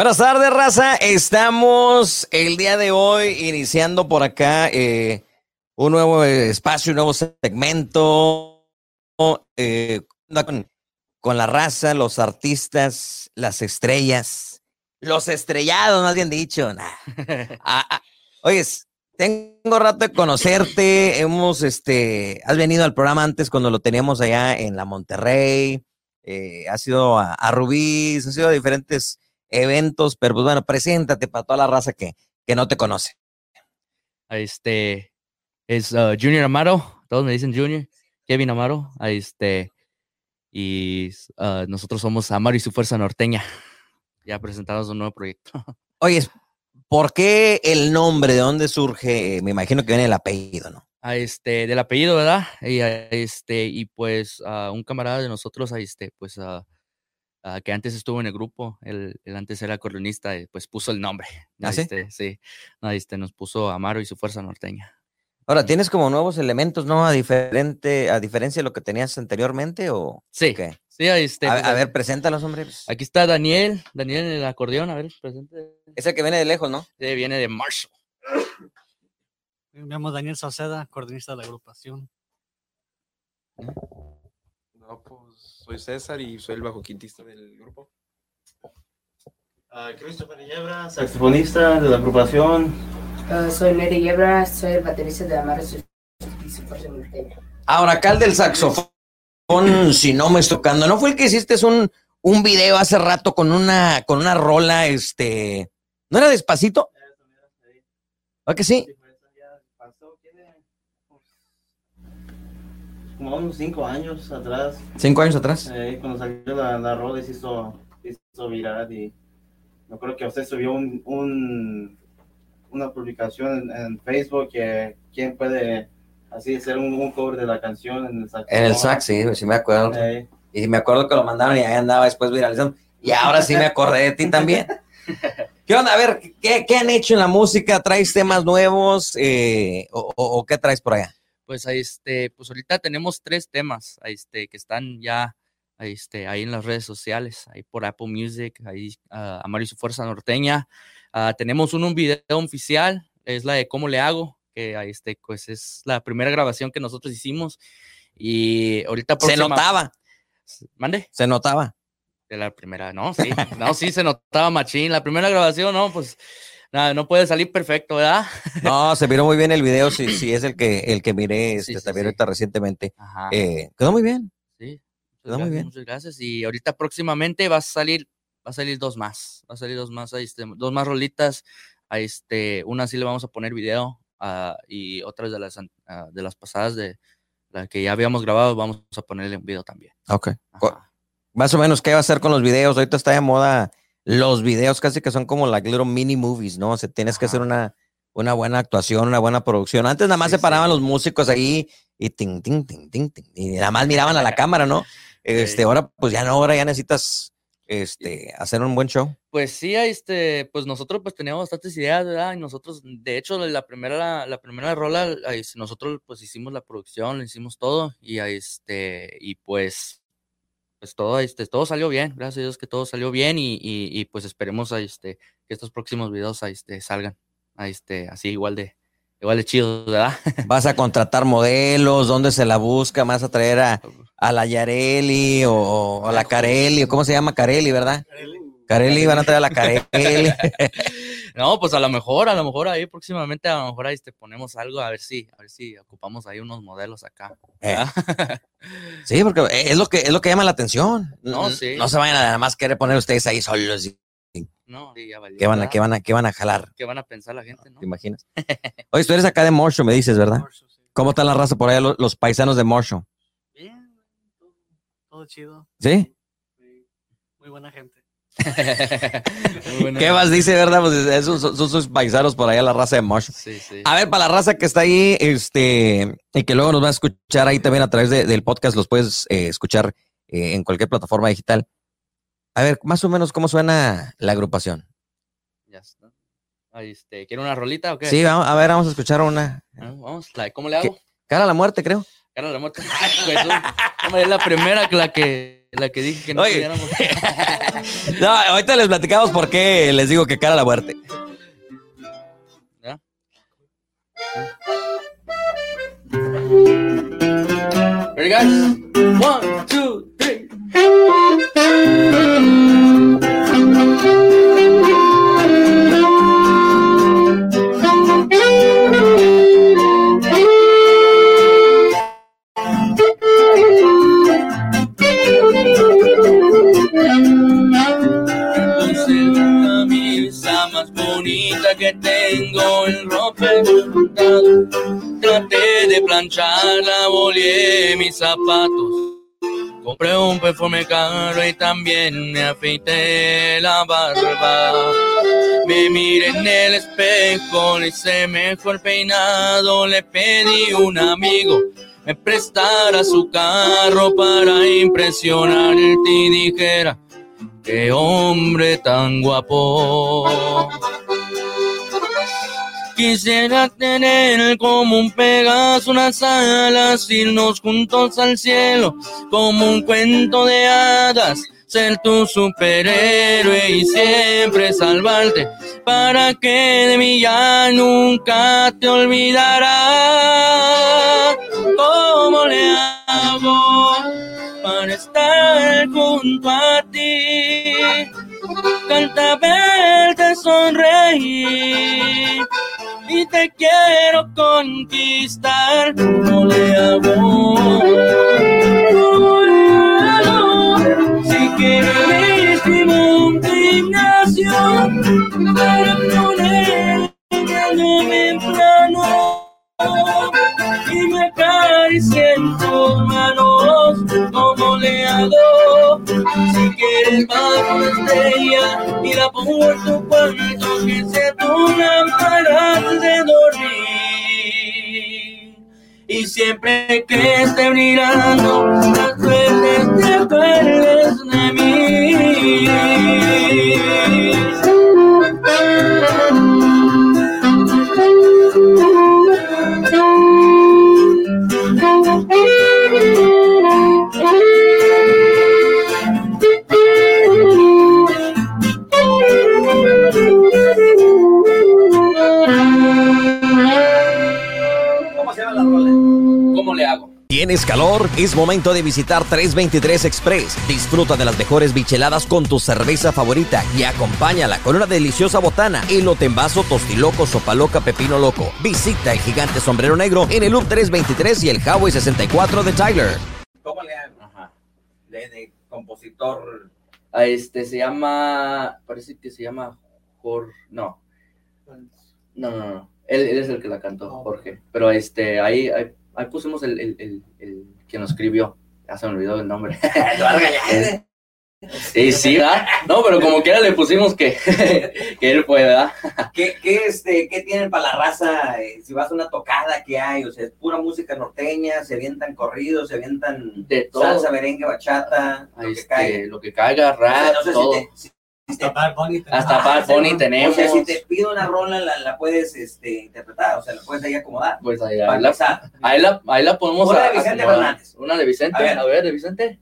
Buenas tardes, raza. Estamos el día de hoy iniciando por acá eh, un nuevo espacio, un nuevo segmento eh, con, con, la raza, los artistas, las estrellas, los estrellados, más bien dicho. Ah, ah, oyes, tengo rato de conocerte. Hemos, este, has venido al programa antes cuando lo teníamos allá en la Monterrey. Eh, has ido a, a Rubí, has ido a diferentes eventos, pero pues bueno, preséntate para toda la raza que, que no te conoce. Este es uh, Junior Amaro, todos me dicen Junior, Kevin Amaro, este, y uh, nosotros somos Amaro y su Fuerza Norteña. Ya presentamos un nuevo proyecto. Oye, ¿por qué el nombre? ¿De dónde surge? Me imagino que viene el apellido, ¿no? A este, del apellido, ¿verdad? Y, este, y pues a un camarada de nosotros, a este, pues a Ah, que antes estuvo en el grupo, él, antes era corronista, pues puso el nombre. ¿Ah, este, sí? este, nos puso Amaro y su fuerza norteña. Ahora, ¿tienes como nuevos elementos, no? A, diferente, a diferencia de lo que tenías anteriormente, ¿o Sí, qué? sí, este. A, a, ver, preséntalos, hombre. Pues. Aquí está Daniel, Daniel en el acordeón, a ver, presente. Ese que viene de lejos, ¿no? Sí, viene de Marshall. Me llamo Daniel Sauceda, coordinista de la agrupación. No, pues soy César y soy el bajo quintista del grupo. Uh, Christopher Yebra, saxofonista de la agrupación. Uh, soy Mary Yebra, soy el baterista de Amaro Ahora, acá el del saxofón, si no me estoy tocando, ¿no fue el que hiciste un, un video hace rato con una, con una rola, este, ¿no era despacito? ¿A que sí? Como unos cinco años atrás. ¿Cinco años atrás? Eh, cuando salió la, la rola y se hizo, hizo viral y me acuerdo que usted subió un, un una publicación en, Facebook que quién puede así hacer un, un, cover de la canción en el sax. En el sax, sí, sí me acuerdo. Eh. Y me acuerdo que lo mandaron y ahí andaba después viralizando. Y ahora sí me acordé de ti también. ¿Qué onda? A ver, ¿qué, ¿qué, han hecho en la música? ¿Traes temas nuevos eh, o, o, o, qué traes por allá? Pues ahí este, pues ahorita tenemos tres temas ahí este, que están ya ahí, este, ahí en las redes sociales, ahí por Apple Music, ahí uh, Amar y su Fuerza Norteña. Uh, tenemos un, un, video oficial, es la de cómo le hago, que ahí este, pues es la primera grabación que nosotros hicimos. Y ahorita Se notaba. ¿Mande? Se notaba. De la primera, no, sí, no, sí se notaba machín. La primera grabación, no, pues no, no puede salir perfecto, ¿verdad? No, se miró muy bien el video, si, si es el que, el que miré este, sí, sí, también ahorita recientemente. Eh, quedó muy bien. Sí, quedó muy bien. Muchas gracias. Y ahorita próximamente va a salir, va a salir dos más, va a salir dos más, este, dos más rolitas. A este, una sí le vamos a poner video uh, y otras de las, uh, de las pasadas de la que ya habíamos grabado, vamos a ponerle un video también. Ok. Ajá. Más o menos, ¿qué va a hacer con los videos? Ahorita está de moda los videos casi que son como like little mini movies, ¿no? O sea, tienes que hacer una, una buena actuación, una buena producción. Antes nada más sí, se paraban sí. los músicos ahí y ting, ting, ting, ting, ting, y nada más miraban a la cámara, ¿no? Este, sí. ahora, pues ya no, ahora ya necesitas este, hacer un buen show. Pues sí, este, pues nosotros pues teníamos bastantes ideas, ¿verdad? Y nosotros, de hecho, la primera, la primera rola, nosotros pues hicimos la producción, hicimos todo, y este, y pues pues todo, este, todo salió bien, gracias a Dios que todo salió bien y, y, y pues esperemos a este, que estos próximos videos a este, salgan a este, así igual de, igual de chidos, ¿verdad? ¿Vas a contratar modelos? ¿Dónde se la busca? ¿Vas a traer a, a la Yareli o, o, a la Carelli? ¿Cómo se llama Carelli, verdad? Carelli. Carelli, van a traer a la Carelli. no, pues a lo mejor, a lo mejor ahí próximamente, a lo mejor ahí te ponemos algo, a ver si, a ver si ocupamos ahí unos modelos acá. Eh. sí, porque es lo que es lo que llama la atención. No, sí. No se vayan a nada más querer poner ustedes ahí solos. Y... No, sí, ya valió, ¿Qué van, a, ¿qué, van a, ¿Qué van a jalar? ¿Qué van a pensar la gente, no? ¿Te imaginas? Oye, tú eres acá de Morsho, me dices, ¿verdad? Morsho, sí. ¿Cómo está la raza por allá, los, los paisanos de Morsho? Bien, todo, todo chido. ¿Sí? ¿Sí? Muy buena gente. ¿Qué más dice, verdad? Pues esos son sus paisanos por allá, la raza de. Sí, sí. A ver, para la raza que está ahí, este, y que luego nos va a escuchar ahí también a través de, del podcast, los puedes eh, escuchar eh, en cualquier plataforma digital. A ver, más o menos, ¿cómo suena la agrupación? Ya está. Ahí, este, ¿Quiere una rolita o qué? Sí, vamos, a ver, vamos a escuchar una. Ah, vamos, ¿cómo le hago? Cara a la muerte, creo. Cara a la muerte. Ay, pues, es la primera que la que la que dije que no Oye. No, ahorita les platicamos por qué les digo que cara a la muerte. ¿Ya? Guys? One, two, three. Bonita que tengo en ropa cortado. Traté de plancharla, boleé mis zapatos. Compré un perfume caro y también me afeité la barba. Me miré en el espejo, le hice mejor peinado, le pedí un amigo me prestara su carro para impresionarte y dijera, qué hombre tan guapo. Quisiera tener como un Pegaso unas alas, irnos juntos al cielo, como un cuento de hadas, ser tu superhéroe y siempre salvarte, para que de mí ya nunca te olvidarás. ¿Cómo le hago para estar junto a ti? Canta verte sonreír y te quiero conquistar. ¿Cómo le hago? Si quieres mi gimnasio para poner Si quieres bajo una estrella y la en tu cuarto que sea tu lámpara de dormir. Y siempre que esté brillando, las veces te acuerdes ¿Tienes calor? Es momento de visitar 323 Express. Disfruta de las mejores bicheladas con tu cerveza favorita y acompáñala con una deliciosa botana, elote en vaso, tostiloco, sopa loca, pepino loco. Visita el gigante sombrero negro en el Loop 323 y el Highway 64 de Tyler. ¿Cómo le hago? Ajá. De, de compositor. A este se llama, parece que se llama Jorge, no, no, no, no, él, él es el que la cantó, Jorge, pero este, ahí, ahí, ahí pusimos el, el, el, el que nos escribió, ya se me olvidó el nombre. Sí, sí, ¿verdad? No, pero como quiera le pusimos que, que él fue, ¿verdad? ¿Qué, qué, este, ¿Qué tienen para la raza? eh, si vas a una tocada, ¿qué hay? O sea, es pura música norteña, se avientan corridos, se avientan De todo. salsa, merengue, bachata, lo que Este, caiga. lo que caiga, O sea, rap, no sé si todo. te- si- Hasta Bad Bunny. Hasta Ah, Bad Bunny sí, tenemos. O sea, si te pido una rola, la, la puedes este, interpretar, o sea, la puedes ahí acomodar. Pues ahí, ahí la, ahí la, ahí la ponemos Una de Vicente acomodar. Fernández. Una de Vicente, A ver. a ver, de Vicente.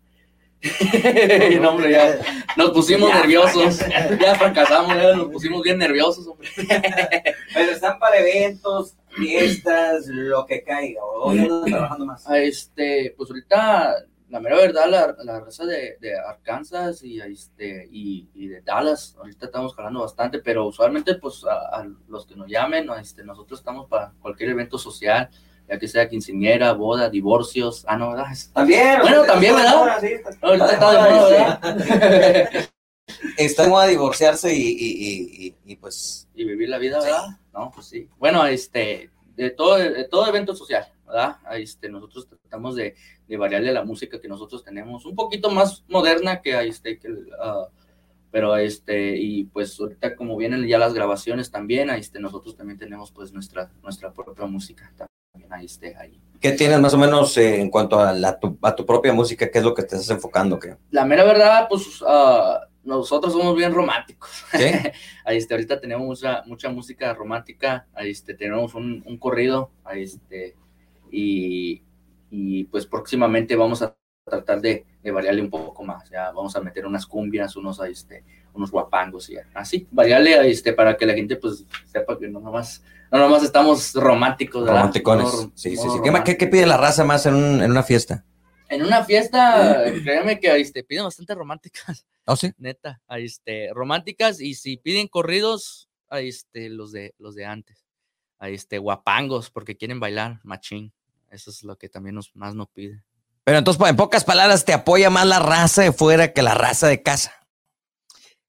no, hombre, ya nos pusimos Ya, nerviosos. Ya fracasamos, ya nos pusimos bien nerviosos, hombre. Pero están para eventos, fiestas, lo que caiga. Hoy andan trabajando más. Este, pues ahorita, la mera verdad, la, la raza de, de Arkansas y, este, y, y de Dallas, ahorita estamos jalando bastante, pero usualmente, pues a, a los que nos llamen, este, nosotros estamos para cualquier evento social, ya que sea quinceañera, boda, divorcios. Ah, no, ¿verdad? También. Bueno, también, ¿verdad? Ahorita está de. ¿verdad? Está en moda divorciarse y, y, y, y- y, pues y vivir la vida, ¿verdad? No, pues sí. Bueno, este, de todo, de todo evento social, ¿verdad? Este, nosotros tratamos de, de variarle la música que nosotros tenemos, un poquito más moderna que, este, que, ah, pero este, y pues ahorita como vienen ya las grabaciones también, este, nosotros también tenemos pues nuestra, nuestra propia música también, ahí, este, ahí. ¿qué tienes más o menos eh, en cuanto a, la, tu, a tu propia música? ¿Qué es lo que te estás enfocando? ¿qué? La mera verdad, pues ah, nosotros somos bien románticos. ¿Sí? Ahí este, ahorita tenemos mucha, mucha música romántica, ahí este, tenemos un, un corrido, ahí este, y, y pues próximamente vamos a tratar de, de variarle un poco más. Ya vamos a meter unas cumbias, unos, este, unos guapangos y ya. así, variarle este, para que la gente pues sepa que no nomás, no nomás estamos románticos. ¿verdad? Romanticones. Modo- Sí, sí, sí. ¿Qué, qué- pide la raza más en, un- en una fiesta? En una fiesta, créanme que este, piden bastante románticas, ¿Oh, sí? neta, este, románticas y si piden corridos, ahí, este, los de los de antes, este, guapangos porque quieren bailar, machín, eso es lo que también nos, más nos pide. Pero entonces, en pocas palabras, te apoya más la raza de fuera que la raza de casa.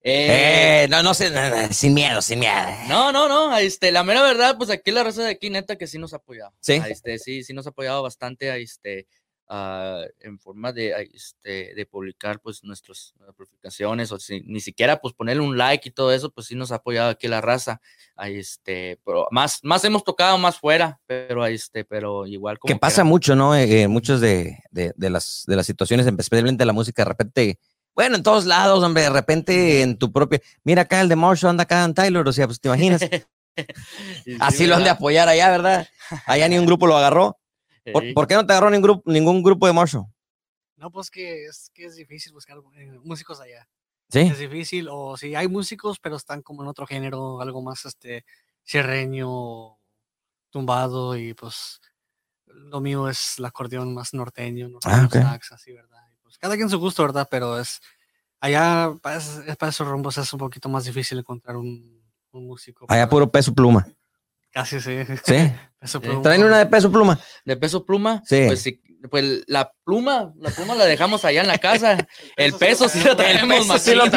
Eh, Eh, no, no sé, no, no, sin miedo, sin miedo. No, no, no, este, la mera verdad, pues aquí la raza de aquí, neta, que sí nos ha apoyado. Sí. Este, sí, sí nos ha apoyado bastante, este, ah, en forma de, este, de publicar, pues, nuestras ah, publicaciones, o si, ni siquiera, pues, ponerle un like y todo eso, pues, sí nos ha apoyado aquí la raza. Ah, este, pero más, más hemos tocado más fuera, pero, ah, este, pero igual como Que pasa mucho, ¿no? Eh, eh, muchos de, de- de las, de las situaciones, especialmente la música, de repente, bueno, en todos lados, hombre, de repente en tu propia. Mira acá el de Marshall anda acá en Tyler, o sea, pues te imaginas. Sí, Así lo han de apoyar allá, ¿verdad? Allá ni un grupo lo agarró. ¿Por, Sí. por qué no te agarró ningún grupo, ningún grupo de Marshall? No, pues que es que es difícil buscar eh, músicos allá. Sí. Es difícil, o si hay músicos, pero están como en otro género, algo más este sierreño, tumbado, y pues lo mío es el acordeón más norteño, no Ah, ok. sax, así, ¿verdad? Y, pues, cada quien su gusto, ¿verdad? Pero es allá para, es- para esos rumbos es un poquito más difícil encontrar un, un músico. Allá puro peso pluma. Casi sí. Sí. Peso pluma. Traen una de peso pluma. De peso pluma, Sí. pues sí, pues la pluma, la pluma la dejamos allá en la casa. El peso sí lo traemos, peso sí lo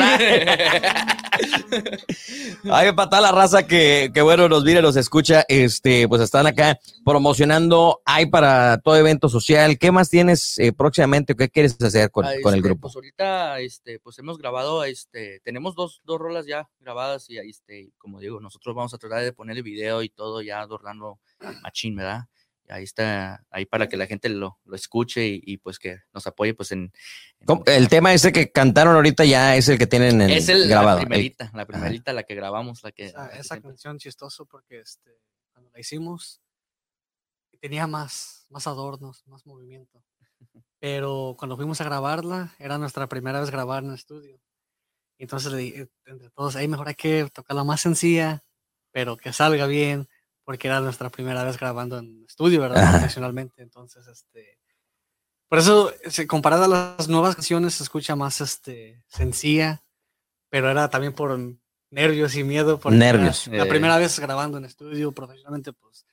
Ay, para toda la raza que, que bueno, nos mira, nos escucha, este, pues están acá promocionando, hay para todo evento social. ¿Qué más tienes eh, próximamente? ¿Qué quieres hacer con, Ah, con el este, grupo? Pues ahorita, este, pues hemos grabado, este, tenemos dos, dos rolas ya grabadas y, este, como digo, nosotros vamos a tratar de poner el video y todo ya adornando machín, ¿verdad? Ahí está, ahí para que la gente lo, lo escuche y, y, pues que nos apoye pues en... El tema ese que cantaron ahorita ya es el que tienen en es el, grabado. la el- primerita, la primerita, la que grabamos, la que... Esa, la que esa siempre- canción chistoso porque este, cuando la hicimos tenía más, más adornos, más movimiento. Pero cuando fuimos a grabarla, era nuestra primera vez grabar en el estudio. Entonces le dije, entre todos, ahí mejor hay que tocarla más sencilla, pero que salga bien, porque era nuestra primera vez grabando en estudio, ¿verdad? Ajá. Profesionalmente. Entonces, este. Por eso, comparada a las nuevas canciones, se escucha más este, sencilla, pero era también por nervios y miedo. Nervios. La Eh. primera vez grabando en estudio profesionalmente, pues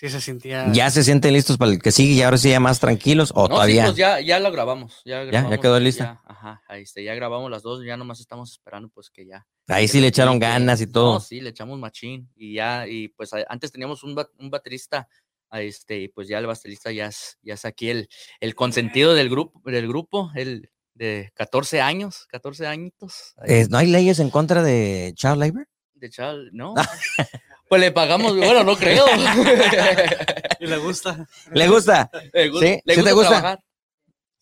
sí se sentía. ¿Ya se sienten listos para el que sigue y ahora sí ya más tranquilos o No, sí, todavía? pues ya, ya lo grabamos. Ya, ya grabamos, quedó lista. ya, ajá, ahí este, ya grabamos las dos, ya nomás estamos esperando pues que ya. Ahí que sí le echaron pique. ganas y todo. No, sí, le echamos machín y ya, y pues antes teníamos un, un baterista, a este, y pues ya el baterista ya es, ya es aquí el, el consentido del grupo, del grupo, el de 14 años, 14 añitos. Eh, ¿No hay leyes en contra de child labor? de chaval, ¿no? pues le pagamos, bueno, no creo. Y le gusta. ¿Le gusta? le gu- ¿Sí? le ¿Sí te gusta gusta? trabajar.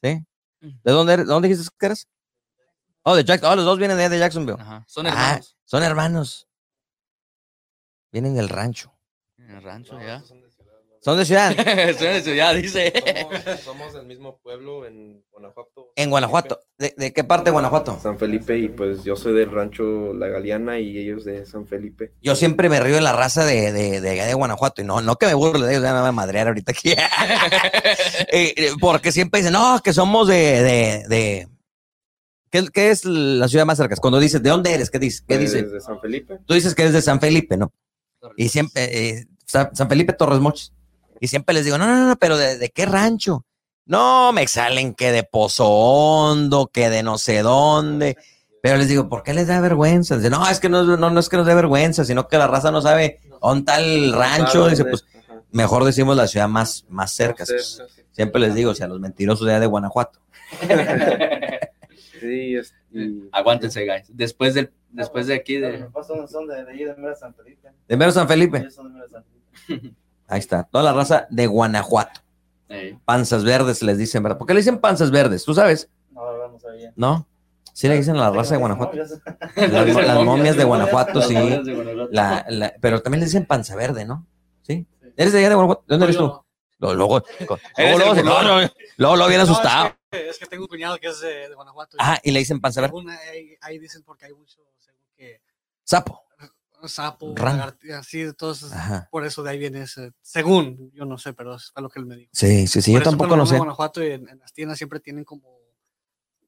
¿Sí? ¿De dónde, eres? ¿De dónde dijiste que eres? Oh, de Jackson. Oh, los dos vienen de, de Jacksonville. Ajá, son Ah, hermanos. son hermanos. Vienen del rancho. En el rancho, ya. Son de ciudad. Son de ciudad. Dice. Somos, somos del mismo pueblo en Guanajuato. En Guanajuato. ¿De, de qué parte de Guanajuato? San Felipe y pues yo soy del rancho La Galeana y ellos de San Felipe. Yo siempre me río de la raza de, de, de Guanajuato. Y no, no que me burle de ellos, ya me van a madrear ahorita aquí. Eh, eh, porque siempre dicen, no, que somos de. de, de... ¿Qué, qué es la ciudad más cerca? Cuando dices, ¿de dónde eres? ¿Qué dices? ¿Qué Pues, dice? De San Felipe. Tú dices que eres de San Felipe, ¿no? Y siempre, eh, San, San Felipe Torres Mochis. Y siempre les digo, no, no, no, pero ¿de, de qué rancho? No, me salen que de Pozo Hondo, que de no sé dónde. Pero les digo, ¿por qué les da vergüenza? Dice, no, es que no, no, no es que nos dé vergüenza, sino que la raza no sabe dónde está el rancho. Dice, pues mejor decimos la ciudad más, más cerca. Siempre les digo, o sea, los mentirosos de allá de Guanajuato. Sí, es, y- Aguántense, guys. Después del, después de aquí Los de. son, de, de Mera San Felipe. De mero San Felipe. Ellos son de Mera San Felipe. Ahí está, toda la raza de Guanajuato. Eh, Panzas verdes les dicen, ¿verdad? ¿Por qué le dicen panzas verdes? ¿Tú sabes? No, la verdad no sabía. ¿No? Sí le dicen a la raza de Guanajuato. Las, mo- las momias de Guanajuato, las sí. momias de Guanajuato. La, la- pero también le dicen panza verde, ¿no? ¿Sí? ¿Eres de allá de Guanajuato? ¿De dónde eres tú? Luego, luego, luego, luego, luego, burlón. luego, luego, luego bien asustado. Es que tengo un cuñado que es de, de Guanajuato. Ah, y le dicen panza verde. ahí, ahí dicen porque hay mucho, según que Sapo. Sapo, así, entonces Ajá. por eso de ahí viene ese, según, yo no sé, pero es fue lo que él me dijo. Sí, sí, sí, Por yo eso tampoco a sé. Guanajuato y en, en las tiendas siempre tienen como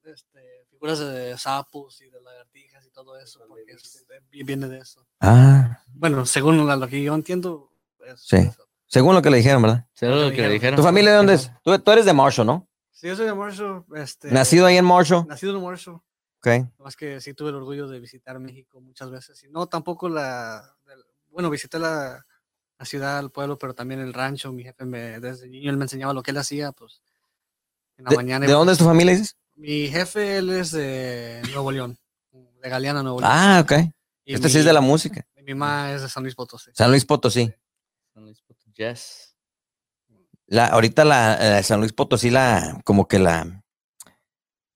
este, figuras de sapos y de lagartijas y todo eso, porque es- viene de eso. Ah, Bueno, según la- lo que yo entiendo, es Sí. eso. según lo que le dijeron, ¿verdad? Seguro Lo lo que que le dijeron. dijeron. ¿Tu familia de dónde es? Tú, tú eres de Marshall, ¿no? Sí, yo soy de Marshall. Este, Nacido ahí en Marshall. Nacido en Marshall. Ok. Más que sí tuve el orgullo de visitar México muchas veces. Y no tampoco la. bueno, visité la, la ciudad, el pueblo, pero también el rancho. Mi jefe me, desde niño él me enseñaba lo que él hacía, pues. En la ¿De, mañana. de dónde es tu familia, dices? Mi jefe, él es de Nuevo León, de Galeana, Nuevo León. Ah, ok. Y Este sí es de la música. y Mi mamá es de San Luis Potosí. San Luis Potosí. San Luis Potosí. Yes. La, ahorita la, la San Luis Potosí, la, como que la,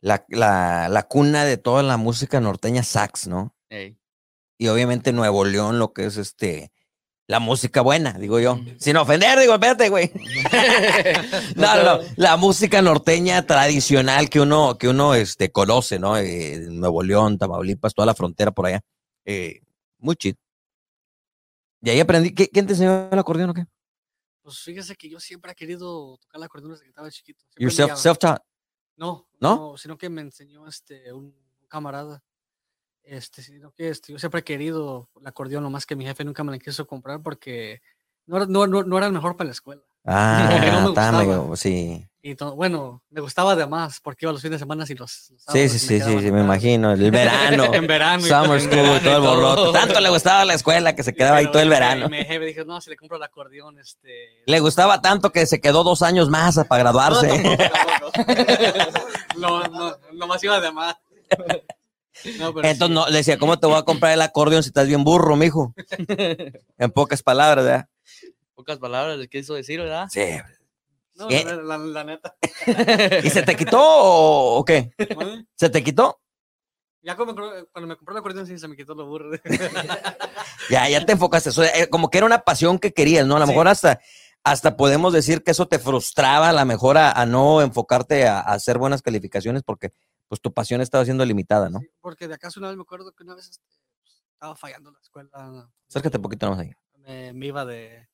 la, la, la cuna de toda la música norteña sax, ¿no? Ey. Y obviamente Nuevo León, lo que es este, la música buena, digo yo. Sin ofender, digo, espérate, güey. No, no, no. La música norteña tradicional que uno, que uno este, conoce, ¿no? Eh, Nuevo León, Tamaulipas, toda la frontera por allá. Eh, muy chido. Y ahí aprendí. ¿qué- ¿Quién te enseñó el acordeón o qué? Pues fíjese que yo siempre he querido tocar la acordeón desde que estaba chiquito. Siempre You're me self, llama- self-taught. No, ¿No? no, sino que me enseñó este un camarada. Este, sino que este, yo siempre he querido el acordeón, lo más que mi jefe nunca me la quiso comprar porque no era, no, no, no era el mejor para la escuela. Ah, no me gustaba. sí. Y bueno, me gustaba de más porque iba los fines de semana y los, los Sí, sí, sí, me sí, me imagino. El verano. En verano. y Summer todo. school, todo el borrote. Tanto le gustaba la escuela que se quedaba ahí todo el me- verano. Me, jefe dije, no, si le compro el acordeón, este... Le gustaba tanto que se quedó dos años más para No, graduarse. tampoco, tampoco. No, no, nomás iba de más. No, pero Entonces sí. no, le decía, ¿cómo te voy a comprar el acordeón si estás bien burro, mijo? En pocas palabras, ¿verdad? Pocas palabras le quiso decir, ¿verdad? Sí. No, ¿Qué? la, la- la neta. ¿Y se te quitó o, o qué? ¿Se te quitó? Ya cuando me, compró- cuando me compró el acordeón sí se me quitó lo burro. Ya, ya te enfocaste. Eso, eh, como que era una pasión que querías, ¿no? A lo Sí. mejor hasta, hasta podemos decir que eso te frustraba a lo mejor a, a no enfocarte a, a hacer buenas calificaciones porque pues tu pasión estaba siendo limitada, ¿no? Sí, porque de acaso una vez me acuerdo que una vez este, pues, estaba fallando la escuela. Acércate un poquito más ahí. Me, me iba de,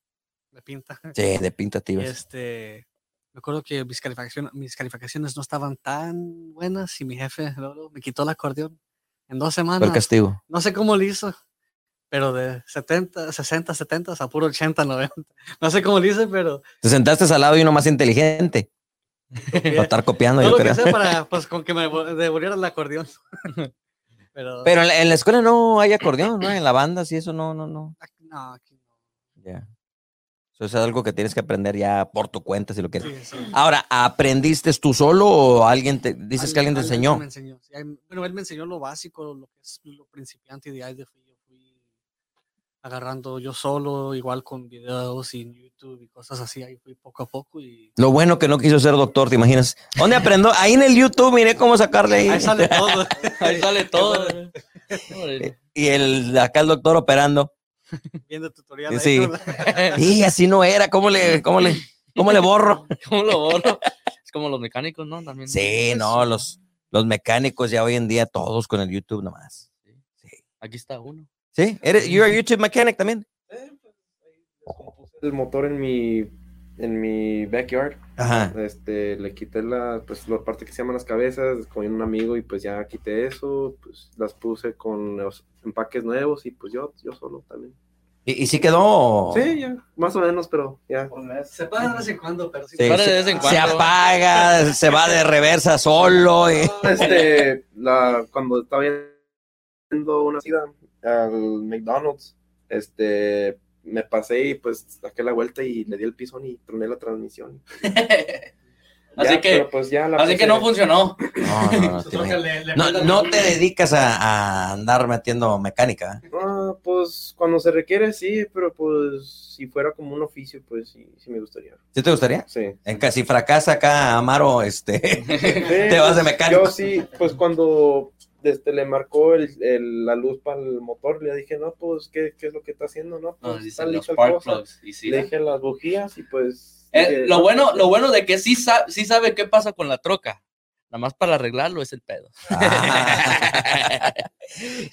de pinta. Sí, de pintativas. Este, me acuerdo que mis calificaciones, mis calificaciones no estaban tan buenas y mi jefe luego me quitó el acordeón en dos Fue el semanas. castigo. No sé cómo lo hizo, pero de 70, 60, 70 a puro 80, 90. No sé cómo lo hice, pero Te sentaste al lado de uno más inteligente para estar copiando, todo yo lo que creo. sé para pues, con que me devo- devolviera el acordeón. pero Pero en la, en la escuela no hay acordeón, ¿no? En la banda, sí, eso no, no, no. no, aquí no. Ya. Eso es algo que tienes que aprender ya por tu cuenta, si lo quieres. Sí, sí. Ahora, ¿aprendiste tú solo o alguien te dices que alguien te enseñó? Me enseñó. sí, hay- bueno, él me enseñó lo básico, lo que es lo principiante y de ahí de fui, yo fui agarrando yo solo, igual con videos y YouTube y cosas así, ahí fui poco a poco y Lo bueno que no quiso ser doctor, ¿te imaginas? ¿Dónde aprendo? Ahí en el YouTube, miré cómo sacarle ahí. ahí sale todo. Ahí sale todo. Y el acá el doctor operando. viendo tutoriales. Sí. Y así no era, ¿cómo le, cómo le, cómo le borro? ¿Cómo lo borro? Es como los mecánicos, ¿no? También. Sí, no, los, los mecánicos ya hoy en día todos con el YouTube nomás. Aquí está uno. ¿Sí? ¿Eres, you're a YouTube mechanic también? El motor en mi, en mi backyard. Ajá. Este, le quité la, pues, la parte que se llaman las cabezas con un amigo y pues ya quité eso, pues las puse con los empaques nuevos y pues yo, yo solo también. ¿Y, y sí quedó? Sí, ya, más o menos, pero ya. Se puede de vez en cuando, pero sí. Sí, Para de se, vez en se cuando. apaga, se va de reversa solo. y- Este, la, cuando estaba yendo una cita al McDonald's, este, me pasé y pues saqué la vuelta y le di el pisón y troné la transmisión. Así que, pues ya la así que no funcionó. No, no, no, te Solo que imaginas. le- le no, falta- no te dedicas a, a andar metiendo mecánica. ¿eh? Ah, pues cuando se requiere sí, pero pues si fuera como un oficio, pues sí, sí me gustaría. ¿Sí te gustaría? Sí. En que si fracasa acá Amaro, este, te vas de mecánico. Yo sí, pues cuando este, le marcó el, el- la luz para el motor, le dije, no, pues, ¿qué, qué es lo que está haciendo? No, No, pues, dicen está los lista spark cosa. plugs. Y sí, Le dije las bujías y pues... Eh, dije, lo "No, bueno, pues, lo bueno de que sí, sa- sí sabe qué pasa con la troca. Nada más para arreglarlo es el pedo. Ah.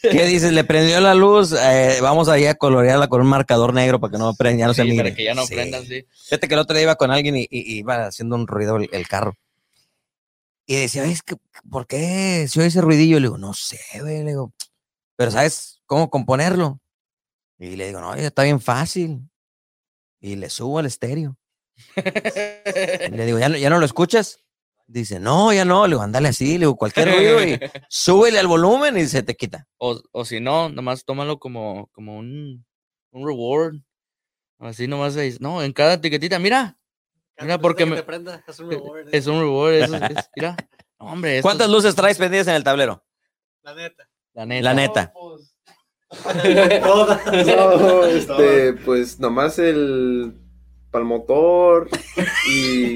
¿Qué dices? ¿Le prendió la luz? Eh, vamos ahí a colorearla con un marcador negro para que no prenda, ya no se mire. para que ya no Sí. prendan, sí. Fíjate que el otro día iba con alguien y, y- y iba haciendo un ruido el, el carro. Y decía, es que, ¿por qué se oye ese ruidillo? Le digo, no sé, güey. Le digo, pero ¿sabes cómo componerlo? Y le digo, no, ya está bien fácil. Y le subo al estéreo. Y le digo, ¿ya, no- ¿ya no lo escuchas? Dice, no, ya no. Le digo, ándale así. Le digo, cualquier ruido y súbele al volumen y se te quita. O, o si no, nomás tómalo como, como un, un reward. Así nomás no, en cada etiquetita, mira, Mira, porque que me- prenda, es un reward, es un reward, eso es- es- mira. No, hombre, ¿Cuántas es luces traes pendientes en el tablero? La neta. La neta. La neta. Todas. No, este, pues nomás el para el motor y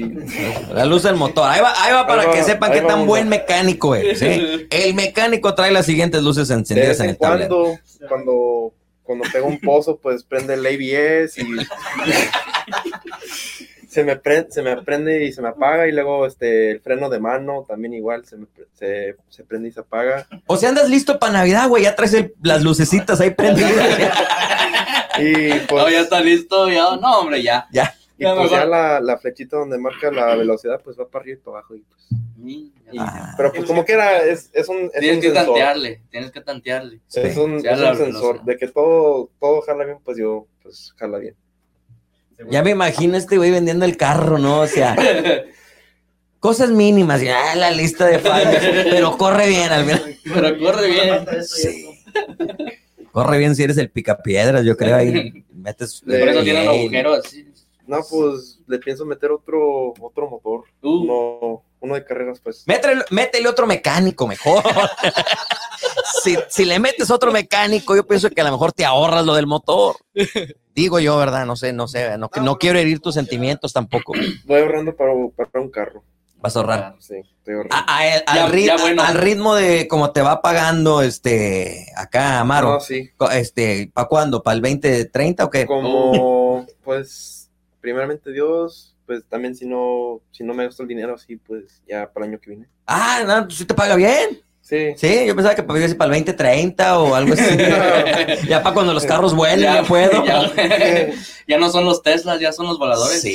La luz del motor. Ahí va, ahí va para Ahí va, que sepan qué tan buen mecánico es. ¿eh? El mecánico trae las siguientes luces encendidas en el tablero. cuando, cuando, cuando pega un pozo, pues prende el ABS y se me prende, se me prende y se me apaga y luego este el freno de mano también igual se, me se, se prende y se apaga O sea, andas listo para Navidad, güey. Ya traes el- las lucecitas ahí prendidas. y pues No, ya está listo, ya. No, hombre, ya. ya. y ya pues ya la, la flechita donde marca la velocidad pues va para arriba y para abajo y pues y- Ah. pero pues como que era es, es un es Tienes un que sensor tantearle, tienes que tantearle. es un, es sensor velocidad. de que todo todo jala bien pues yo pues jala bien Ya me imagino este güey vendiendo el carro, ¿no? O sea, cosas mínimas. Ya la lista de fallos. Pero corre bien al final. Pero corre bien. Sí. Corre bien si eres el picapiedras, yo creo. Ahí metes. Por Por eso Eh, tiene un bien. agujero así. no pues le pienso meter otro otro motor Uh, uno, uno de carreras, pues. Métele, métele otro mecánico mejor. si, si le metes otro mecánico, yo pienso que a lo mejor te ahorras lo del motor. Digo yo, ¿verdad? No sé, no sé. No, no quiero herir tus sentimientos tampoco. Voy ahorrando para, para un carro. Vas a ahorrar. Sí, estoy ahorrando. A- a- al, Ya- rit- ya bueno. al ritmo de como te va pagando este acá Amaro. No, sí. Co- Este, ¿para cuándo? ¿Para el 2030 o qué? Como, pues, primeramente Dios, pues también si no, si no me gasto el dinero así, pues ya para el año que viene. Ah, no, sí te paga bien. Sí. Sí, yo pensaba que para el 2030 o algo así. ya para cuando los carros vuelen, ya, puedo. Ya, ya no son los Teslas, ya son los voladores. Sí.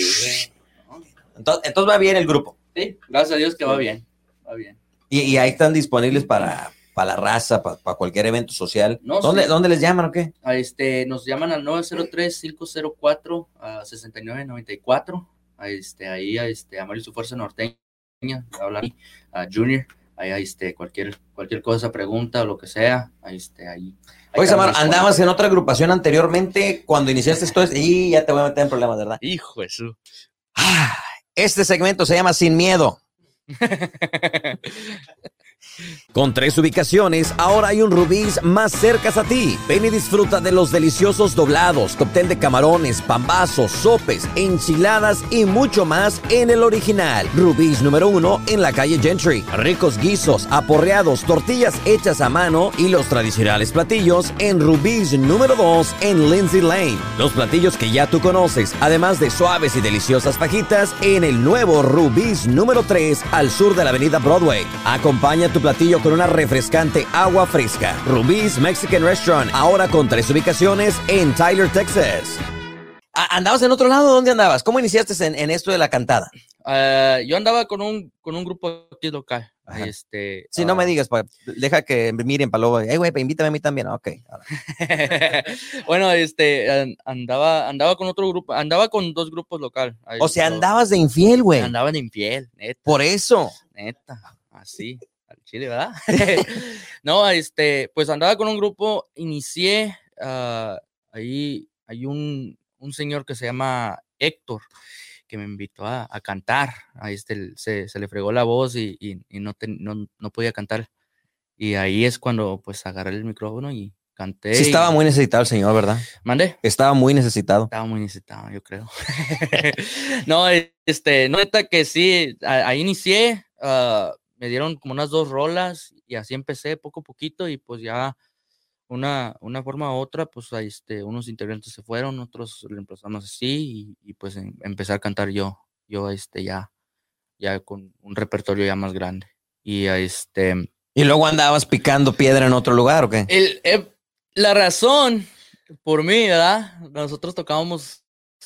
Entonces, entonces va bien el grupo. Sí, gracias a Dios que va bien. Va bien. Y, y ahí están disponibles para, para la raza, para, para cualquier evento social. No, ¿Dónde, sí. ¿Dónde les llaman o qué? Este, nos llaman al 903-504-6994. A Este, ahí, a este, Amarillo su Fuerza Norteña, habla ahí, a Junior, ahí, ahí, este, cualquier, cualquier cosa, pregunta o lo que sea, ahí, este, ahí. Oye, Samar, andabas en otra agrupación anteriormente cuando iniciaste esto y ya te voy a meter en problemas, ¿verdad? Hijo de su. Ah, Este segmento se llama Sin Miedo. Con tres ubicaciones, ahora hay un Rubí's más cerca a ti. Ven y disfruta de los deliciosos doblados, cóctel de camarones, pambazos, sopes, enchiladas y mucho más en el original. Rubí's número uno en la calle Gentry. Ricos guisos, aporreados, tortillas hechas a mano y los tradicionales platillos en Rubí's número dos en Lindsay Lane. Los platillos que ya tú conoces, además de suaves y deliciosas fajitas en el nuevo Rubí's número 3 al sur de la avenida Broadway. Acompaña tu platillo con una refrescante agua fresca. Rubí's Mexican Restaurant, ahora con tres ubicaciones en Tyler, Texas. ¿Andabas en otro lado? ¿Dónde andabas? ¿Cómo iniciaste en, en esto de la cantada? Ah, yo andaba con un, con un grupo aquí local. Ajá. Este, Si no me ah, digas, pa- deja que me miren para luego. Hey, güey, pa, invítame a mí también. Ok. bueno, este, an- andaba, andaba con otro grupo, andaba con dos grupos local. ahí, O sea, pero andabas de infiel, güey. Andaba de infiel, neta. Por eso. Neta, así, chile, ¿verdad? no, este, pues andaba con un grupo, inicié, ah, ahí hay un, un señor que se llama Héctor, que me invitó a, a cantar, ahí este, se, se le fregó la voz y, y- y no, ten- no, no podía cantar. Y ahí es cuando pues agarré el micrófono y canté. Sí, estaba muy necesitado el señor, ¿verdad? ¿Mandé? Estaba muy necesitado. Estaba muy necesitado, yo creo. no, este, no, neta que sí, ahí inicié, ah, me dieron como unas dos rolas y así empecé poco a poquito y pues ya una, una forma u otra, pues ahí, este, unos integrantes se fueron, otros lo empezamos así y, y, pues em- empecé a cantar yo, yo este ya, ya con un repertorio ya más grande. Y este. ¿Y luego andabas picando piedra en otro lugar o qué? El, eh, la razón por mí, ¿verdad? Nosotros tocábamos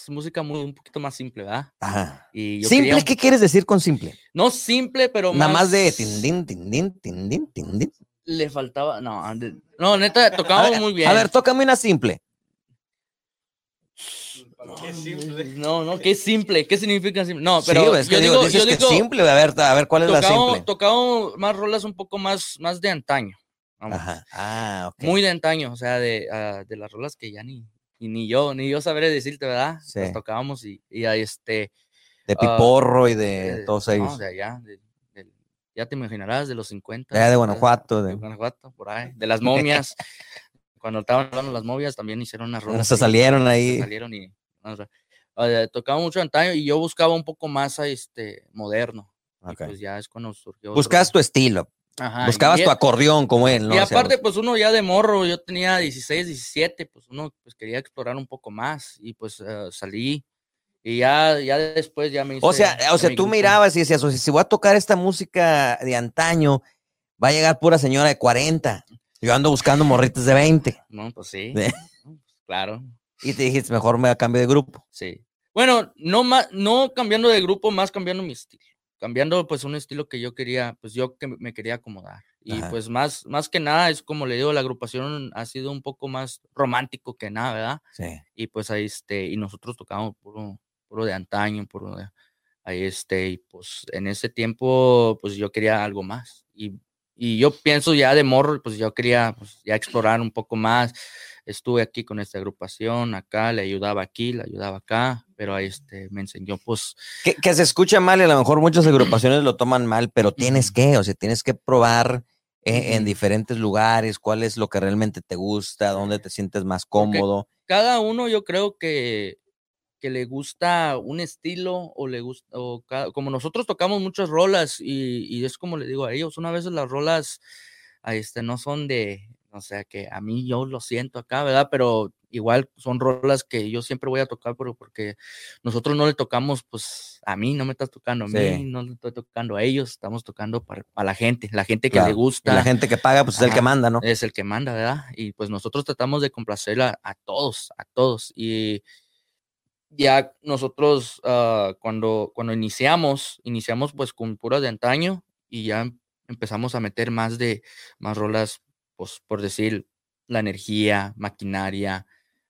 música muy, un poquito más simple, ¿verdad? Ajá. Y yo ¿Simple? quería- ¿Qué quieres decir con simple? No simple, pero Nada más de más tindín, tindín, tindín, tindín. Le faltaba. No, no neta, ver, muy bien. A ver, tócame una simple. No, no, qué simple. ¿Qué significa simple? No, Sí, pero güey, es que yo digo, digo, dices yo que digo, simple. A ver, a ver, ¿cuál es la simple? tocábamos más rolas un poco más, más de antaño. vamos. Ajá. Ah, ok. Muy de antaño, o sea, de, ah, de las rolas que ya ni, y ni yo, ni yo sabré decirte, ¿verdad? Sí. Las tocábamos y, y ahí este. De ah, Piporro y de eh, todos no, ellos. de allá, de- del- ya te imaginarás, de los 50. De de. Guanajuato, De de- Guanajuato, por ahí. De las momias. Cuando estaban hablando las momias, también hicieron unas rolas. Se ahí, salieron se ahí. salieron y o sea, eh, tocaba mucho antaño y yo buscaba un poco más este moderno. y Ok. pues ya es cuando surgió. otro- Buscabas tu estilo. Ajá, Buscabas tu acordeón como él, ¿no? y O sea, aparte, pues uno ya de morro, yo tenía 16, 17, pues uno pues quería explorar un poco más y pues eh, salí y ya, ya después ya me hice. O sea, o sea, tú mirabas y decías, o sea, si voy a tocar esta música de antaño, va a llegar pura señora de 40. Yo ando buscando morritas de 20. No, pues sí. Pues, claro, Y te dijiste, mejor me cambio de grupo. sí. Bueno, no más, no cambiando de grupo, más cambiando mi estilo. Cambiando pues un estilo que yo quería, pues yo que me quería acomodar. Y Ajá. pues más, más que nada es como le digo, la agrupación ha sido un poco más romántico que nada, ¿verdad? Sí. y pues ahí este, y nosotros tocábamos puro, puro de antaño, puro de, ahí este, y pues en ese tiempo, pues yo quería algo más, y, y yo pienso ya de morro, pues yo quería pues, ya explorar un poco más, estuve aquí con esta agrupación, acá, le ayudaba aquí, le ayudaba acá, pero ahí este, me enseñó pues, Que, que se escucha mal y a lo mejor muchas agrupaciones lo toman mal, pero tienes que, o sea, tienes que probar eh, en diferentes lugares cuál es lo que realmente te gusta, dónde te sientes más Porque- cómodo. cada uno yo creo que, que le gusta un estilo o le gusta, o como nosotros tocamos muchas rolas y, y es como le digo a ellos, una vez las rolas este, no son de, o sea, que a mí yo lo siento acá, ¿verdad? Pero igual son rolas que yo siempre voy a tocar, pero porque nosotros no le tocamos, pues a mí, no me estás tocando a mí, Sí. no le estoy tocando a ellos, estamos tocando para, para la gente, la gente que le Claro, y gusta la gente que paga, pues es el que manda, ¿no? es el que manda, ¿verdad? Y pues nosotros tratamos de complacer a, a todos, a todos. Y ya nosotros ah, cuando, cuando iniciamos, iniciamos pues con puras de antaño y ya em- empezamos a meter más de, más rolas, pues por decir, la energía, maquinaria,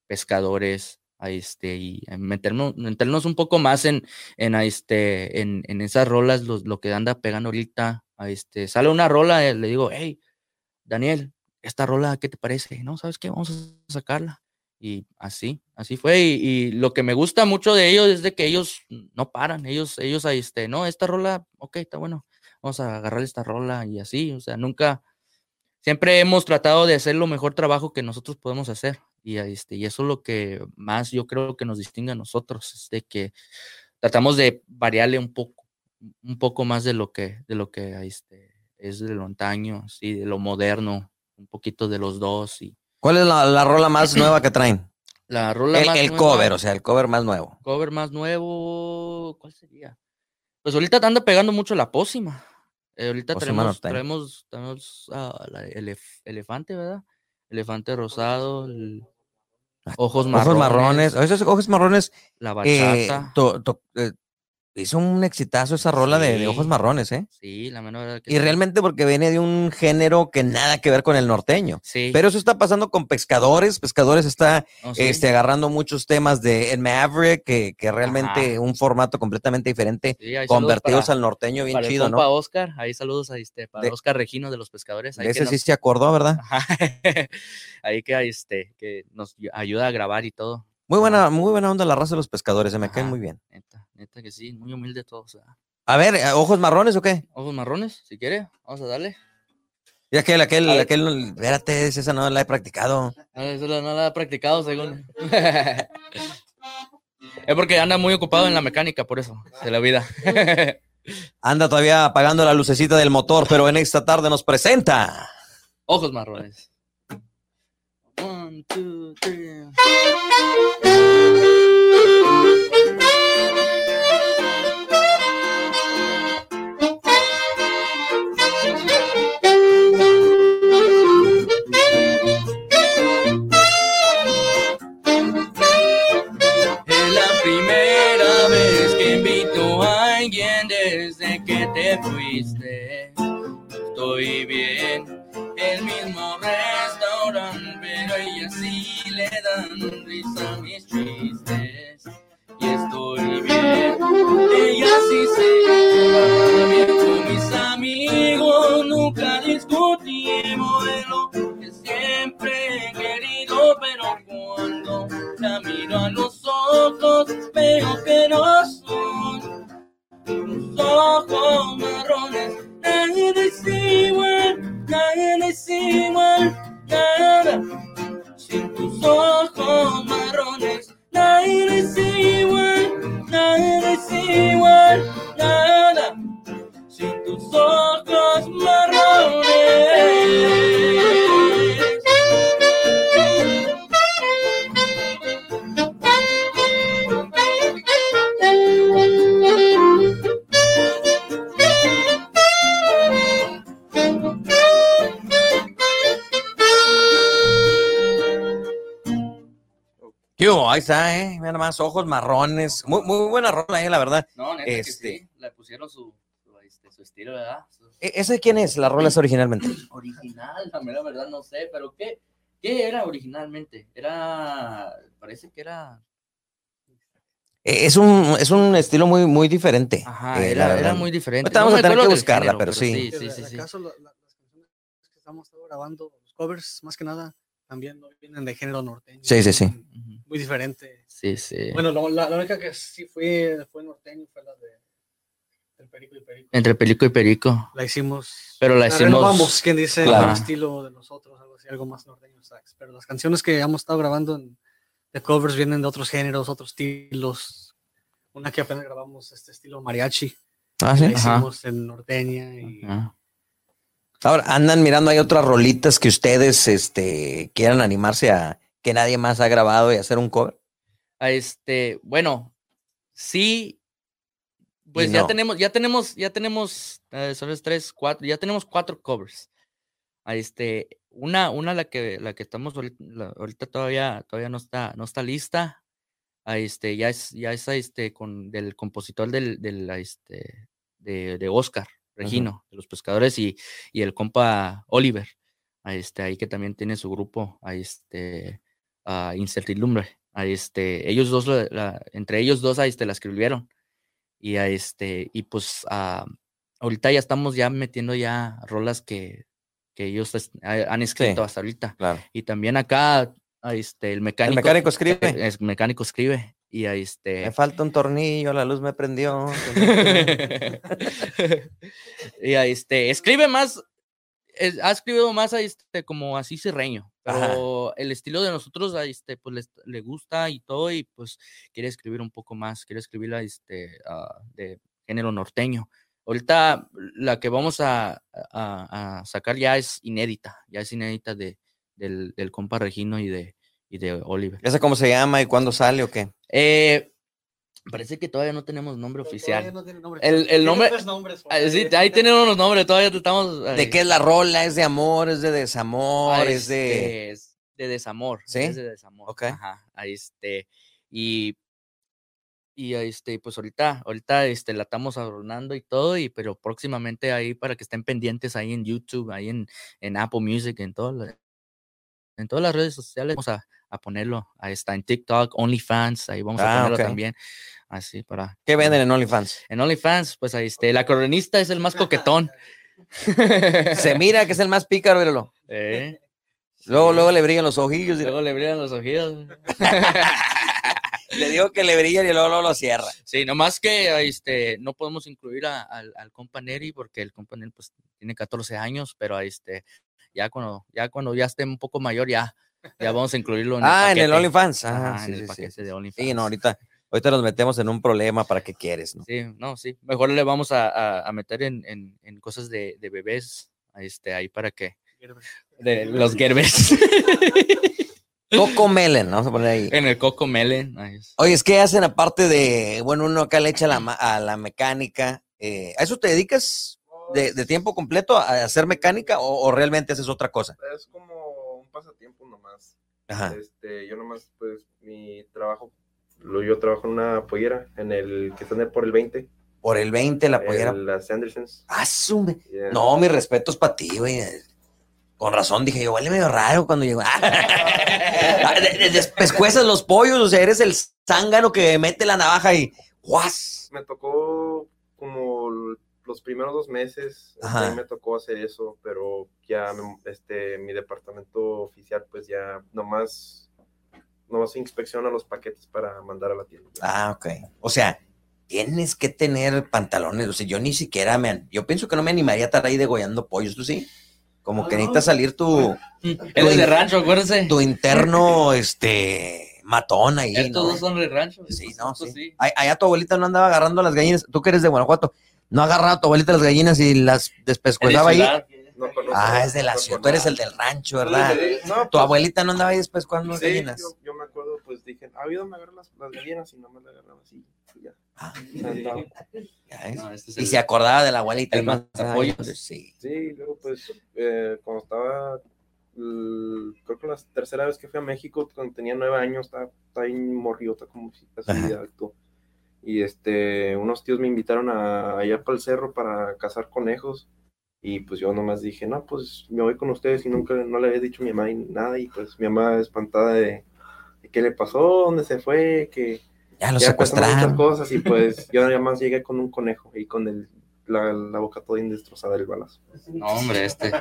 pescadores, este, y meternos, meternos un poco más en, en, este, en, en esas rolas, lo, lo que anda pegando ahorita, este, sale una rola, eh, le digo, hey, Daniel, esta rola, ¿qué te parece? No, ¿sabes qué? Vamos a sacarla. Y así, así fue. Y, y lo que me gusta mucho de ellos es de que ellos no paran. Ellos, ellos, este, no, esta rola, ok, está bueno. Vamos a agarrar esta rola y así. O sea, nunca, siempre hemos tratado de hacer lo mejor trabajo que nosotros podemos hacer. Y, este, y eso es lo que más yo creo que nos distingue a nosotros, es de que tratamos de variarle un poco, un poco más de lo que, de lo que ahí, este, es de lo antaño, sí, de lo moderno, un poquito de los dos. Y ¿Cuál es la, la rola más nueva que traen? la rola El, más el nueva- cover, o sea, el cover más nuevo. cover más nuevo, ¿cuál sería? Pues ahorita anda pegando mucho la pócima. Eh, ahorita traemos, ah, la elef- elefante, ¿verdad? Elefante rosado, el- ojos marrones, Ojos marrones. Esos ojos marrones. la eh, bachata. to- to- eh, hizo un exitazo esa rola de, de ojos marrones, ¿eh? sí, la menor verdad que Y sí. realmente porque viene de un género que nada que ver con el norteño. Sí, Pero eso está pasando con pescadores. Pescadores está sí. este, agarrando muchos temas de el Maverick, que, que realmente un formato completamente diferente, convertidos para- al norteño bien para el chido, compa ¿no? Oscar, ahí saludos a este, para De- Oscar Regino de los pescadores. Ahí De que ese sí nos- se acordó, ¿verdad? Ahí que, este, que nos ayuda a grabar y todo. Muy buena, muy buena onda la raza de los pescadores, se me caen Ajá. muy bien. Neta, neta que sí, muy humilde. ¿verdad? A ver, eh, ojos marrones o qué? Ojos marrones, si quiere, vamos a darle. Y aquel, aquel, A ver. aquel, espérate, esa no la he practicado. No, eso no la ha practicado, según. es porque anda muy ocupado en la mecánica, por eso, de la vida. Anda todavía apagando la lucecita del motor, pero en esta tarde nos presenta. Ojos marrones. One, two, three. Estoy bien, el mismo restaurante, pero ella sí le dan risa a mis chistes. Y estoy bien, ella sí se va bien con mis amigos, nunca discutimos de lo que siempre he querido, pero cuando la miro a los ojos, veo que no más, ojos marrones. Muy, muy buena rola, ¿eh? La verdad. No, neta Este- que sí. Le pusieron su, su, este, su estilo, ¿verdad? Su ¿E- ¿Ese de quién es? La rola es originalmente. original, la mera verdad no sé, pero ¿qué, qué era originalmente? Era, parece que era, Eh, Es un, es un estilo muy, muy diferente. ajá, eh, la era, verdad. era muy diferente. Ahorita vamos a tener que buscarla, pero sí. sí, sí, sí, sí. ¿Acaso la- la- las canciones que estamos grabando, los covers, más que nada, también no vienen de género norteño? Sí, sí, sí. Muy diferente. Sí, sí. Bueno, lo- la, la única que sí fue, fue norteño fue la de del Perico y Perico. Entre Perico y Perico. La hicimos. Pero la hicimos- quien dice, Claro. al estilo de nosotros, algo así, algo más norteño sax. Pero las canciones que hemos estado grabando en, de covers vienen de otros géneros, otros estilos. Una que apenas grabamos, este estilo mariachi. Ah, La sí. Ajá. hicimos en norteña y Ajá. Ahora, andan mirando, hay otras rolitas que ustedes este, quieran animarse a que nadie más ha grabado y hacer un cover. Este, bueno, sí, pues ya tenemos, ya tenemos, ya tenemos, eh, son tres, cuatro, ya tenemos cuatro covers. Este, una, una la que, la que estamos ahorita, la- ahorita todavía, todavía no está, no está lista. Este, ya es, ya es este, con, del compositor del, del, este, de, de Oscar Regino, de los pescadores, y, y el compa Oliver, este, ahí que también tiene su grupo, este, a Incertidumbre. A este, ellos dos, la- la- entre ellos dos, a este, la escribieron. Y a este, y pues ah, ahorita ya estamos ya metiendo ya rolas que, que ellos es- ha- han escrito Sí. hasta ahorita. Claro. Y también acá, a este, el mecánico. El mecánico escribe. eh, El mecánico escribe. Y a este. Me falta un tornillo, la luz me prendió. y a este, escribe más, es- ha escrito más a este, como así serreño, Ajá. pero el estilo de nosotros a este, pues les- le, gusta y todo, y pues quiere escribir un poco más, quiere escribir a este, de género norteño. Ahorita la que vamos a, a- a sacar ya es inédita, ya es inédita de, del, del compa Regino y de, y de Oliver. ¿Ya sé cómo se llama y cuándo sale o qué? Eh, parece que todavía no tenemos nombre oficial. no tiene nombre. El- el nombre- nombres, Ah, sí, ahí. ahí tenemos los nombres, todavía estamos. ¿De ahí. qué es la rola? ¿Es de amor? ¿Es de Ah, desamor? ¿Es de...? este, es de desamor. ¿Sí? Es de desamor. Ok. Ajá. Ahí este. Y. Y este, pues ahorita, ahorita este, la estamos adornando y todo, y pero próximamente ahí para que estén pendientes ahí en YouTube, ahí en, en Apple Music, en todas las, en todas las redes sociales, vamos a, a ponerlo. Ahí está en TikTok, OnlyFans, ahí vamos a Ah, ponerlo también. Así para. ¿Qué venden en OnlyFans? En OnlyFans, pues ahí este, la coronista es el más coquetón. Se mira que es el más pícaro, míralo. Eh, Luego, luego le brillan los ojillos. y Luego le brillan los ojillos. Le digo que le brillan y luego, luego lo cierra. Sí, nomás que este, no podemos incluir a- al compa Neri porque el compa Neri pues, tiene 14 años, pero este, ya cuando, ya cuando ya esté un poco mayor, ya, ya vamos a incluirlo en Ah, el en el. OnlyFans. Ah, en sí, el sí, sí. paquete de OnlyFans. Sí, no, ahorita, ahorita nos metemos en un problema para qué quieres, ¿no? Sí, no, sí. Mejor le vamos a, a- a meter en, en- en cosas de, de bebés, este, ahí para que, de los Gerbers. Coco Melon, vamos a poner ahí. en el Coco es. Oye, es que hacen aparte de, bueno, uno acá le echa la ma- a la mecánica. eh, ¿A eso te dedicas de, de tiempo completo a hacer mecánica o, o realmente haces otra cosa? Es como un pasatiempo nomás. Ajá. Este, yo nomás, pues, mi trabajo, lo, yo trabajo en una pollera, en el que está por el 20. Por el 20 la pollera. El- Las Andersons. Ah, su me- Yeah. No, mis respetos para ti, güey. Con razón dije yo, huele medio raro cuando llegó. Ah, Despescuezas los pollos, o sea, eres el zángano que mete la navaja y ¡guas! Me tocó como los primeros dos meses, Ajá. me tocó hacer eso, pero ya me- este, mi departamento oficial pues ya nomás, nomás inspecciona los paquetes para mandar a la tienda. Ah, ok. O sea, tienes que tener pantalones. O sea, yo ni siquiera me. Yo pienso que no me animaría a estar ahí degollando pollos, ¿tú sí? Como que No. necesitas salir tu, Él es de rancho, acuérdense. tu interno, este, matón ahí, Estos ¿no? dos son de rancho. Sí, estos- no, estos sí. Ay- Allá tu abuelita no andaba agarrando las gallinas. Tú que eres de Guanajuato, no agarraba a tu abuelita las gallinas y las Es de despescuezaba ahí. No conozco- Ah, es de la no ciudad. Tú eres el del rancho, ¿verdad? No, Tu pues, abuelita no andaba ahí despescuando sí, gallinas. yo, yo me acuerdo, pues dije, ha habido me agarrar las, las gallinas y no me las agarraba así. y ya. Ah, ya. No, este es Y el- se acordaba de la abuelita. el matapollos. Ay, Sí. Sí, luego pues eh, cuando estaba, creo que la tercera vez que fui a México, cuando tenía nueve años, estaba, estaba morriota, como si Ajá. de alto. Y este, unos tíos me invitaron a, allá para el cerro para cazar conejos. Y pues yo nomás dije, no, pues me voy con ustedes y nunca, no le había dicho a mi mamá ni nada. Y pues mi mamá espantada de, de qué le pasó, dónde se fue, que Ya lo ya pasaron muchas secuestraron. cosas. Y pues yo nada más llegué con un conejo y con el, la, la boca toda destrozada del balazo. No, hombre, este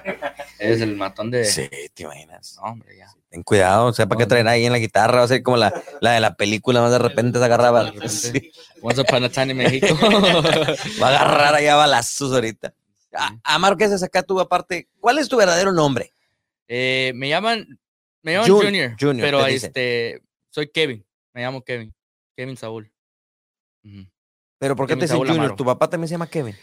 es el matón de. Sí, te imaginas. No, hombre, ya. Ten cuidado, o sea, ¿para qué traer ahí en la guitarra? Va a ser como la, la de la película, más de repente se agarraba. Sí, Once Upon a Time en México. va a agarrar allá balazos ahorita. Ah, Amar, ¿qué haces acá tú aparte? ¿Cuál es tu verdadero nombre? Eh, me llaman, me llaman Jun- Junior, Junior, pero este, soy Kevin, me llamo Kevin, Kevin Saúl. Pero ¿por qué Kevin te dicen Junior? Amaro. Tu papá también se llama Kevin.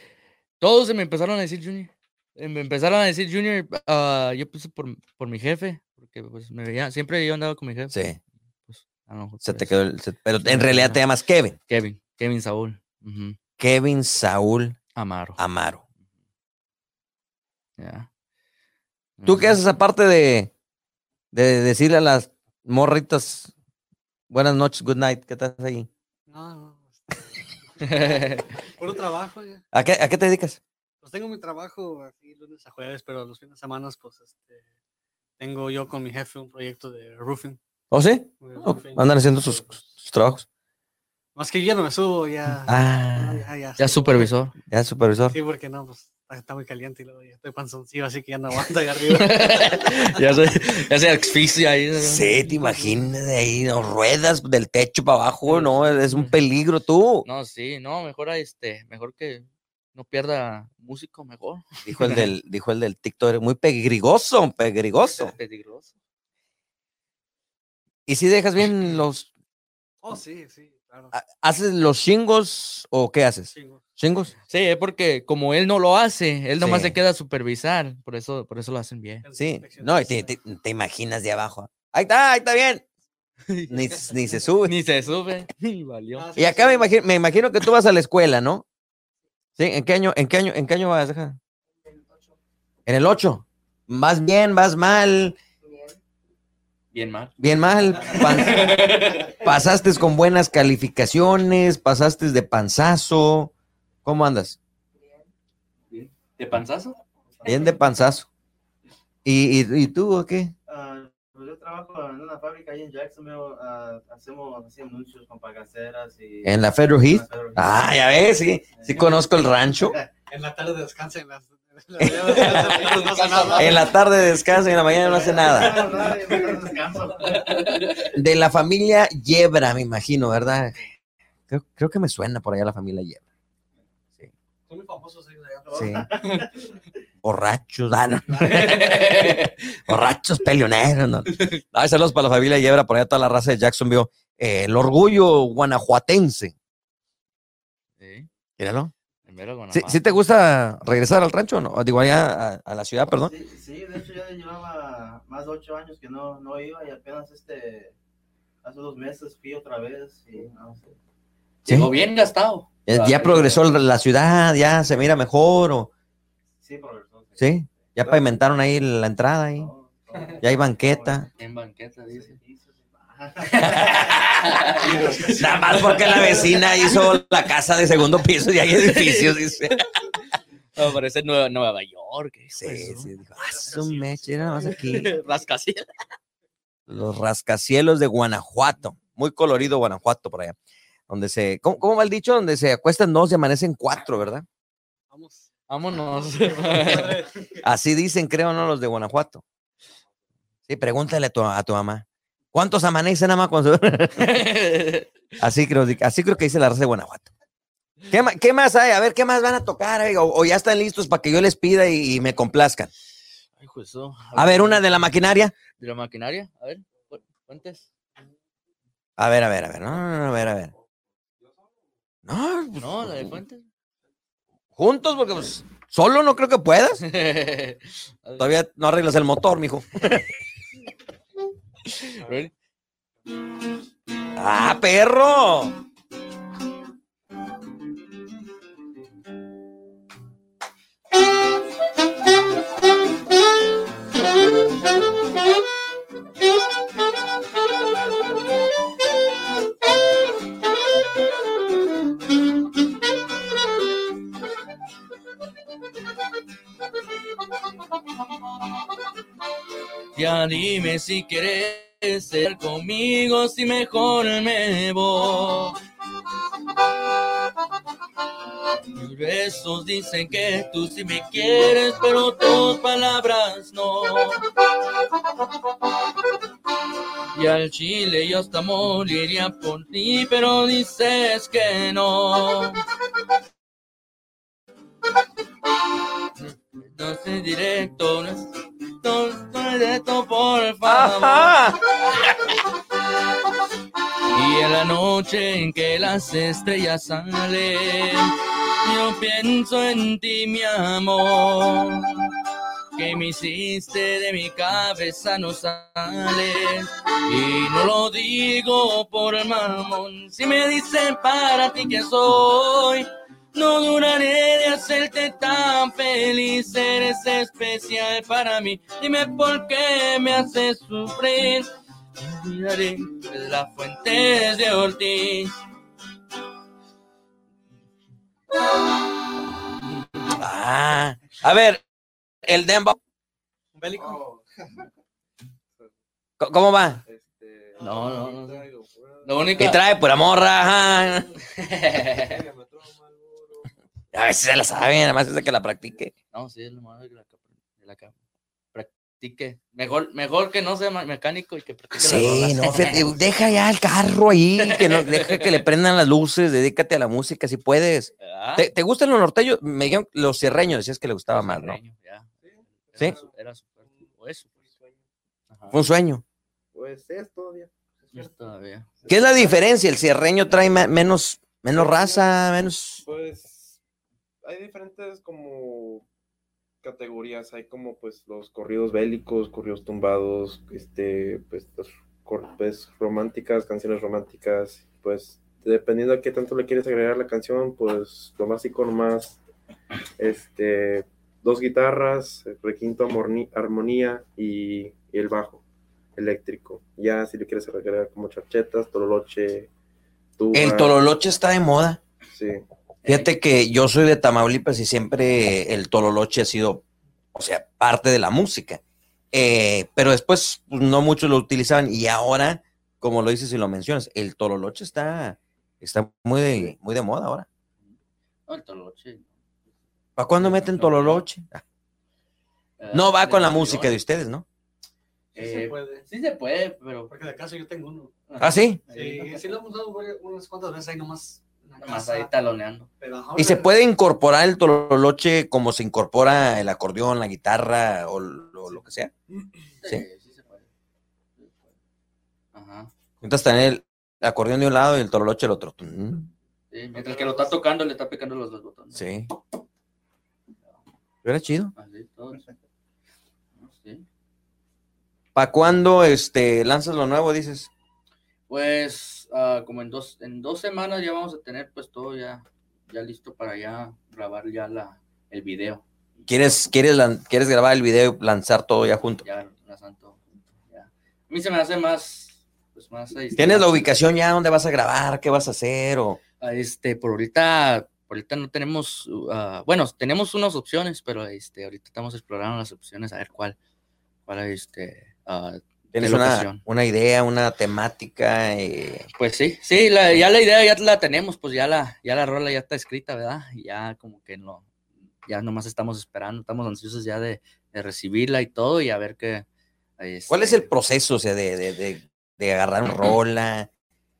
Todos se me empezaron a decir Junior. Eh, Me empezaron a decir Junior, ah, yo puse por, por mi jefe, porque pues me veía, siempre yo andaba con mi jefe. Sí, pues, a lo mejor se te quedó. el- se- pero en realidad te llamas Kevin. Kevin, Kevin Saúl. Kevin Saúl Amaro. Amaro. ya. ¿Tú qué haces aparte de, de decirle a las morritas buenas noches, good night? ¿Qué estás ahí? No, no. Puro trabajo ya. ¿A qué, a qué te dedicas? Pues tengo mi trabajo así lunes a jueves, pero los fines de semana, pues este, tengo yo con mi jefe un proyecto de roofing. ¿Oh, sí? Oh, andan haciendo sus, sus trabajos. Más que yo ya no me subo, ya. Ah, ya, ya, Ya sí, supervisor. ya, supervisor. Sí, porque no, pues está, está muy caliente y luego ya estoy panzoncillo, así que ya no aguanto ahí arriba. ya se, ya se asfixia ahí. Sí, te imaginas ahí, no, ruedas del techo para abajo, no, es un peligro tú. No, sí, no, mejor a este, mejor que no pierda músico, mejor. Dijo el del, dijo el del TikTok, eres muy pegrigoso, pegrigoso. Peligroso. ¿Y si dejas bien los, Oh, sí, sí, claro. haces los chingos o qué haces? Chingo. ¿Chingos? Sí, es porque como él no lo hace, él nomás Sí. se queda a supervisar, por eso, por eso lo hacen bien. Sí, no, y te, te- te imaginas de abajo. Ahí está, ahí está bien. Ni, ni se sube. Ni se sube, ni valió. Y acá me imagino, me imagino que tú vas a la escuela, ¿no? Sí, ¿en qué año, en qué año, en qué año vas? Deja? En el 8. Vas bien, vas mal, Bien mal. bien mal. pasaste con buenas calificaciones, pasaste de panzazo. ¿Cómo andas? ¿De panzazo? Bien de panzazo. ¿Y, y, y tú o qué? Ah, pues yo trabajo en una fábrica ahí en Jacksonville. ah, hacemos así anuncios con pagaceras y. En la Federal Heath. Ah, ya ves, sí. Sí conozco el rancho. En la tarde descansa en las. en las- no hace nada. En la tarde descansa y en la mañana no hace nada. De la familia Yebra, me imagino, ¿verdad? Creo, creo que me suena por allá la familia Yebra. Son muy famosos ellos allá. Sí. Borrachos, ah, no. Borrachos, peleoneros. No. Ay, saludos para la familia Yebra, por allá toda la raza de Jacksonville. Eh, el orgullo guanajuatense. Sí, Míralo. ¿Sí, te gusta regresar al rancho o no? Digo, allá a, a la ciudad, perdón. Sí, sí, de hecho ya llevaba más de ocho años que no, no iba y apenas este. Hace dos meses fui otra vez y no sé. Sí. Llegó bien gastado. Ya, ya progresó la ciudad, ya se mira mejor, o Sí, progresó. sí, ya pavimentaron ahí la entrada ahí. Ya hay banqueta. En banqueta, dice. Sí, sí, sí. Nada más porque la vecina hizo la casa de segundo piso y hay edificios, dice. No, parece Nueva, Nueva York. Sí, de su- sí. Ah, más aquí. Rascacielos. Los rascacielos de Guanajuato. Muy colorido Guanajuato por allá. Donde se, ¿cómo, cómo va el dicho? Donde se acuestan dos y amanecen cuatro, ¿verdad? Vamos. Vámonos. Así dicen, creo, ¿no? Los de Guanajuato. Sí, pregúntale a tu, a tu mamá. ¿Cuántos amanecen, mamá? su-?" así, creo, así creo que dice la raza de Guanajuato. ¿Qué, qué más hay? A ver, ¿qué más van a tocar? O, o ya están listos para que yo les pida y, y me complazcan. Ay, de su- A ver, una de la maquinaria. De la maquinaria. A ver, cu- cuentes. A ver, a ver, a ver. No, no, no, a ver, a ver. No, pues, No, la de Fuentes. juntos, porque pues, solo no creo que puedas. Todavía no arreglas el motor, mijo. ¡Ah, perro! Dime si quieres ser conmigo, si mejor me voy. Mis besos dicen que tú sí me quieres, pero tus palabras no. Y al chile yo hasta moriría por ti, pero dices que no. No sé directo, no es no, no es directo, por favor. ¡Ajá! Y en la noche en que las estrellas salen, yo pienso en ti, mi amor. Que me hiciste de mi cabeza no sale. Y no lo digo por mamón. Si me dicen para ti que soy, no duraré de hacerte tan feliz. Eres especial para mí. Dime por qué me haces sufrir. Olvidaré de las fuentes de Ortiz. Ah, a ver, el dembow. ¿c- ¿cómo va? Este, No, no, no. traigo pura- Lo único. ¿Qué trae pura morra? ajá. me traigo Marlboro. A si se la sabe, nada más es de que la practique. no, sí, es lo malo de la que, de la que practique. Mejor, mejor que no sea mecánico y que practique Sí, no, fíjate, deja ya el carro ahí, que no, deja que le prendan las luces, dedícate a la música si puedes. ¿Verdad? ¿Te, te gustan los norteños? Me dijeron los cierreños, decías que le gustaba Los más, ¿no? ya. Sí. Era su- Era su o es su fuerte. Ajá. Fue un sueño. Pues es todavía. Es todavía. ¿Qué es la diferencia? ¿El cierreño trae menos, menos raza, menos...? Pues hay diferentes como categorías. Hay como pues los corridos bélicos, corridos tumbados, este, pues, los cor- pues, románticas, canciones románticas. Pues dependiendo a qué tanto le quieres agregar a la canción, pues lo básico nomás, este, dos guitarras, el requinto, armonía y, y el bajo eléctrico. Ya si le quieres agregar como charchetas, tololoche, tuba, El tololoche está de moda. Sí. Fíjate que yo soy de Tamaulipas y siempre el tololoche ha sido, o sea, parte de la música. Eh, pero después pues, no muchos lo utilizaban y ahora, como lo dices y lo mencionas, el tololoche está, está muy, de, muy de moda ahora. No, el tololoche. ¿Para cuándo meten tololoche? Ah, Eh, No va con la música de ustedes, ¿no? Sí se Eh, puede. Sí se puede, pero. Porque de acaso yo tengo uno. ¿Ah, sí? Sí, sí lo hemos dado unas cuantas veces ahí nomás. Casa, ahí taloneando. ¿Y se puede incorporar el tololoche como se incorpora el acordeón, la guitarra o lo, lo que sea? Sí. sí se puede. Sí se puede. Ajá. Entonces tener el acordeón de un lado y el tololoche del otro. Mm, Sí, mientras que lo está tocando, le está picando los dos botones. Sí. Era chido. Así, todo. No, sí. ¿Para cuándo este, lanzas lo nuevo, dices? Pues ah, como en dos, en dos semanas ya vamos a tener pues todo ya, ya listo para ya grabar ya la, el video. ¿Quieres, quieres, ¿Quieres grabar el video y lanzar todo ya junto? Ya la santo. Ya. A mí se me hace más, pues más ahí ¿Tienes la ubicación ya? ¿Dónde vas a grabar? ¿Qué vas a hacer? O... Ah, Este, por ahorita, por ahorita no tenemos, ah, bueno, tenemos unas opciones, pero este, ahorita estamos explorando las opciones a ver cuál, cuál este, ah, ¿Tienes ¿Qué una, una idea, una temática? eh, Pues sí, sí, la- ya la idea ya la tenemos, pues ya la, ya la rola ya está escrita, ¿verdad? Ya como que no, ya nomás estamos esperando, estamos ansiosos ya de, de recibirla y todo y a ver qué. ¿Cuál es este, el proceso o sea, de, de, de, de agarrar un rola?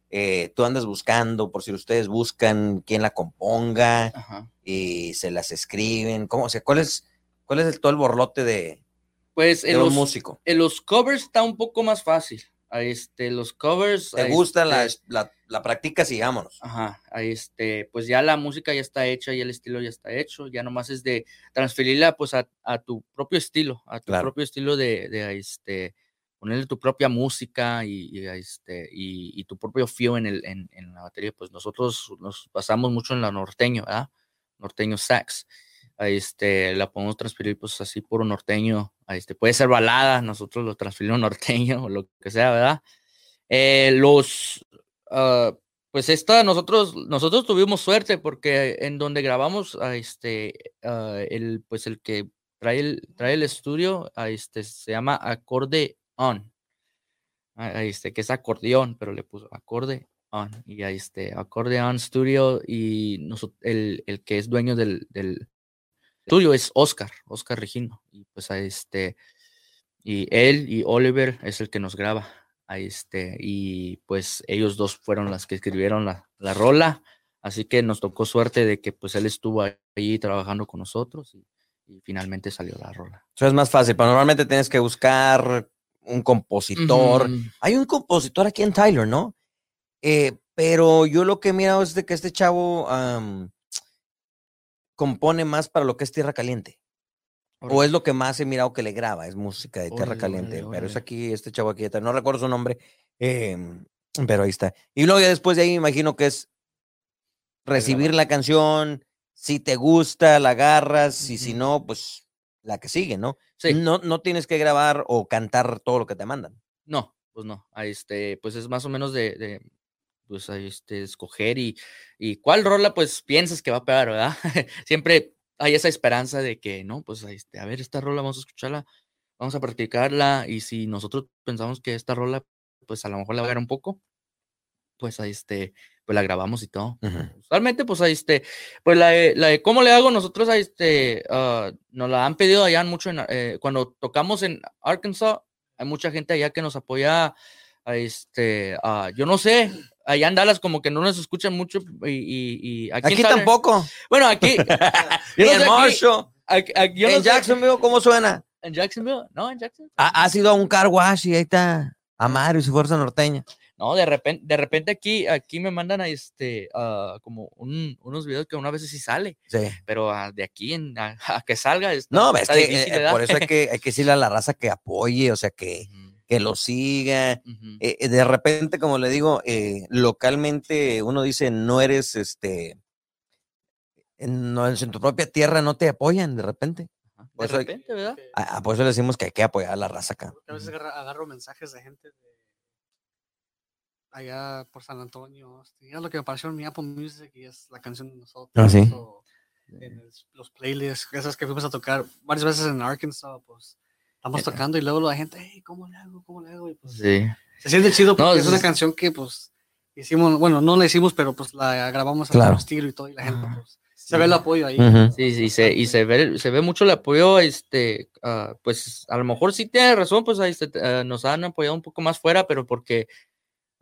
Eh, tú andas buscando, por si ustedes buscan quién la componga Ajá. y se las escriben. ¿Cómo? O sea, ¿cuál es, cuál es el, todo el borlote de, Pues en los, músico? en los covers está un poco más fácil. a Este, los covers. ¿Te a gusta? La, este, la, la practicas y vámonos. Ajá, este, pues ya la música ya está hecha y el estilo ya está hecho, ya nomás es de transferirla pues a, a tu propio estilo, a tu Claro. propio estilo de, de este, ponerle tu propia música y, y, este, y, y tu propio feel en, el, en, en la batería, pues nosotros nos basamos mucho en la norteño, ¿verdad? Norteño sax, este, la podemos transferir pues así puro norteño, a este, puede ser balada, nosotros lo transferimos norteño o lo que sea, ¿verdad? Eh, los, ah, pues esta, nosotros, nosotros tuvimos suerte porque en donde grabamos este, ah, el, pues el que trae el, trae el estudio, este, se llama Acorde On. este, que es acordeón, pero le puso acorde on. Y a este, Acorde On Studio y el, el que es dueño del estudio es Oscar, Oscar Regino. Y pues a este, y él y Oliver es el que nos graba. A este, y pues ellos dos fueron las que escribieron la, la rola. Así que nos tocó suerte de que pues él estuvo ahí trabajando con nosotros y, y finalmente salió la rola. Eso es más fácil, pero normalmente tienes que buscar un compositor. Hay un compositor aquí en Tyler, ¿no? Eh, pero yo lo que he mirado es de que este chavo compone más para lo que es Tierra Caliente. O es lo que más he mirado que le graba, es música de Tierra Caliente. Pero es aquí, este chavo aquí, no recuerdo su nombre, em, pero ahí está. Y luego ya después de ahí me imagino que es recibir la canción, si te gusta, la agarras, y si no, pues la que sigue, ¿no? Sí. No, no tienes que grabar o cantar todo lo que te mandan. No, pues no. este, pues es más o menos de, de, pues a este, escoger y, y cuál rola pues piensas que va a pegar, ¿verdad? Siempre hay esa esperanza de que, no, pues a este, a ver, esta rola vamos a escucharla, vamos a practicarla y si nosotros pensamos que esta rola pues a lo mejor la va a pegar un poco, pues a este, pues la grabamos y todo. Usualmente, pues ahí este, pues la de, la de cómo le hago, nosotros ahí este, ah, nos la han pedido allá mucho en, eh, cuando tocamos en Arkansas, hay mucha gente allá que nos apoya, a este, ah, yo no sé, allá en Dallas como que no nos escuchan mucho y, y, y aquí, en Aquí tampoco. Bueno, aquí, yo no en sé aquí- Marshall, aquí- aquí- yo no en sé- Jacksonville, ¿cómo suena? en Jacksonville, no, en Jacksonville. Ha, has ido a un car wash y ahí está Amario y su fuerza norteña. No, de repente, de repente aquí, aquí me mandan a este, ah, como un- unos videos que una vez sí sale. Sí. pero ah, de aquí en, a, a que salga está, No, es está que difícil, eh, eh, por eso hay que, hay que decirle a la raza que apoye, o sea, que, Ujú, que lo siga. Eh, eh, de repente, como le digo, eh, localmente uno dice, no eres, este, en, no, en tu propia tierra no te apoyan de repente. Ajá, por de eso hay- repente, ¿verdad? Ah, ah, por eso le decimos que hay que apoyar a la raza acá. porque a veces agarro mensajes de gente de allá por San Antonio. este, Ya lo que me apareció en mi Apple Music y es la canción de nosotros. Ah, sí. o en el- los playlists, esas que fuimos a tocar varias veces en Arkansas, pues estamos tocando y luego la gente, hey, ¿cómo le hago? ¿Cómo le hago? Y pues Sí. se siente chido porque No, es una canción que pues hicimos, bueno, no la hicimos, pero pues la grabamos a Claro. nuestro estilo y todo y la gente pues se ve el apoyo ahí. Ujú. Sí, sí, se, y se ve, se ve mucho el apoyo, este, ah, pues a lo mejor sí tiene razón, pues ahí ah, nos han apoyado un poco más fuera, pero porque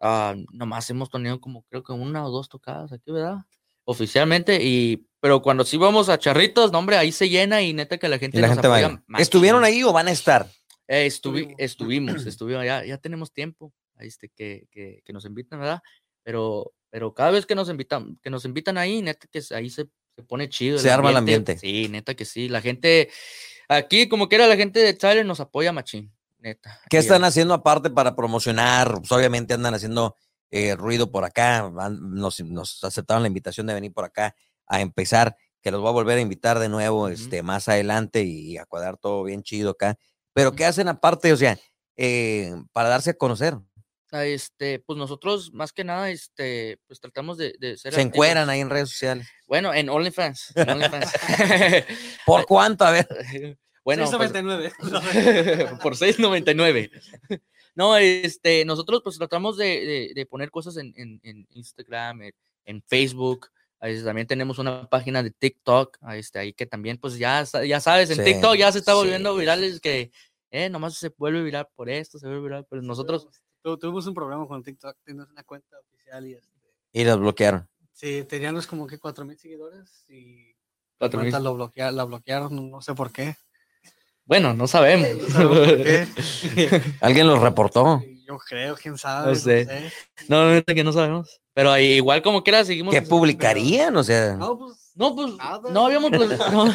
ah, nomás hemos tenido como creo que una o dos tocadas aquí, ¿verdad? Oficialmente, y pero cuando sí vamos a charritos, no hombre, ahí se llena y neta que la gente Y la nos gente apoya. ¿Estuvieron ahí o van a estar? Eh, estuvi- Estuvimos. estuvimos, ya, ya tenemos tiempo ahí este, que, que, que nos invitan, ¿verdad? Pero, pero cada vez que nos invitan, que nos invitan ahí, neta que se- ahí se, se pone chido. Se arma el ambiente. Sí, neta que sí. La gente, aquí como quiera, la gente de Tyler nos apoya machín, neta. ¿Qué están haciendo aparte para promocionar? Pues, obviamente andan haciendo eh, ruido por acá. nos aceptaron la invitación de venir por acá a empezar, que los voy a volver a invitar de nuevo este, más adelante y, a cuadrar todo bien chido acá. Pero. ¿qué hacen aparte? O sea, eh, para darse a conocer. ah, este, pues nosotros más que nada, este, pues tratamos de, de ser Se activos. encueran ahí en redes sociales. Bueno, en OnlyFans. en OnlyFans. ¿Por cuánto? A ver. bueno, pues, 6.99. por 6.99. No, este, nosotros pues tratamos de, de- de poner cosas en, en- en Instagram, en, en Facebook. También tenemos una página de TikTok, ahí, este, ahí que también, pues ya, ya sabes, en Sí, TikTok ya se está sí. volviendo virales que, eh, nomás se vuelve viral por esto, se vuelve viral, pero nosotros, Tu- Tuvimos un problema con TikTok, teníamos una cuenta oficial y este, Y los bloquearon. sí, teníamos como que 4.000 seguidores y la Cuatro mil. cuenta lo bloquea- la bloquearon, no, no sé por qué. bueno, no sabemos. No sabemos por qué. Alguien los reportó. Yo creo, quién sabe. No sé. No, neta que no sabemos. Pero ahí, igual como quiera seguimos. ¿Qué publicarían? O sea. No, pues. No, pues, Nada. no habíamos... pues, no.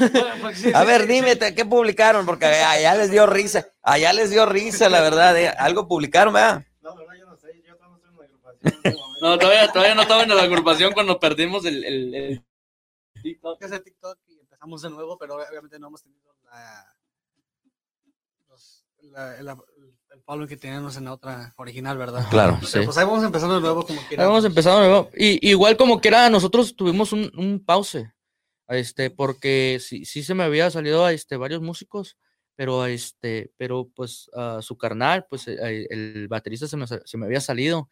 pues, A ver, sí, dime, ¿te- ¿qué publicaron? Porque allá les dio risa. Allá les dio risa, la verdad. eh. Algo publicaron, ¿verdad? No, verdad, yo no sé, yo todavía no estoy en la agrupación. No, todavía, todavía no estaba en la agrupación cuando perdimos el, el, el TikTok. que hacer TikTok y empezamos de nuevo, pero obviamente no hemos tenido la, los- la- el, el following que teníamos en la otra original, ¿verdad? Claro, sí. Pero pues ahí vamos empezando de nuevo como quieras. Habíamos empezado de nuevo. Y, igual como que era, nosotros tuvimos un, un pause. Este, porque sí, sí se me había salido este, varios músicos, pero este, pero pues a su carnal, pues eh, el baterista se me, se me había salido.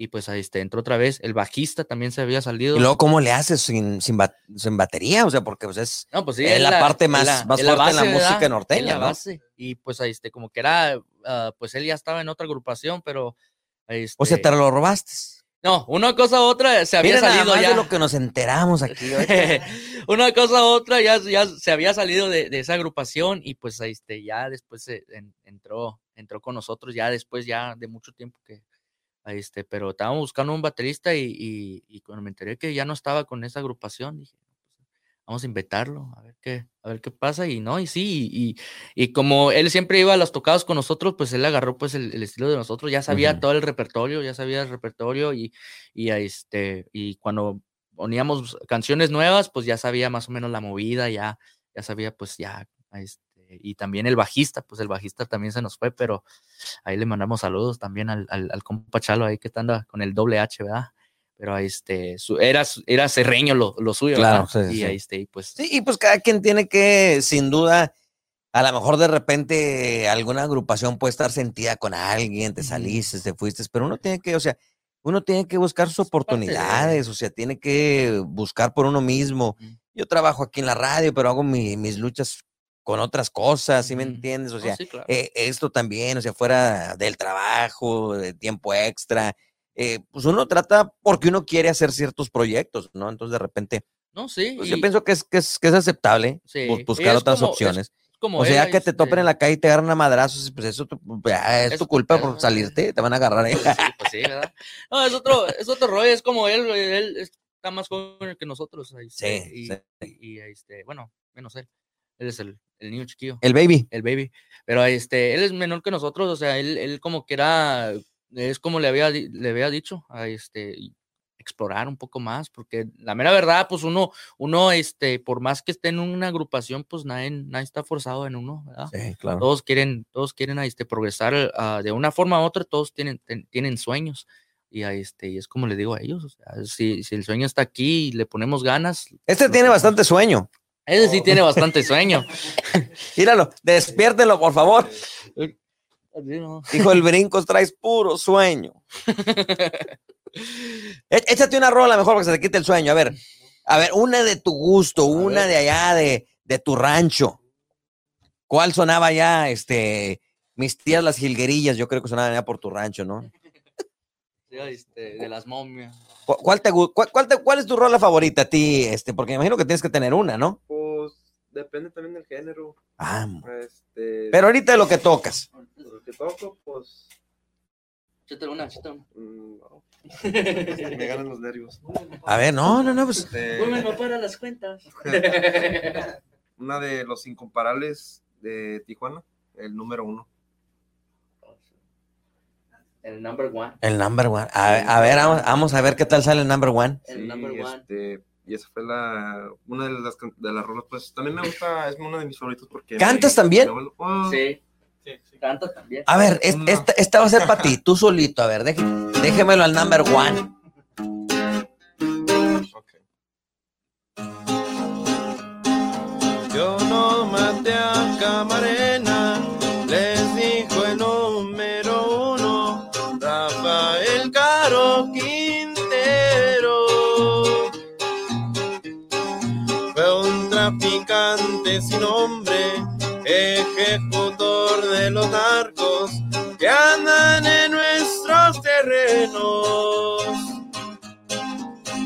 Y pues ahí este, entró otra vez. El bajista también se había salido. Y luego, ¿cómo le haces sin, sin, ba- sin batería? O sea, porque pues, es. No, pues sí, es la parte es más- más es fuerte en la música ¿verdad? Norteña, la ¿no? base. Y pues ahí este, como que era, ah, pues él ya estaba en otra agrupación, pero. O sea, este, te lo robaste. No, una cosa u otra se había Mira nada salido más ya. de lo que nos enteramos aquí. una cosa u otra ya, ya se había salido de, de esa agrupación y pues ahí este, ya después se en- entró, entró con nosotros, ya después ya de mucho tiempo que ahí este, pero estábamos buscando un baterista y, y, y cuando me enteré que ya no estaba con esa agrupación, dije, "Pues, vamos a invitarlo, a ver qué, a ver qué pasa, y no, y sí, y, y como él siempre iba a los tocados con nosotros, pues él agarró pues el, el estilo de nosotros, ya sabía todo el repertorio, ya sabía el repertorio, y, y este, y cuando poníamos canciones nuevas, pues ya sabía más o menos la movida, ya, ya sabía pues ya, este, y también el bajista, pues el bajista también se nos fue, pero ahí le mandamos saludos también al, al, al compa Chalo ahí que anda con el doble H, ¿verdad? Pero ahí este, su, era, su- era serreño lo, lo suyo, Claro, ¿verdad? sí, sí, y sí. ahí este, y pues Sí, y pues cada quien tiene que, sin duda, a lo mejor de repente alguna agrupación puede estar sentida con alguien, te saliste, te fuiste, pero uno tiene que, o sea, uno tiene que buscar sus oportunidades, o sea, tiene que buscar por uno mismo. Yo trabajo aquí en la radio, pero hago mi- mis luchas con otras cosas, ¿sí me entiendes? O sea, sí, claro. eh, esto también, o sea, fuera del trabajo, de tiempo extra, eh, pues uno trata porque uno quiere hacer ciertos proyectos, ¿no? Entonces de repente, no, sí. pues y yo pienso que es, que es, que es aceptable Sí, buscar es otras como- opciones. como O sea, que te topen en la calle y te agarran a madrazos, pues eso es Es tu culpa por salirte, te van a agarrar ahí. Pues sí, pues sí, ¿verdad? No, es otro, es otro rollo, es como él, él está más joven que nosotros. ahí Sí, y, sí. y, y, este, bueno, menos él. Él es el, el niño chiquillo, El baby. el baby. Pero este, él es menor que nosotros, o sea, él, él como que era, es como le había, le había dicho, a este, explorar un poco más, porque la mera verdad, pues uno, uno, este, por más que esté en una agrupación, pues nadie, nadie está forzado en uno, ¿verdad? Sí, claro. todos quieren, todos quieren este, progresar ah, de una forma u otra, todos tienen, ten- tienen sueños. Y, ahí, este, y es como le digo a ellos, o sea, si, si el sueño está aquí y le ponemos ganas, Este tiene bastante sueño. ese sí tiene bastante sueño. Míralo, despiértelo, por favor. Dijo el brincos, traes puro sueño. Échate una rola mejor para que se te quite el sueño. A ver, a ver, una de tu gusto, una de allá de, de tu rancho. ¿Cuál sonaba allá? Este, mis tías las jilguerillas, yo creo que sonaban allá por tu rancho, ¿no? Este, de las momias. ¿Cu- ¿Cuál, te, cuál te- cuál es tu rola favorita a ti? Este, porque me imagino que tienes que tener una, ¿no? Depende también del género. Ah, Este, pero ahorita de lo que tocas. lo que toco, pues. Échate una, échate una. mm, no. Me ganan los nervios. A ver, no, no, no, pues. Este, para las cuentas. una de los incomparables de Tijuana, el número uno. El number one. El number one. A, a ver, vamos, vamos a ver qué tal sale el number one. El Sí, number one. este, y esa fue la, una de las, de las rolas, pues también me gusta, es una de mis favoritos porque... ¿Cantas me- también? me oh, Sí. Canta también. A ver, es- esta, esta va a ser para ti, tú solito. A ver, deje- déjemelo al number one. Yo no maté a Camarena, traficante sin nombre, ejecutor de los narcos que andan en nuestros terrenos.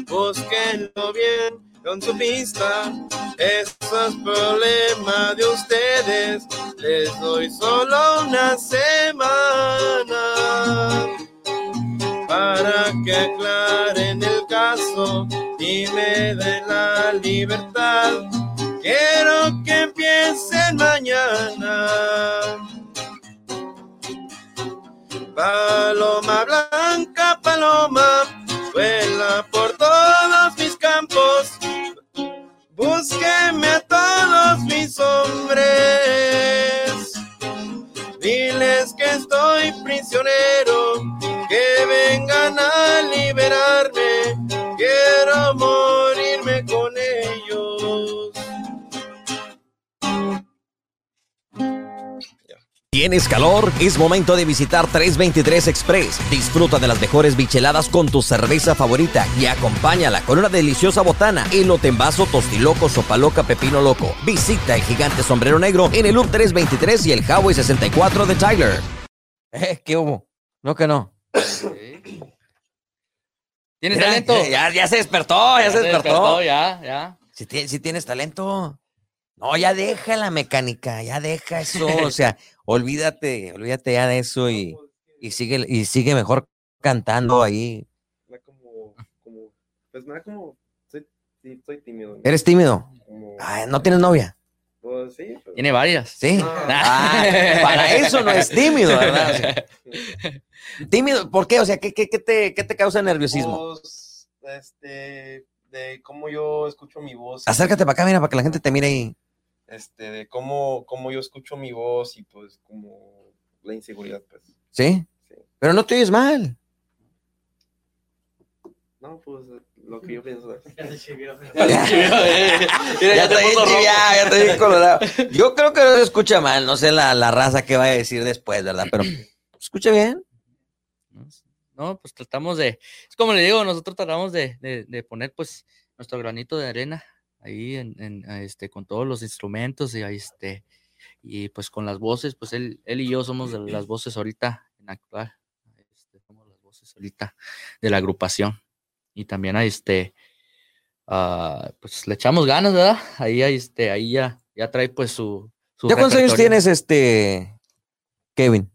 Búsquenlo bien con su pista. Eso es problema de ustedes. Les doy solo una semana para que aclaren el caso y me den la libertad. Quiero que empiecen mañana. Paloma blanca, paloma, vuela por todos mis campos. Búsqueme a todos mis hombres. Diles que estoy prisionero, que vengan a liberarme. Quiero morirme ¿Tienes calor? Es momento de visitar 323 Express. Disfruta de las mejores bicheladas con tu cerveza favorita y acompáñala con una deliciosa botana, elote en vaso, tostiloco, sopa loca, pepino loco. Visita el gigante sombrero negro en el Loop 323 y el Highway 64 de Tyler. Eh, ¿qué hubo? No que no. ¿Tienes Mira, talento? Ya, ya se despertó, ya, se despertó. Ya, ya. Si, si tienes talento. No, ya deja la mecánica, ya deja eso. O sea, olvídate, olvídate ya de eso y, y sigue, y sigue mejor cantando ahí. Me da como, como, pues me da como, soy, sí, soy tímido. ¿no? ¿Eres tímido? Como, Ay, ¿No tienes novia? pues sí, pero- Tiene varias. Sí. Ah, para eso no es tímido, ¿verdad? O sea, tímido, ¿por qué? O sea, ¿qué, qué, qué te, qué te causa nerviosismo? Pues, este, de cómo yo escucho mi voz. Acércate para acá, mira, para que la gente te mire ahí. Este, de cómo, cómo yo escucho mi voz y pues como la inseguridad, pues. ¿Sí? Sí. Pero no te oyes mal. No, pues lo que yo pienso. Mira, ya, ya te ya, ya estoy bien colorado. Yo creo que no se escucha mal, no sé la, la raza que va a decir después, ¿verdad? Pero escucha bien. No, pues tratamos de, es como le digo, nosotros tratamos de, de- de poner pues nuestro granito de arena ahí en, este, con todos los instrumentos y ahí, este, y pues con las voces, pues él, él y yo somos de las voces ahorita en actual, este, somos las voces ahorita de la agrupación y también a este, ah, pues le echamos ganas, ¿verdad? Ahí, ahí, este, ahí ya, ya trae pues su, su ¿Ya cuántos años tienes, este, Kevin?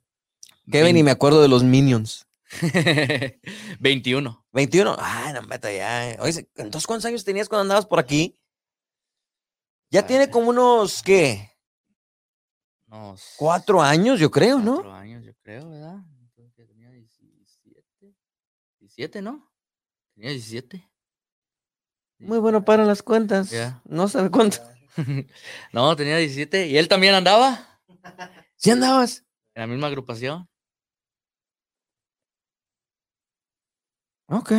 Kevin, y me acuerdo de los Minions. 21. 21. Ay, no, meta ya. Oye, entonces, ¿cuántos años tenías cuando andabas por aquí? Ya tiene como unos, ¿qué? Unos Cuatro años, yo creo, ¿no? Cuatro años, yo creo, ¿verdad? Entonces tenía 17. 17, ¿no? Tenía 17. Muy bueno para las cuentas. Ya. No sabe cuánto. no, tenía 17. ¿Y él también andaba? ¿Sí andabas? En la misma agrupación. Ok.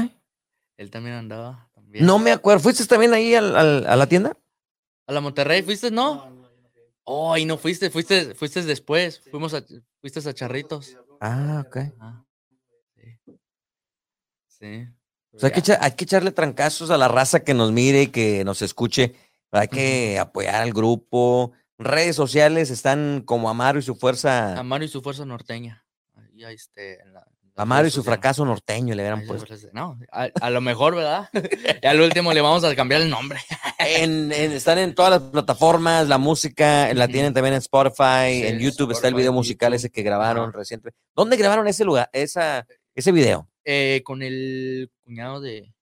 Él también andaba. También. No me acuerdo. ¿Fuiste también ahí al- al- a la tienda? ¿A la Monterrey fuiste, no? Oh, y no fuiste, fuiste, fuiste después. Fuimos a, fuiste a Charritos. Ah, ok. Ah, sí. Sí. O sea, hay que, Ya. echa- hay que echarle trancazos a la raza que nos mire y que nos escuche. Hay que apoyar al grupo. Redes sociales están como Amaro y su fuerza. Amaro y su fuerza norteña. Ahí, ahí, este, en la- las Amaro y su fracaso norteño le hubieran Ahí puesto. No, a, a lo mejor, ¿verdad? y al último le vamos a cambiar el nombre. En- en- están en todas las plataformas, la música, la tienen también en Spotify, Sí, en YouTube está el video musical ese que grabaron Ajá. reciente. ¿Dónde grabaron ese lugar, esa, ese video? Eh, con el cuñado de,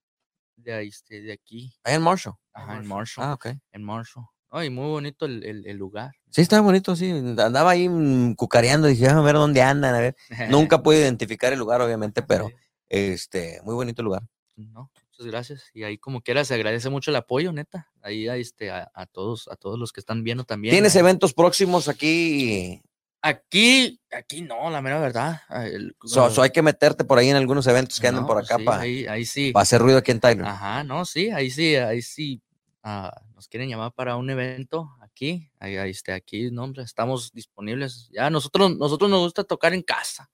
de, ahí, este, de aquí. Allá en Marshall. Ajá, en Marshall. Ah, ok. En Marshall. Ay, muy bonito el, el- el lugar. Sí, estaba bonito, sí. Andaba ahí mm, cucareando, dije, a ver dónde andan, a ver. Nunca pude identificar el lugar, obviamente, pero este, muy bonito lugar. No, muchas gracias. Y ahí como quiera se agradece mucho el apoyo, neta. Ahí a, este, a, a todos, a todos los que están viendo también. ¿Tienes eventos próximos aquí? Aquí, aquí no, la mera verdad. El- So, so hay que meterte por ahí en algunos eventos que anden no, por acá sí, para ahí, ahí sí. hacer ruido aquí en Tyler. Ajá, no, sí, ahí sí, ahí sí. Ah, nos quieren llamar para un evento aquí, ahí, ahí, este, aquí, no, hombre, estamos disponibles. Ya nosotros, nosotros nos gusta tocar en casa.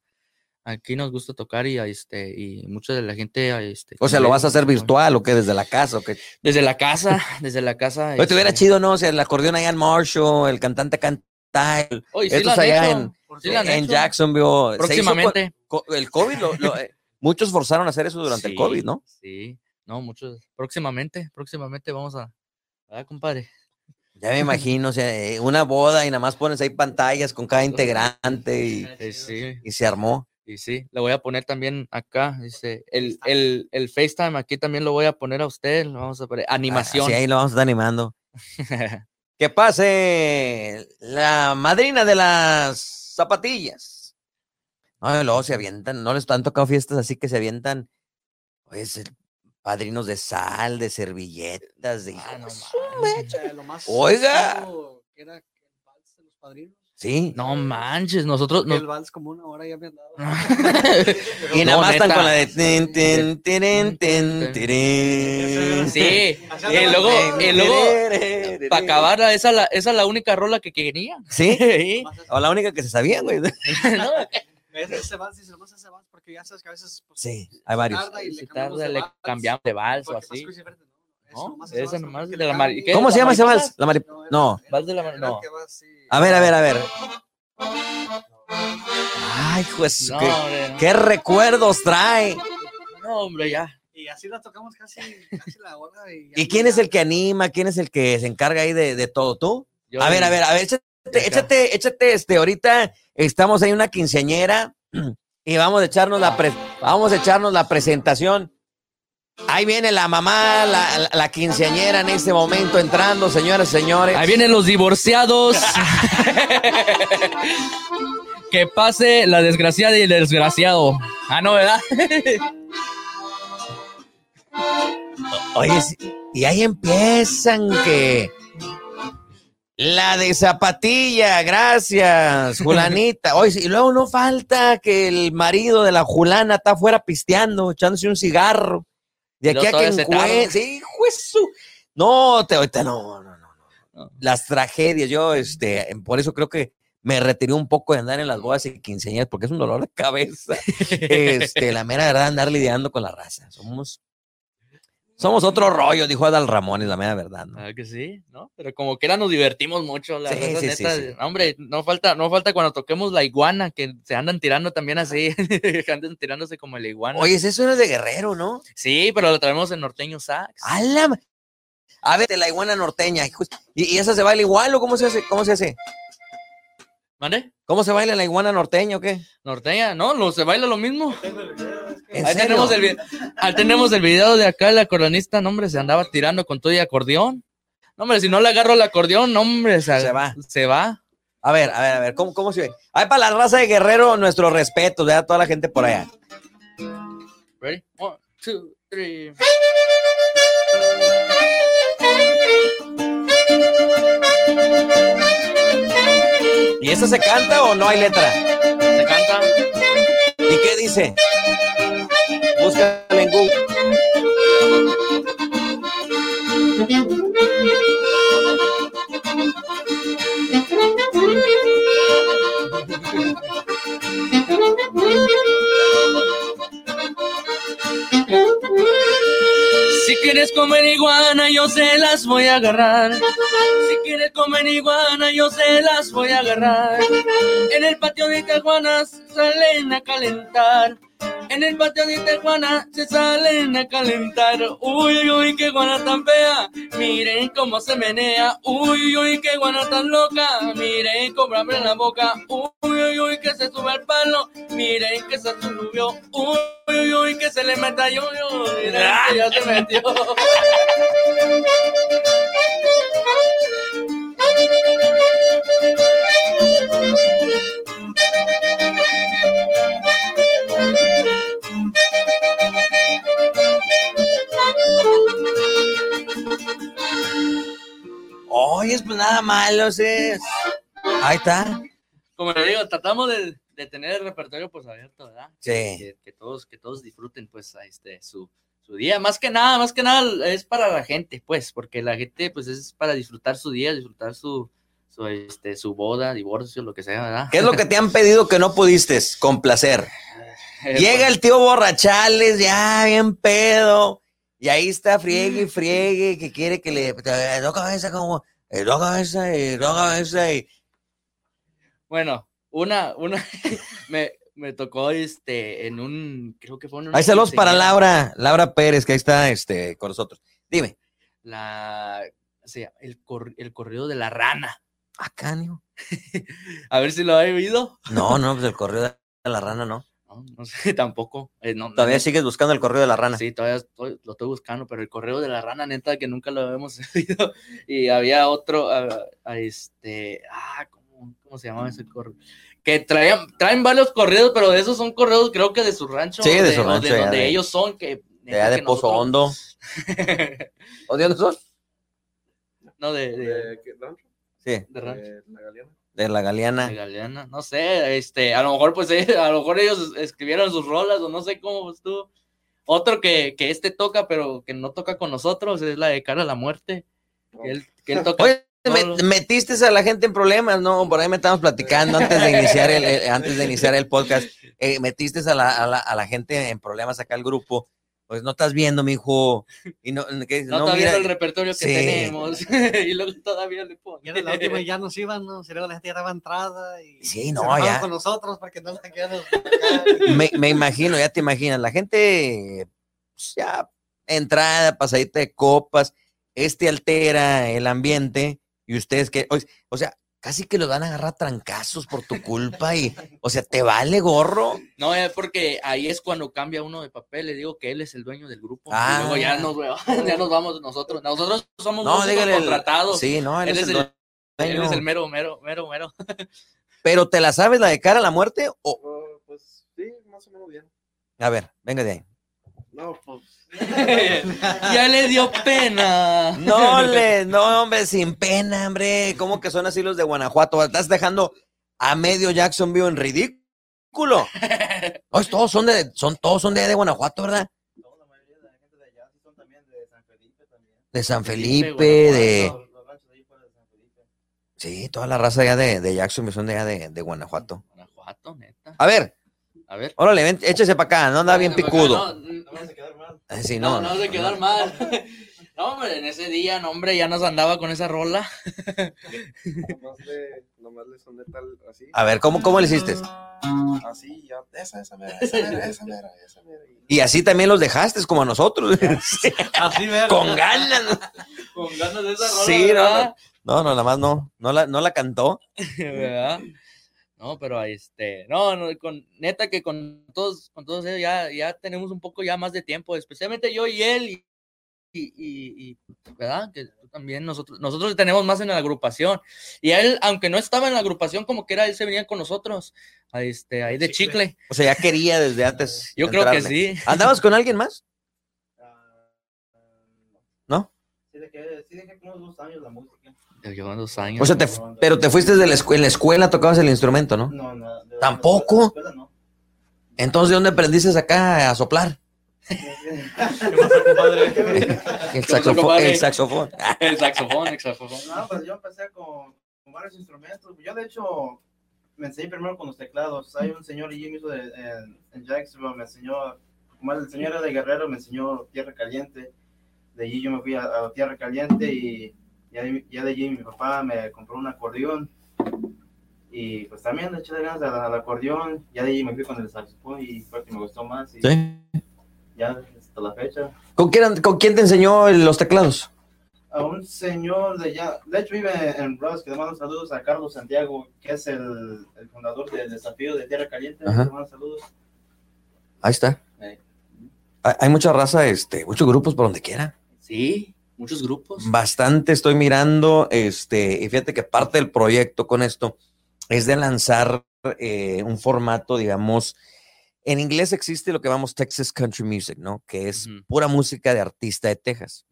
Aquí nos gusta tocar y, ahí, este, y mucha de la gente, ahí, este. O sea, ¿lo vas a hacer virtual o qué? ¿Desde la casa o qué? Desde la casa, desde la casa. Oye, te hubiera este, chido, ¿no? O sea, el acordeón allá en Marshall, el cantante canta oye, sí estos lo han allá hecho, en- sí en. Jacksonville. Próximamente. co- el COVID, lo- lo, eh, muchos forzaron a hacer eso durante el COVID, ¿no? Sí, no, muchos. Próximamente, próximamente vamos a. ¿Verdad, compadre? Ya me imagino, o sea, eh, una boda y nada más pones ahí pantallas con cada integrante y, Sí, sí. y se armó. Y sí, le voy a poner también acá, dice, el, el, el FaceTime aquí también lo voy a poner a usted, lo vamos a poner, animación. Así ahí lo vamos a estar animando. Que pase la madrina de las zapatillas. No, luego se avientan, no les han tocado fiestas así que se avientan, pues, eh, padrinos de sal, de servilletas, de... Ah, no manches. mecha. Eh, lo más Oiga. era el vals de los padrinos. Sí. No manches, nosotros, El vals como una hora ya me han dado. Y nada más están con la de... sí, y luego, y luego, para acabar, esa la, esa es la única rola que quería. ¿Sí? O la única que se sabía, güey. No, ese- Ese vals, dice, nomás ese vals, porque ya sabes que a veces. pues, Sí, hay varios. tarda y le si cambiamos tarda, de le vals, cambiamos de vals o así. ¿Cómo se ¿La llama ese vals? La mari- No, Vals de la. A ver, a ver, a ver. Ay, pues, No, qué, hombre, no. qué recuerdos trae. No, hombre, ya. Y así la tocamos casi, casi la hora. ¿Y, ¿Y quién es el que anima? ¿Quién es el que se encarga ahí de, de todo? ¿Tú? Yo A ver, a ver, a ver, échate, échate, échate, este, ahorita estamos ahí una quinceañera y vamos a echarnos la, pre- vamos a echarnos la presentación. Ahí viene la mamá, la, la- la quinceañera en este momento entrando, señoras y señores. Ahí vienen los divorciados. que pase la desgraciada y el desgraciado. Ah, no, ¿verdad? Oye, y ahí empiezan que la de zapatilla, gracias, Julanita. Oye, y luego no falta que el marido de la Julana está afuera pisteando, echándose un cigarro. De aquí a que encuentre. Sí, su- No, te, ahorita no, no, no, no. Las tragedias, yo, este, por eso creo que me retiré un poco de andar en las bodas y quinceañeras porque es un dolor de cabeza. Este, la mera verdad, andar lidiando con la raza. Somos, somos otro rollo, dijo Adal Ramones, la mera verdad. ¿no? Ah, que sí, ¿no? Pero como que era nos divertimos mucho, la Sí, sí, neta, sí. Hombre, no falta, no falta cuando toquemos la iguana, que se andan tirando también así, andan tirándose como la iguana. Oye, eso no es de guerrero, ¿no? Sí, pero lo traemos en norteño sax. A la ma- A ver, de la iguana norteña. hijo- ¿Y, y esa se baila igual o cómo se hace? ¿Cómo se hace? ¿Mande? ¿Cómo se baila la iguana norteña o qué? Norteña, no, lo, se baila lo mismo. ¿En Ahí tenemos, el, ahí tenemos el video de acá, el acordeonista, no, hombre, se andaba tirando con todo y acordeón. No, hombre, si no le agarro el acordeón, no, hombre, se, Se va. Se va. A ver, a ver, a ver, ¿cómo, cómo se ve? Ay, para la raza de guerrero, nuestro respeto, ¿verdad? Toda la gente por allá. Ready? One, two, three. ¿Y esa se canta o no hay letra? Se canta. ¿Y qué dice? Búscala en Google. Si quieres comer iguana, yo se las voy a agarrar. Si quieres comer iguana, yo se las voy a agarrar. En el patio de Tijuana se salen a calentar. En el patio de Tijuana se salen a calentar. Uy, uy, qué guana tan fea. Miren cómo se menea. Uy, uy, qué guana tan loca. Miren cómo abre la boca. Uy, uy, uy, que se sube al palo. Miren que se subió. Uy, uy, uy, que se le meta yo. Miren ya se metió. nada malo, es. Ahí está. como le digo, tratamos de, de tener el repertorio pues abierto, ¿verdad? Sí. Que, que todos, que todos disfruten pues este, su, su día. Más que nada, más que nada es para la gente, pues, porque la gente pues es para disfrutar su día, disfrutar su, su, este, su boda, divorcio, lo que sea, ¿verdad? ¿Qué es lo que te han pedido que no pudiste complacer? Eh, Llega el tío borrachales, ya bien pedo, y ahí está friegue y friegue, que quiere que le no cabeza como, eh, no cabeza, y no cabeza, y Bueno, una, una, me, me tocó este, en un, creo que fue en una Hay saludos para. Laura, Laura Pérez, que ahí está este, con nosotros. Dime. La, o sea, el, cor- el corrido de la rana. Acá, Nio. A ver si lo ha oído. No, no, pues el correo de la rana, no. No, no sé, tampoco. Eh, no, Todavía no- sigues buscando el correo de la rana. Sí, todavía estoy- lo estoy buscando, pero el correo de la rana, neta, que nunca lo habíamos oído. Y había otro, este, ah, ¿cómo, cómo se llamaba ese correo? Que traían, traen varios correos, pero de esos son correos, creo que de su rancho. Sí, o de su rancho, de donde de- ellos son, que. De allá de que Pozo nosotros- Hondo. ¿O de dónde son? no, de, de, ¿De qué rancho? Sí, de rancho. De la Galeana. De la Galeana. de Galeana, no sé, este, a lo mejor pues eh, a lo mejor ellos escribieron sus rolas o no sé cómo estuvo. Otro que, que este toca, pero que no toca con nosotros, es la de Cara a la Muerte. Que él, que él toca. Oye, me- metiste a la gente en problemas, ¿no? Por ahí me estábamos platicando antes de iniciar el, el- antes de iniciar el podcast. Eh, metiste a la, a, la, a la gente en problemas acá al grupo. Pues no estás viendo, mijo. Y no, ¿qué? no, no, está mira, viendo el repertorio que sí. tenemos. y luego todavía le pone. Y era la última y ya nos iban, ¿no? Si luego la gente ya daba entrada y Sí, se no, enojaban ya. con nosotros para que no la quedáramos me, me imagino, ya te imaginas, la gente pues, ya entrada, pasadita de copas, este altera el ambiente y ustedes que, o sea, casi que los van a agarrar trancazos por tu culpa y, o sea, ¿te vale gorro? No, es porque ahí es cuando cambia uno de papel. Le digo que él es el dueño del grupo. Ah. Y luego ya nos, ya nos vamos nosotros. Nosotros somos No, dígale. contratados. Sí, no, él, Él es el el- Él dueño. es el mero, mero, mero, mero. Pero ¿te la sabes la de cara a la muerte? O, Oh, pues sí, más o menos bien. a ver, venga de ahí. No, pues. ya le dio pena. No, le, no, hombre, sin pena, hombre. ¿Cómo que son así los de Guanajuato? Estás dejando a medio Jacksonville en ridículo. Oye, todos son de, son, todos son de, de Guanajuato, ¿verdad? No, la mayoría de la gente de allá son también de San Felipe también. De San Felipe, de. Guanajuato. Los, los ranchos ahí fuera de San Felipe. Sí, toda la raza ya de, de Jacksonville son de allá de, de Guanajuato. Guanajuato, neta. A ver, A ver. órale, ven, échese para acá, no anda bien picudo. No, No vamos a quedar mal. Eh, Sí, no, no, no, se quedar mal. No, hombre, en ese día, no, hombre, ya nos andaba con esa rola. Nomás le, nomás le soné tal así. A ver, ¿cómo, cómo le hiciste? Así, ya. Esa, esa mera, esa mera, esa mera, esa mera. Y así también los dejaste, como a nosotros. Sí, Así, ¿verdad? Con ganas. Con ganas de esa rola. Sí, no, ¿verdad? No, no, nada más no, no la, no la cantó. ¿verdad? No, pero este, no, no, con neta que con todos, con todos ellos ya, ya tenemos un poco ya más de tiempo, especialmente yo y él, y, y, y- y, ¿verdad? Que tú también nosotros, nosotros tenemos más en la agrupación. Y él, aunque no estaba en la agrupación como que era, él se venía con nosotros, a este, ahí de Chicle. chicle. O sea, ya quería desde antes. Yo creo que sí. ¿Andabas con alguien más? Ah, ¿No? Sí, sí dejé como unos dos años la música. Llevan dos años. O sea, te, pero te fuiste de la escuela, en la escuela tocabas el instrumento, ¿no? No, no. ¿Tampoco? de la escuela no. Entonces, ¿de dónde aprendiste acá a soplar? ¿Qué pasó, compadre? El saxofón. compadre? El saxofón. el saxofón, el saxofón. No, pues yo empecé con, con varios instrumentos. Yo, de hecho, me enseñé primero con los teclados. Hay un señor allí mismo de, en, en Jacksonville, me enseñó, como el señor era de Guerrero, me enseñó Tierra Caliente. De allí yo me fui a, a Tierra Caliente y ya, de- ya de allí mi papá me compró un acordeón. Y pues también le eché de ganas al, acordeón. Ya de allí me fui con el saxofón y fue que me gustó más. Y Sí. ya hasta la fecha. ¿Con quién, ¿Con quién te enseñó los teclados? a un señor de allá, de hecho vive en Ross, que le mando saludos a Carlos Santiago, que es el, el fundador del desafío de Tierra Caliente. Ajá. Le mando saludos. Ahí está. Hay, hay mucha raza, este, muchos grupos por donde quiera. Sí, muchos grupos. Bastante estoy mirando, este, y fíjate que parte del proyecto con esto es de lanzar eh, un formato, digamos, en inglés existe lo que llamamos Texas Country Music, ¿no? Que es pura música de artista de Texas.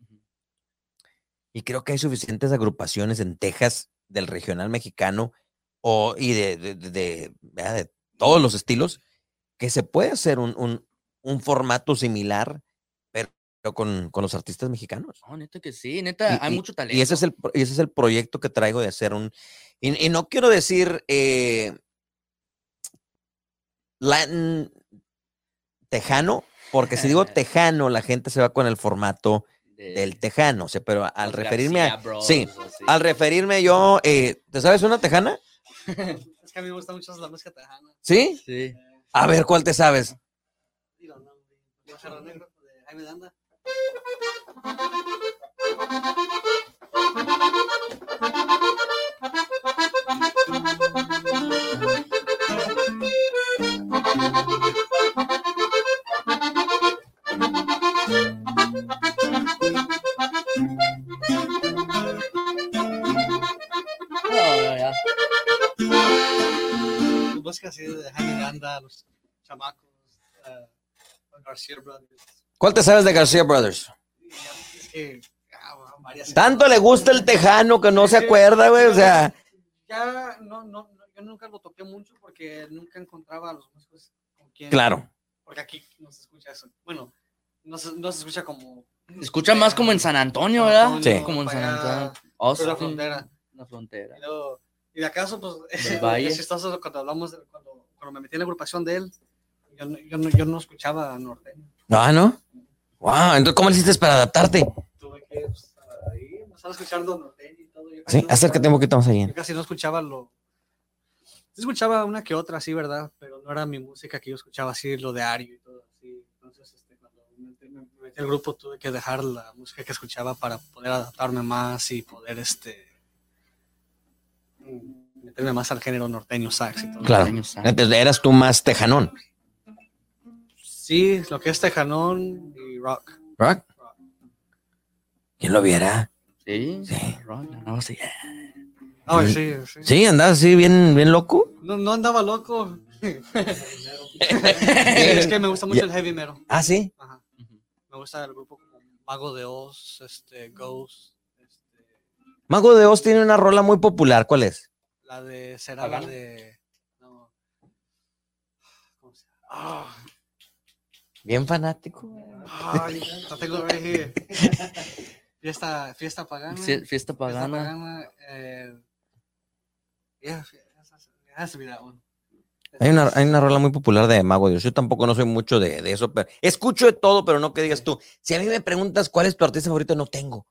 Y creo que hay suficientes agrupaciones en Texas del regional mexicano o, y de, de, de- de todos los estilos, que se puede hacer un, un- un formato similar, pero con, con los artistas mexicanos. No, neta que sí, neta, Y- hay y- mucho talento. Y ese es el, y ese es el proyecto que traigo de hacer un. Y, y no quiero decir eh, Latin tejano, porque si digo tejano, la gente se va con el formato De- del tejano. O sea, pero al referirme a. Bros, sí, al referirme yo, eh, ¿te sabes una tejana? Es que a mí me gusta mucho la música tejana. ¿Sí? Sí. A ver, ¿cuál te sabes? Digo, no, de Jaime Danda. Ya. Música así de Jaime Danda, los chamacos, los García Brothers. ¿Cuál te sabes de García Brothers? Tanto le gusta el tejano que no se acuerda, güey. O sea, Ya, no, no, no, yo nunca lo toqué mucho porque nunca encontraba a los músicos con quien. claro. Porque aquí no se escucha eso. Bueno, no se, no se escucha como. Se escucha más como en San Antonio, ¿verdad? Sí. Como en San Antonio. por la Austin, frontera. La frontera. Y, de acaso, pues, es chistoso cuando hablamos, de- cuando, cuando me metí en la agrupación de él, yo, no- yo, no, yo no escuchaba norteño. Ah, ¿no? Wow, entonces, ¿cómo le hiciste para adaptarte? Tuve que, pues, ahí, empezar a escuchar y todo. Yo Sí, no acércate un poquito más allí. Yo casi no escuchaba lo. escuchaba una que otra, sí, ¿verdad? Pero no era mi música que yo escuchaba así, lo de Ario y todo así. Entonces, este, cuando me metí, me metí al grupo, tuve que dejar la música que escuchaba para poder adaptarme más y poder, este. meterme más al género norteño, sax y todo. Claro. Norteño sax. Entonces, eras tú más tejanón. Sí, lo que es tejanón y rock. ¿Rock? ¿Quién lo viera? Sí, Sí. rock, no, sí. Ay, Sí. sí, sí. Andabas así bien, bien loco. No, no andaba loco. es que me gusta mucho el heavy metal. Ah, sí. Ajá. Me gusta el grupo como Mago de Oz, este, Ghost, este, Mago de Oz tiene una rola muy popular. ¿Cuál es? la de será la de no. ¿Cómo se llama? Ah, Bien fanático. ay, la tengo. Fiesta, fiesta pagana. Fie- Fiesta Fiesta pagana. pagana. Eh, yeah. Hay una, hay una rola muy popular de Mago de Oz. Yo tampoco no soy mucho de, de eso, pero escucho de todo, pero no que digas tú. Si a mí me preguntas cuál es tu artista favorito, no tengo.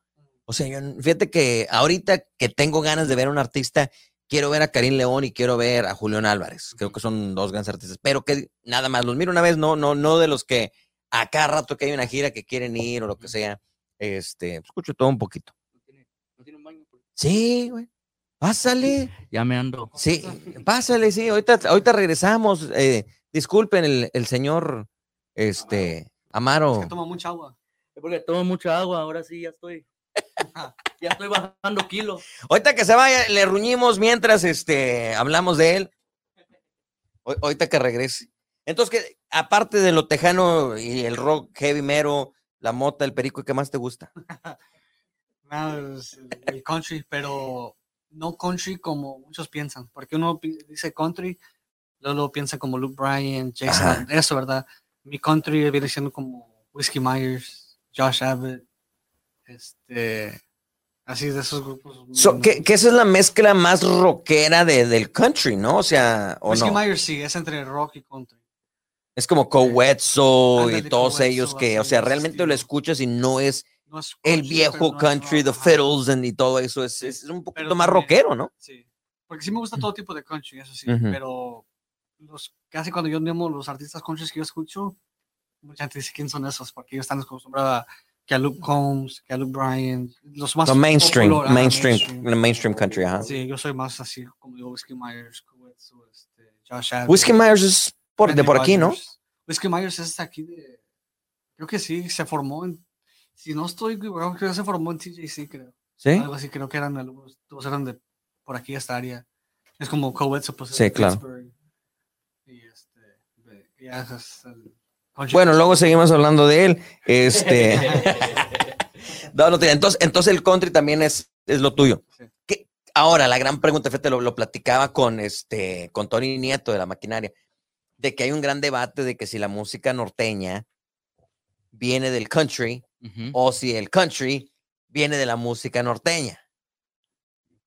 O sea, yo, fíjate que ahorita que tengo ganas de ver a un artista, quiero ver a Karim León y quiero ver a Julián Álvarez. Creo que son dos grandes artistas, pero que nada más los miro una vez, no, no, no de los que a cada rato que hay una gira que quieren ir o lo que sea. Este, escucho todo un poquito. No tiene- no tiene un baño. Sí, güey. Pásale. Ya me ando. Sí, pásale, sí. Ahorita, ahorita regresamos. eh, disculpen el, el señor este Es Amaro. que toma mucha agua. Es porque tomo mucha agua, ahora sí ya estoy. ya estoy bajando kilos. Ahorita que se vaya, le ruñimos mientras este hablamos de él. Ahor- Ahorita que regrese. Entonces, que aparte de lo tejano y el rock heavy mero, la mota, el perico, ¿qué más te gusta? Nada, es el- country, pero no country como muchos piensan, porque uno dice country, luego piensa como Luke Bryan, Jason, Ajá. eso, ¿verdad? Mi country viene siendo como Whiskey Myers, Josh Abbott, este, así de esos grupos. So, que, que esa es la mezcla más rockera de, del country, ¿no? O sea, o Whiskey no. Myers sí, es entre rock y country. Es como Coetzo y Ándale, todos ellos que, o sea, realmente lo escuchas y no es No es el viejo no country, The. Fiddles and y todo eso. Es, es un poquito Pero más también- rockero, ¿no? Sí, porque sí me gusta todo tipo de country, eso sí, pero los, casi cuando yo llamo los artistas country que yo escucho, mucha gente dice quién son esos, porque ellos están acostumbrados a, Luke Combs, Luke Bryan, los más mainstream, popular, ajá, mainstream, mainstream country, ajá. Sí, yo soy más así, como digo, Whiskey Myers, Coetzo, este, Josh Abbott, Whiskey Myers es por, de por aquí, ¿no? Whiskey Myers es aquí de, creo que sí, se formó en, si no estoy, creo que se formó en TJC, creo. Sí. Algo así, creo que eran algunos, todos eran de por aquí esta área. Es como Coetzo, pues. es Sí, de claro. Pittsburgh. Y este, de- ya es el Bueno, luego seguimos hablando de él. Este. no, no, entonces, entonces el country también es, es lo tuyo. Sí. ¿Qué- Ahora, la gran pregunta, fíjate, lo, lo platicaba con este, con Tony Nieto de la maquinaria, de que hay un gran debate de que si la música norteña viene del country o si el country viene de la música norteña.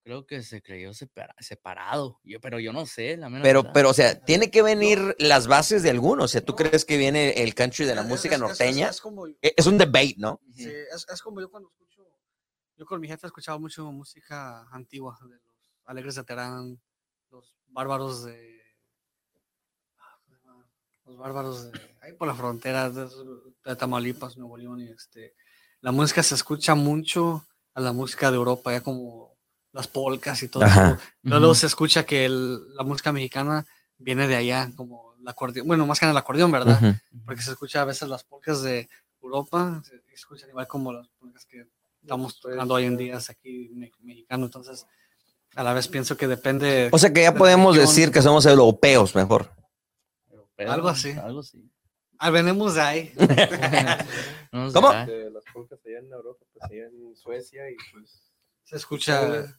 Creo que se creyó separa- separado. Yo, pero yo no sé, la Pero, verdad. pero, o sea, tiene que venir las bases de alguno. O sea, ¿tú crees que viene el country de la Es- música es- es- norteña? Es, como, E- Es un debate, ¿no? Sí, es, es como yo cuando escucho, yo con mi jefe escuchaba mucho música antigua, de los Alegres de Terán, los bárbaros de... ah. Los bárbaros de... Ahí por la frontera de, de Tamaulipas, Nuevo León, y este... La música se escucha mucho a la música de Europa, ya como las polcas y todo Ajá. eso. Luego Ujú. se escucha que el- la música mexicana viene de allá, como el acordeón, bueno, más que nada el acordeón, ¿verdad? Ujú. porque se escucha a veces las polcas de Europa, se escuchan igual como las polcas que estamos tocando hoy en día aquí me- mexicano, entonces a la vez pienso que depende, O sea que ya de podemos región. decir que somos europeos mejor. Algo así. Algo así. ah, venimos de ahí. ¿Cómo? De las polcas allá en Europa, pues allá en Suecia y pues se escucha,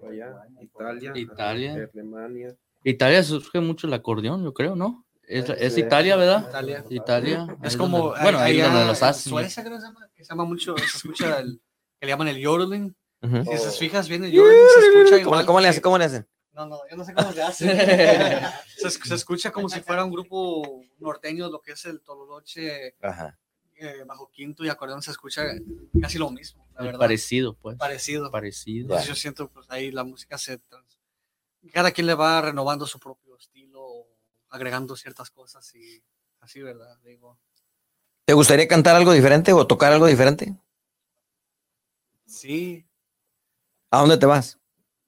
por allá, Italia, Italia. Alemania. Italia surge mucho el acordeón, yo creo, ¿no? Es, es Sí. Italia, ¿verdad? Italia. Italia. Es ahí como, donde- bueno, ahí allá donde los en hacen. Suecia creo que se llama, que se llama mucho, se escucha el, que le llaman el yodeling, Ujú. si te Oh. fijas bien el yodeling se escucha ¿Cómo, igual cómo le hacen? ¿Cómo le hacen? No, no, yo no sé cómo se hace. se, es- se escucha como si fuera un grupo norteño, lo que es el Tololoche, Ajá. eh, bajo quinto y acordeón se escucha casi lo mismo. Parecido, pues. Parecido. Parecido. Entonces yo siento pues ahí la música se... trans- Cada quien le va renovando su propio estilo, agregando ciertas cosas y así, ¿verdad? Digo, ¿Te gustaría cantar algo diferente o tocar algo diferente? sí, ¿A dónde te vas?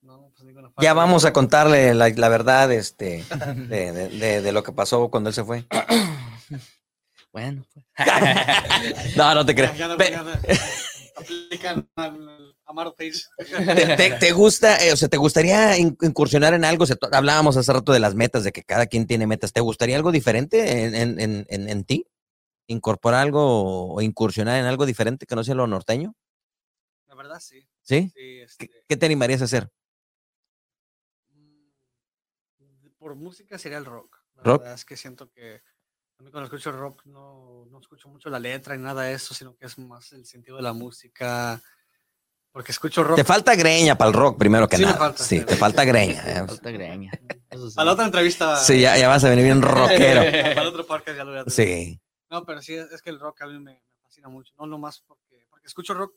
no, pues ninguna Ya vamos a contarle la, la verdad este, de, de- de- de lo que pasó cuando él se fue. Bueno, pues. No, no te Ya, creas. Aplican al Amaro Page. ¿Te, te- te gusta, eh, o sea, te gustaría in- incursionar en algo? O sea, tú- hablábamos hace rato de las metas, de que cada quien tiene metas. ¿Te gustaría algo diferente en, en- en- en- en ti? ¿Incorporar algo o incursionar en algo diferente que no sea lo norteño? La verdad, sí. ¿Sí? sí ¿Qué, este, qué te animarías a hacer? Mm, Por música sería el rock. La ¿Rock? verdad es que siento que a mí cuando escucho rock no, no escucho mucho la letra ni nada de eso, sino que es más el sentido de la música. Porque escucho rock. Te falta greña para el rock, primero que Sí me nada. falta, sí, te falta greña. eh. Falta greña. Sí. A la otra entrevista. Sí, ya, ya vas a venir bien rockero. Para el otro podcast ya lo voy a tener. Sí. No, pero sí, es, es que el rock a mí me, me fascina mucho. No nomás porque, porque escucho rock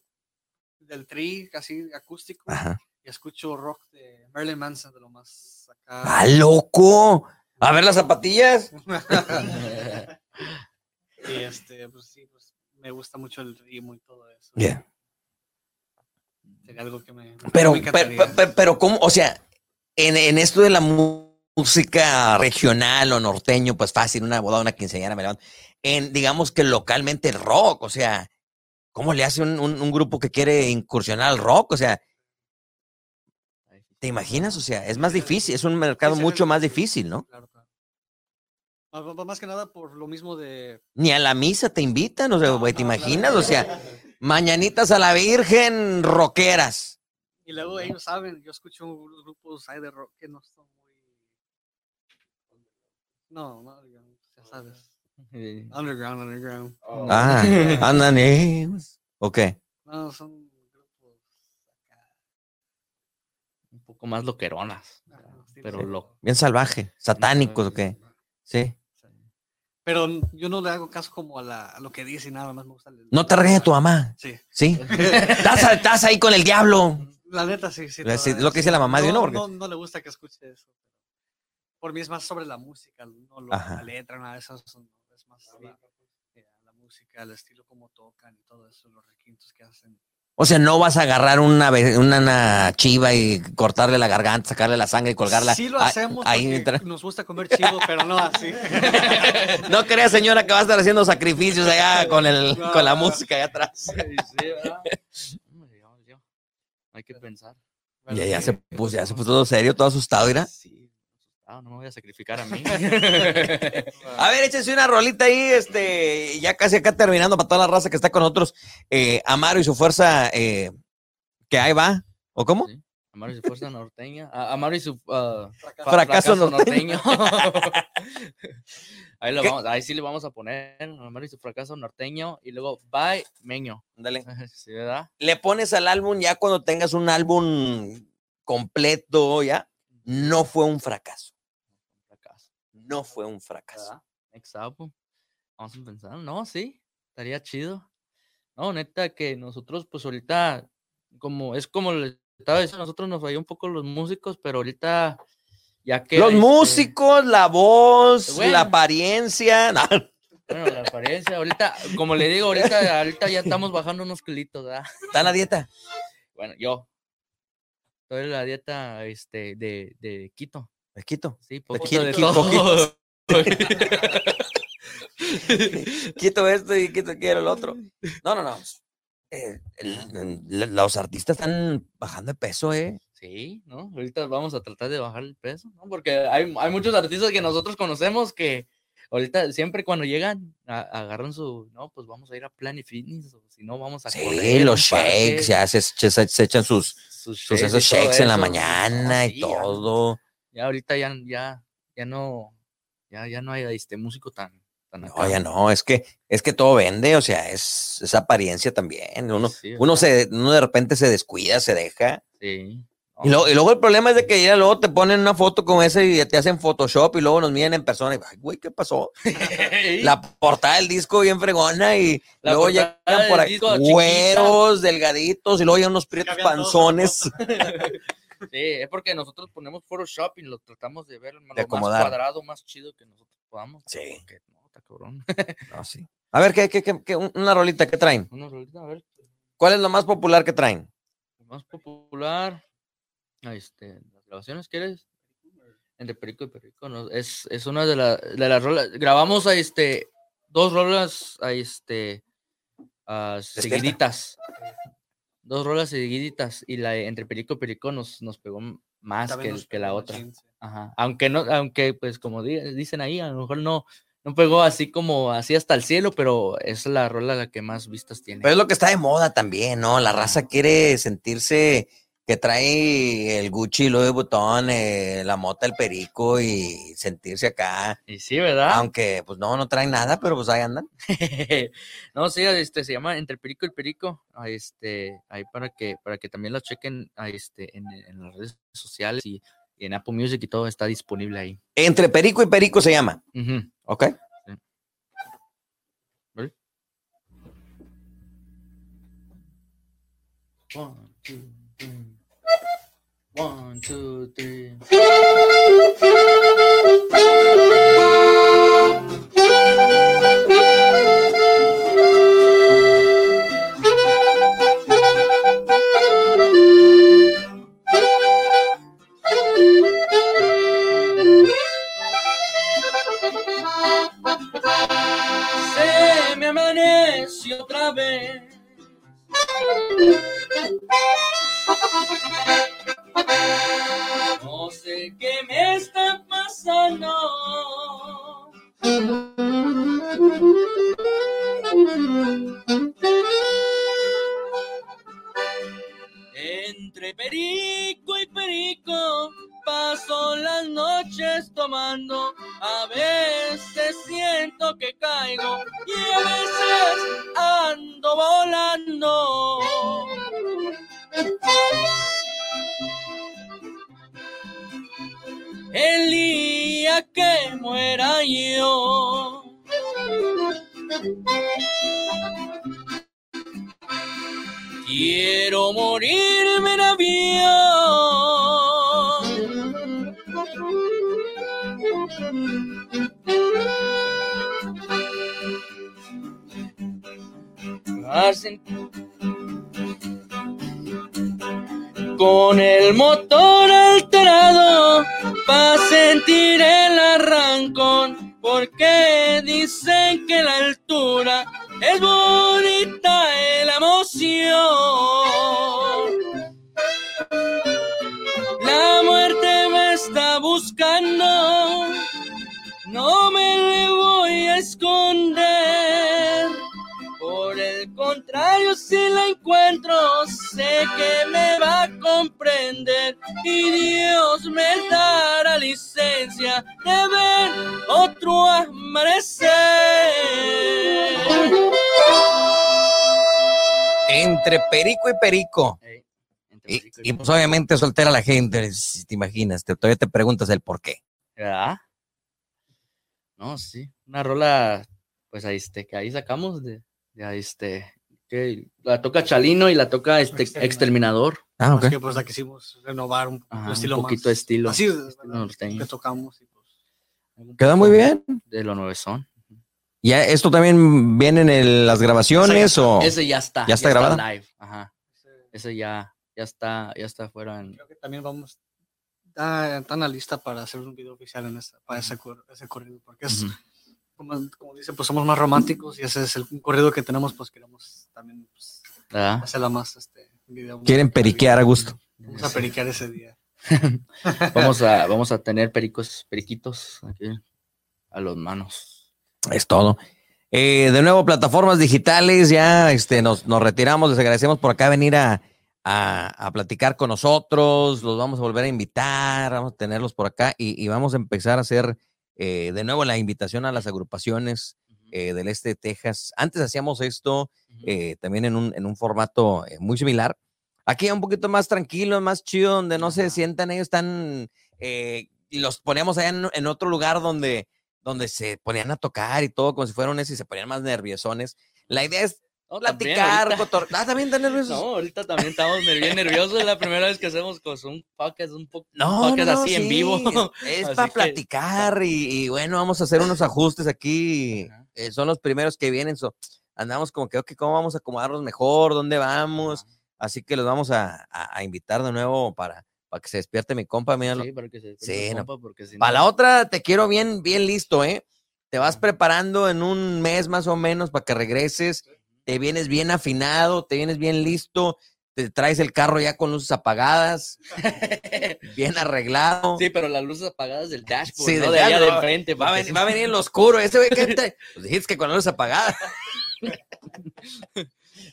del tri, casi acústico, Ajá. y escucho rock de Marilyn Manson, de lo más acá. ¡Ah, loco! A ver las zapatillas. y este, pues sí, pues me gusta mucho el ritmo y todo eso. Bien. Sería algo que me. Pero, me pero, pero, pero ¿cómo? O sea, en, en esto de la música regional o norteño, pues fácil, una boda, una quinceañera, me levanto. En, digamos que localmente el rock, o sea, ¿cómo le hace un, un- un grupo que quiere incursionar al rock? O sea, ¿te imaginas? O sea, es más difícil, es un mercado mucho más difícil, ¿no? Claro. Más- que nada por lo mismo de. Ni a la misa te invitan, o sea, No, güey, ¿te no, claro. imaginas? O sea, mañanitas a la Virgen, rockeras. Y luego ellos saben, yo escucho unos grupos ahí de rock que no son muy. No, no, ya sabes. Underground, underground. Oh, Ah, andan, eh. Ok. No, son grupos acá. Un poco más loqueronas. Pero lo. Bien salvaje, satánicos, ¿o qué? Sí. Pero yo no le hago caso como a, la, a lo que dice y nada más me gusta. el- No te regaña tu mamá, Sí. ¿sí? estás, estás ahí con el diablo. La neta, sí, sí. Lo que dice la mamá de no, uno, porque- No, no le gusta que escuche eso. Por mí es más sobre la música, no lo- la letra, nada de eso. son- es más la, eh, la música, el estilo, cómo tocan y todo eso, los requintos que hacen. O sea, no vas a agarrar una, una, una chiva y cortarle la garganta, sacarle la sangre y colgarla. Sí lo hacemos ahí entra- nos gusta comer chivo, pero no así. No creas, señora, que va a estar haciendo sacrificios allá con, el, No, con la música allá atrás. Sí, sí, Hay que pensar. Ya, ya se puso, ya se puso todo serio, todo asustado, mira. Sí, asustado, no me voy a sacrificar a mí. A ver, échense una rolita ahí, este, ya casi acá terminando para toda la raza que está con nosotros. Eh, Amaro y su fuerza, eh, que ahí va, ¿o cómo? Sí. Amaro y su fuerza norteña. A- Amaro y su ah, fa- Fracaso norteño. ahí, lo vamos, ahí sí le vamos a poner. Amaro y su fracaso norteño. Y luego, bye, meño. Sí, ¿verdad? Le pones al álbum ya cuando tengas un álbum completo, ya. No fue un fracaso. No fue un fracaso. ¿verdad? Exacto. Vamos a pensar. No, sí. Estaría chido. No, neta, que nosotros, pues ahorita, como es como les estaba diciendo, nosotros nos falló un poco los músicos, pero ahorita, ya que. Los este, músicos, la voz, Bueno. la apariencia. no, Bueno, la apariencia, ahorita, como le digo, ahorita, ahorita ya estamos bajando unos kilitos, ¿verdad? está en la dieta. Bueno, yo. Estoy en la dieta este, de, de Quito. Me quito. Sí, poquito de Quito, todo. Quito esto y quito quiero el otro. No, no, no. Eh, el- el- los artistas están bajando de peso, ¿eh? Sí, ¿no? Ahorita vamos a tratar de bajar el peso, ¿no? Porque hay, hay muchos artistas que nosotros conocemos que ahorita siempre cuando llegan a- agarran su, no, pues vamos a ir a Planet Fitness o si no vamos a Sí, correr los shakes, ya se, se- se echan sus, sus shakes esos todo shakes en la mañana No, y sí, ya- todo. Ya, ahorita ya, ya, ya no, ya, ya no hay este músico tan, tan No, acá. ya no, es que, es que todo vende, o sea, es, es apariencia también. Uno, Sí, uno, se, uno de repente se descuida, se deja. Sí. Y luego, y luego el problema es de que ya luego te ponen una foto como esa y te hacen Photoshop y luego nos miden en persona y, ay, güey, ¿qué pasó? La portada del disco bien fregona y La luego llegan por ahí güeros, delgaditos y luego ya unos prietos panzones. Sí, es porque nosotros ponemos Photoshop y lo tratamos de ver lo más cuadrado, más chido que nosotros podamos. Sí. Porque, no, está cabrón. No, sí. A ver, ¿qué, qué, qué, qué- una rolita que traen? Una rolita, a ver, ¿Cuál es lo más popular que traen? lo más popular. Este, las grabaciones, ¿quieres? Entre Perico y Perico, ¿no? Es, es una de, la- de las rolas. Grabamos a este, dos rolas a este, ah, seguiditas. Dos rolas seguiditas. Y la Entre Perico y Perico nos, nos pegó más que, nos que la otra. Ajá. Aunque no, aunque pues como di- dicen ahí, a lo mejor no, no pegó así como así hasta el cielo, pero es la rola la que más vistas tiene. Pero es lo que está de moda también, ¿no? La raza quiere sentirse que trae el Gucci, Louis Vuitton, eh, la mota, el perico y sentirse acá. y sí, ¿verdad? Aunque, pues no, no traen nada, pero pues ahí andan. no, sí, este se llama Entre el Perico y el Perico. Este, ahí para que, para que también lo chequen este, en, en las redes sociales y, y en Apple Music y todo está disponible ahí. Entre perico y perico se llama, Ujú. ¿ok? One, two, three. One, two, three. Me amaneció otra vez. No sé qué me está pasando. Entre perico y perico paso las noches tomando. A veces siento que caigo y a veces ando volando. El día que muera yo. Quiero morirme en avión. Hacen- Con el motor alterado para sentir el arrancón, porque dicen que la altura es bonita la emoción. Ay, si la encuentro, sé que me va a comprender y Dios me dará licencia de ver otro amanecer. Entre perico y perico. Entre Y, perico y, pues obviamente soltera la gente, si te imaginas, te, todavía te preguntas el por qué. ¿Verdad? No, sí. Una rola, pues ahí este, que ahí sacamos de, de ahí este, que la toca Chalino y la toca este Exterminador. Exterminador. Ah, ok. que pues la quisimos renovar un, Ajá, un un estilo poquito más. de estilo. Así estilo que tocamos. y, pues, Queda muy bien. De lo nueve son. ¿Ya esto también viene en el- las grabaciones o...? Ese ya está. ¿Ya está grabada? live. Ajá. Ese ya, ya está, ya está fuera en. creo que también vamos en la lista para hacer un video oficial en esa, para ese, cor- ese corrido porque es Ujú. Como, como dice pues somos más románticos y ese es el corrido que tenemos pues queremos también pues, hacerla más este video Quieren periquear a gusto. vamos a periquear ese día Vamos a, vamos a tener pericos, periquitos aquí a los manos. Es todo. Eh, de nuevo, plataformas digitales, ya este, nos, nos retiramos, les agradecemos por acá venir a, a- a platicar con nosotros, los vamos a volver a invitar, vamos a tenerlos por acá y, y vamos a empezar a hacer eh, de nuevo la invitación a las agrupaciones eh, del este de Texas. Antes hacíamos esto eh, también en un, en un formato muy similar. Aquí un poquito más tranquilo, más chido, donde no se sientan ellos tan... y los poníamos allá en, en otro lugar donde, donde se ponían a tocar y todo, como si fueran esos y se ponían más nerviosones. La idea es Platicar, ahorita- cotor- Ah, también están nerviosos. No, ahorita también estamos bien nerviosos. Es la primera vez que hacemos pues, un podcast, un, po- un No, podcast no, así en sí, vivo. Es Así para que- platicar y, y bueno, vamos a hacer unos ajustes aquí. Eh, son los primeros que vienen. so, andamos como que, ok, ¿cómo vamos a acomodarnos mejor? ¿Dónde vamos? Así que los vamos a, a- a invitar de nuevo para, para que se despierte mi compa. míralo. Sí, para que se Sí, no. compa, porque si Para la otra te quiero bien, bien listo, ¿eh? Te vas preparando en un mes más o menos para que regreses. Te vienes bien afinado, te vienes bien listo. Te traes el carro ya con luces apagadas, bien arreglado. Sí, pero las luces apagadas del dashboard, Sí, ¿no? de allá de enfrente. Va a, venir, si- va a venir en lo oscuro. Ese güey que te- pues dijiste que con la luz apagada.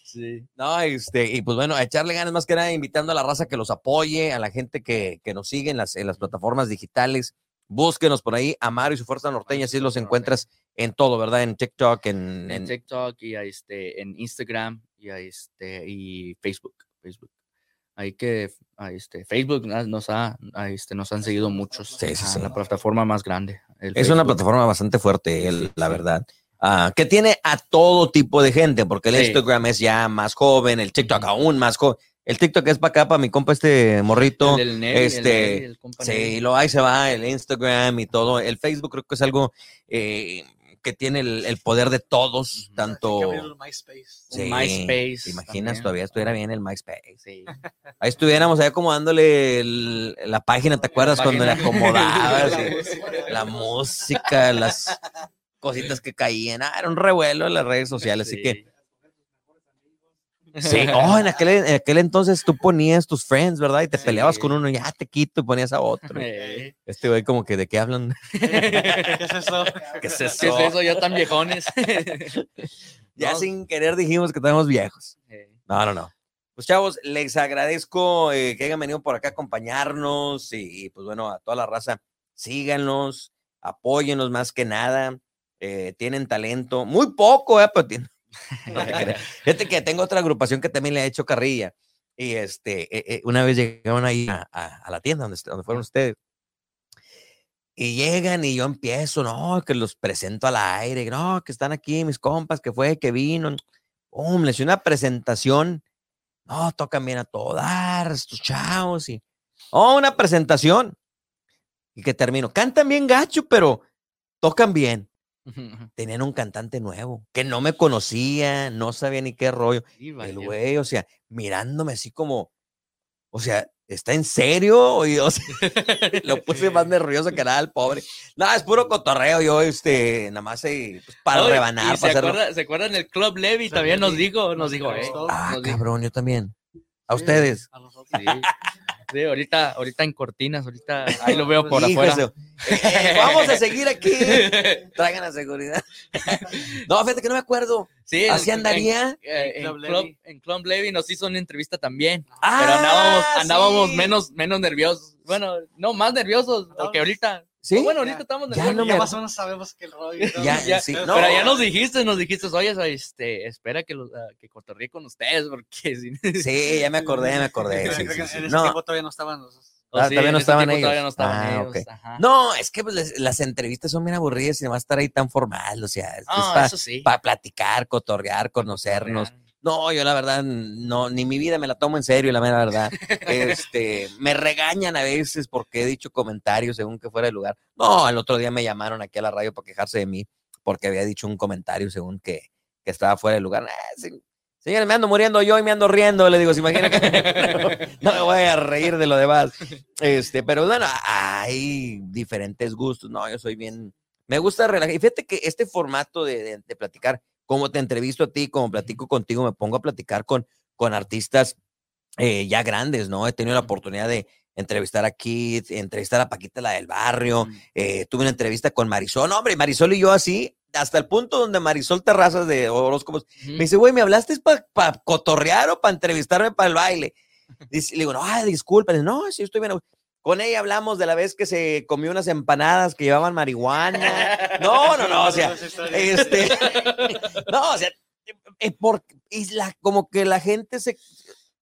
Sí. No, este, y pues bueno, a echarle ganas más que nada, invitando a la raza que los apoye, a la gente que, que nos sigue en las, en las plataformas digitales. Búsquenos por ahí, Amaro y su Fuerza Norteña, así los encuentras en todo, ¿verdad? En TikTok, en, En en- TikTok y a este, en Instagram y a este, y Facebook. Facebook. Ahí que a este, Facebook nos ha, a este, nos han seguido muchos. Sí, sí, Ajá, sí. La plataforma más grande. Es una Facebook. plataforma bastante fuerte, el- la verdad. Ah, que tiene a todo tipo de gente, porque el. Instagram es ya más joven, el TikTok aún más joven. El TikTok es para acá, para mi compa este morrito. El del el este, el Sí, lo ahí se va, el Instagram y todo. El Facebook creo que es algo eh, que tiene el, el poder de todos, tanto... el MySpace. Sí, MySpace ¿Te imaginas? también. Todavía estuviera bien el MySpace. Sí. Ahí estuviéramos ahí acomodándole el- la página, ¿te acuerdas? Cuando le página. acomodabas La y música. la música, las cositas que caían. Ah, era un revuelo en las redes sociales, así que... Sí, oh, en aquel, en aquel entonces tú ponías tus friends, ¿verdad? Y te peleabas con uno, ya te quito y ponías a otro. Este güey como que, ¿de qué hablan? ¿Qué es eso? ¿Qué es ¿Qué es eso? Ya tan viejones. Ya No. sin querer dijimos que estamos viejos. No, no, no. Pues chavos, les agradezco eh, que hayan venido por acá a acompañarnos y, y, pues bueno, a toda la raza, síganos, apóyennos más que nada. eh, tienen talento, muy poco, eh, pero tienen. Fíjate que tengo otra agrupación que también le ha hecho carrilla. Y este, eh, eh, una vez llegaron ahí a, la tienda donde, donde fueron ustedes. Y llegan y yo empiezo, no, que los presento al aire, no, que están aquí mis compas, que fue, que vino. ¡Pum! Les hice una presentación. No, tocan bien a todo dar, estos chavos. Oh, una presentación. Y que termino. Cantan bien gacho, pero tocan bien. Tenían un cantante nuevo que no me conocía, no sabía ni qué rollo. sí, El güey, o sea, mirándome así como, o sea, ¿está en serio? Y, o sea, lo puse más nervioso que nada al pobre. No, es puro cotorreo, yo, este, nada más eh, pues, para y- rebanar, para se, hacerlo. acuerda, ¿Se acuerdan el Club Levi? Sí, También nos dijo, nos dijo, eh. Ah, nos dijo. cabrón, yo también. A Sí, ustedes. a nosotros. Sí. Sí, ahorita, ahorita en cortinas, ahorita ahí lo veo por afuera. Eh, vamos a seguir aquí. Traigan la seguridad. No, fíjate que no me acuerdo. Sí, ¿Así en- andaría? eh, En en, Club en Club Levi nos hizo una entrevista también, Ah, pero andábamos, andábamos sí. menos, menos nerviosos. Bueno, no, más nerviosos, porque ahorita, ¿Sí? bueno, ahorita estamos Ya nerviosos. no ya me- más o menos sabemos que el rollo. Ya, Ya, sí. pero- No, Pero ya nos dijiste, nos dijiste, oye, este, espera que, los, ah, que cotorree con ustedes, porque si Sí, ya me acordé, me acordé. Sí, sí, en sí. ese No, tiempo todavía no estaban los. Ah, sí, todavía no estaban ellos. Todavía no estaban Ah, ellos. ok. ajá. No, es que pues, les- las entrevistas son bien aburridas y va a estar ahí tan formal, o sea, es Ah, para platicar, cotorrear, conocernos. No, yo la verdad, no, ni mi vida me la tomo en serio, la mera verdad. Este, me regañan a veces porque he dicho comentarios según que fuera el lugar. No, el otro día me llamaron aquí a la radio para quejarse de mí porque había dicho un comentario según que, que estaba fuera del lugar. Sí, señores, me ando muriendo yo y me ando riendo. Le digo, ¿se imagina que no me voy a reír de lo demás? Este, pero bueno, hay diferentes gustos. No, yo soy bien, me gusta relajar. Y fíjate que este formato de, de- de platicar, como te entrevisto a ti, como platico contigo, me pongo a platicar con, con artistas eh, ya grandes, ¿no? He tenido la oportunidad de entrevistar a Kid, entrevistar a Paquita, la del barrio, eh, tuve una entrevista con Marisol, no, hombre, Marisol y yo así, hasta el punto donde Marisol Terrazas de Horóscopos me dice, güey, ¿me hablaste para cotorrear o para entrevistarme para el baile? Dice- le digo, no, ay, disculpa. No, sí, estoy bien. Con ella hablamos de la vez que se comió unas empanadas que llevaban marihuana. No, no, no, o sea, este, no, o sea, eh, por, y la, como que la gente se,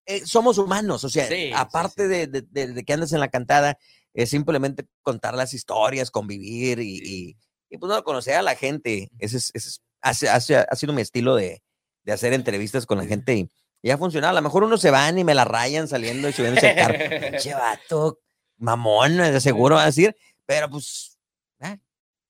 eh, somos humanos, o sea, Sí, aparte sí. De, de- de- de que andas en la cantada, es simplemente contar las historias, convivir y, y, y, pues no, conocer a la gente. Ese es, ese es- hace- hace- ha sido mi estilo de, de hacer entrevistas con la gente y, y ha funcionado. A lo mejor unos se van y me la rayan saliendo y subiéndose al carro. Pinche vato, mamón, de seguro va a decir, pero pues ah,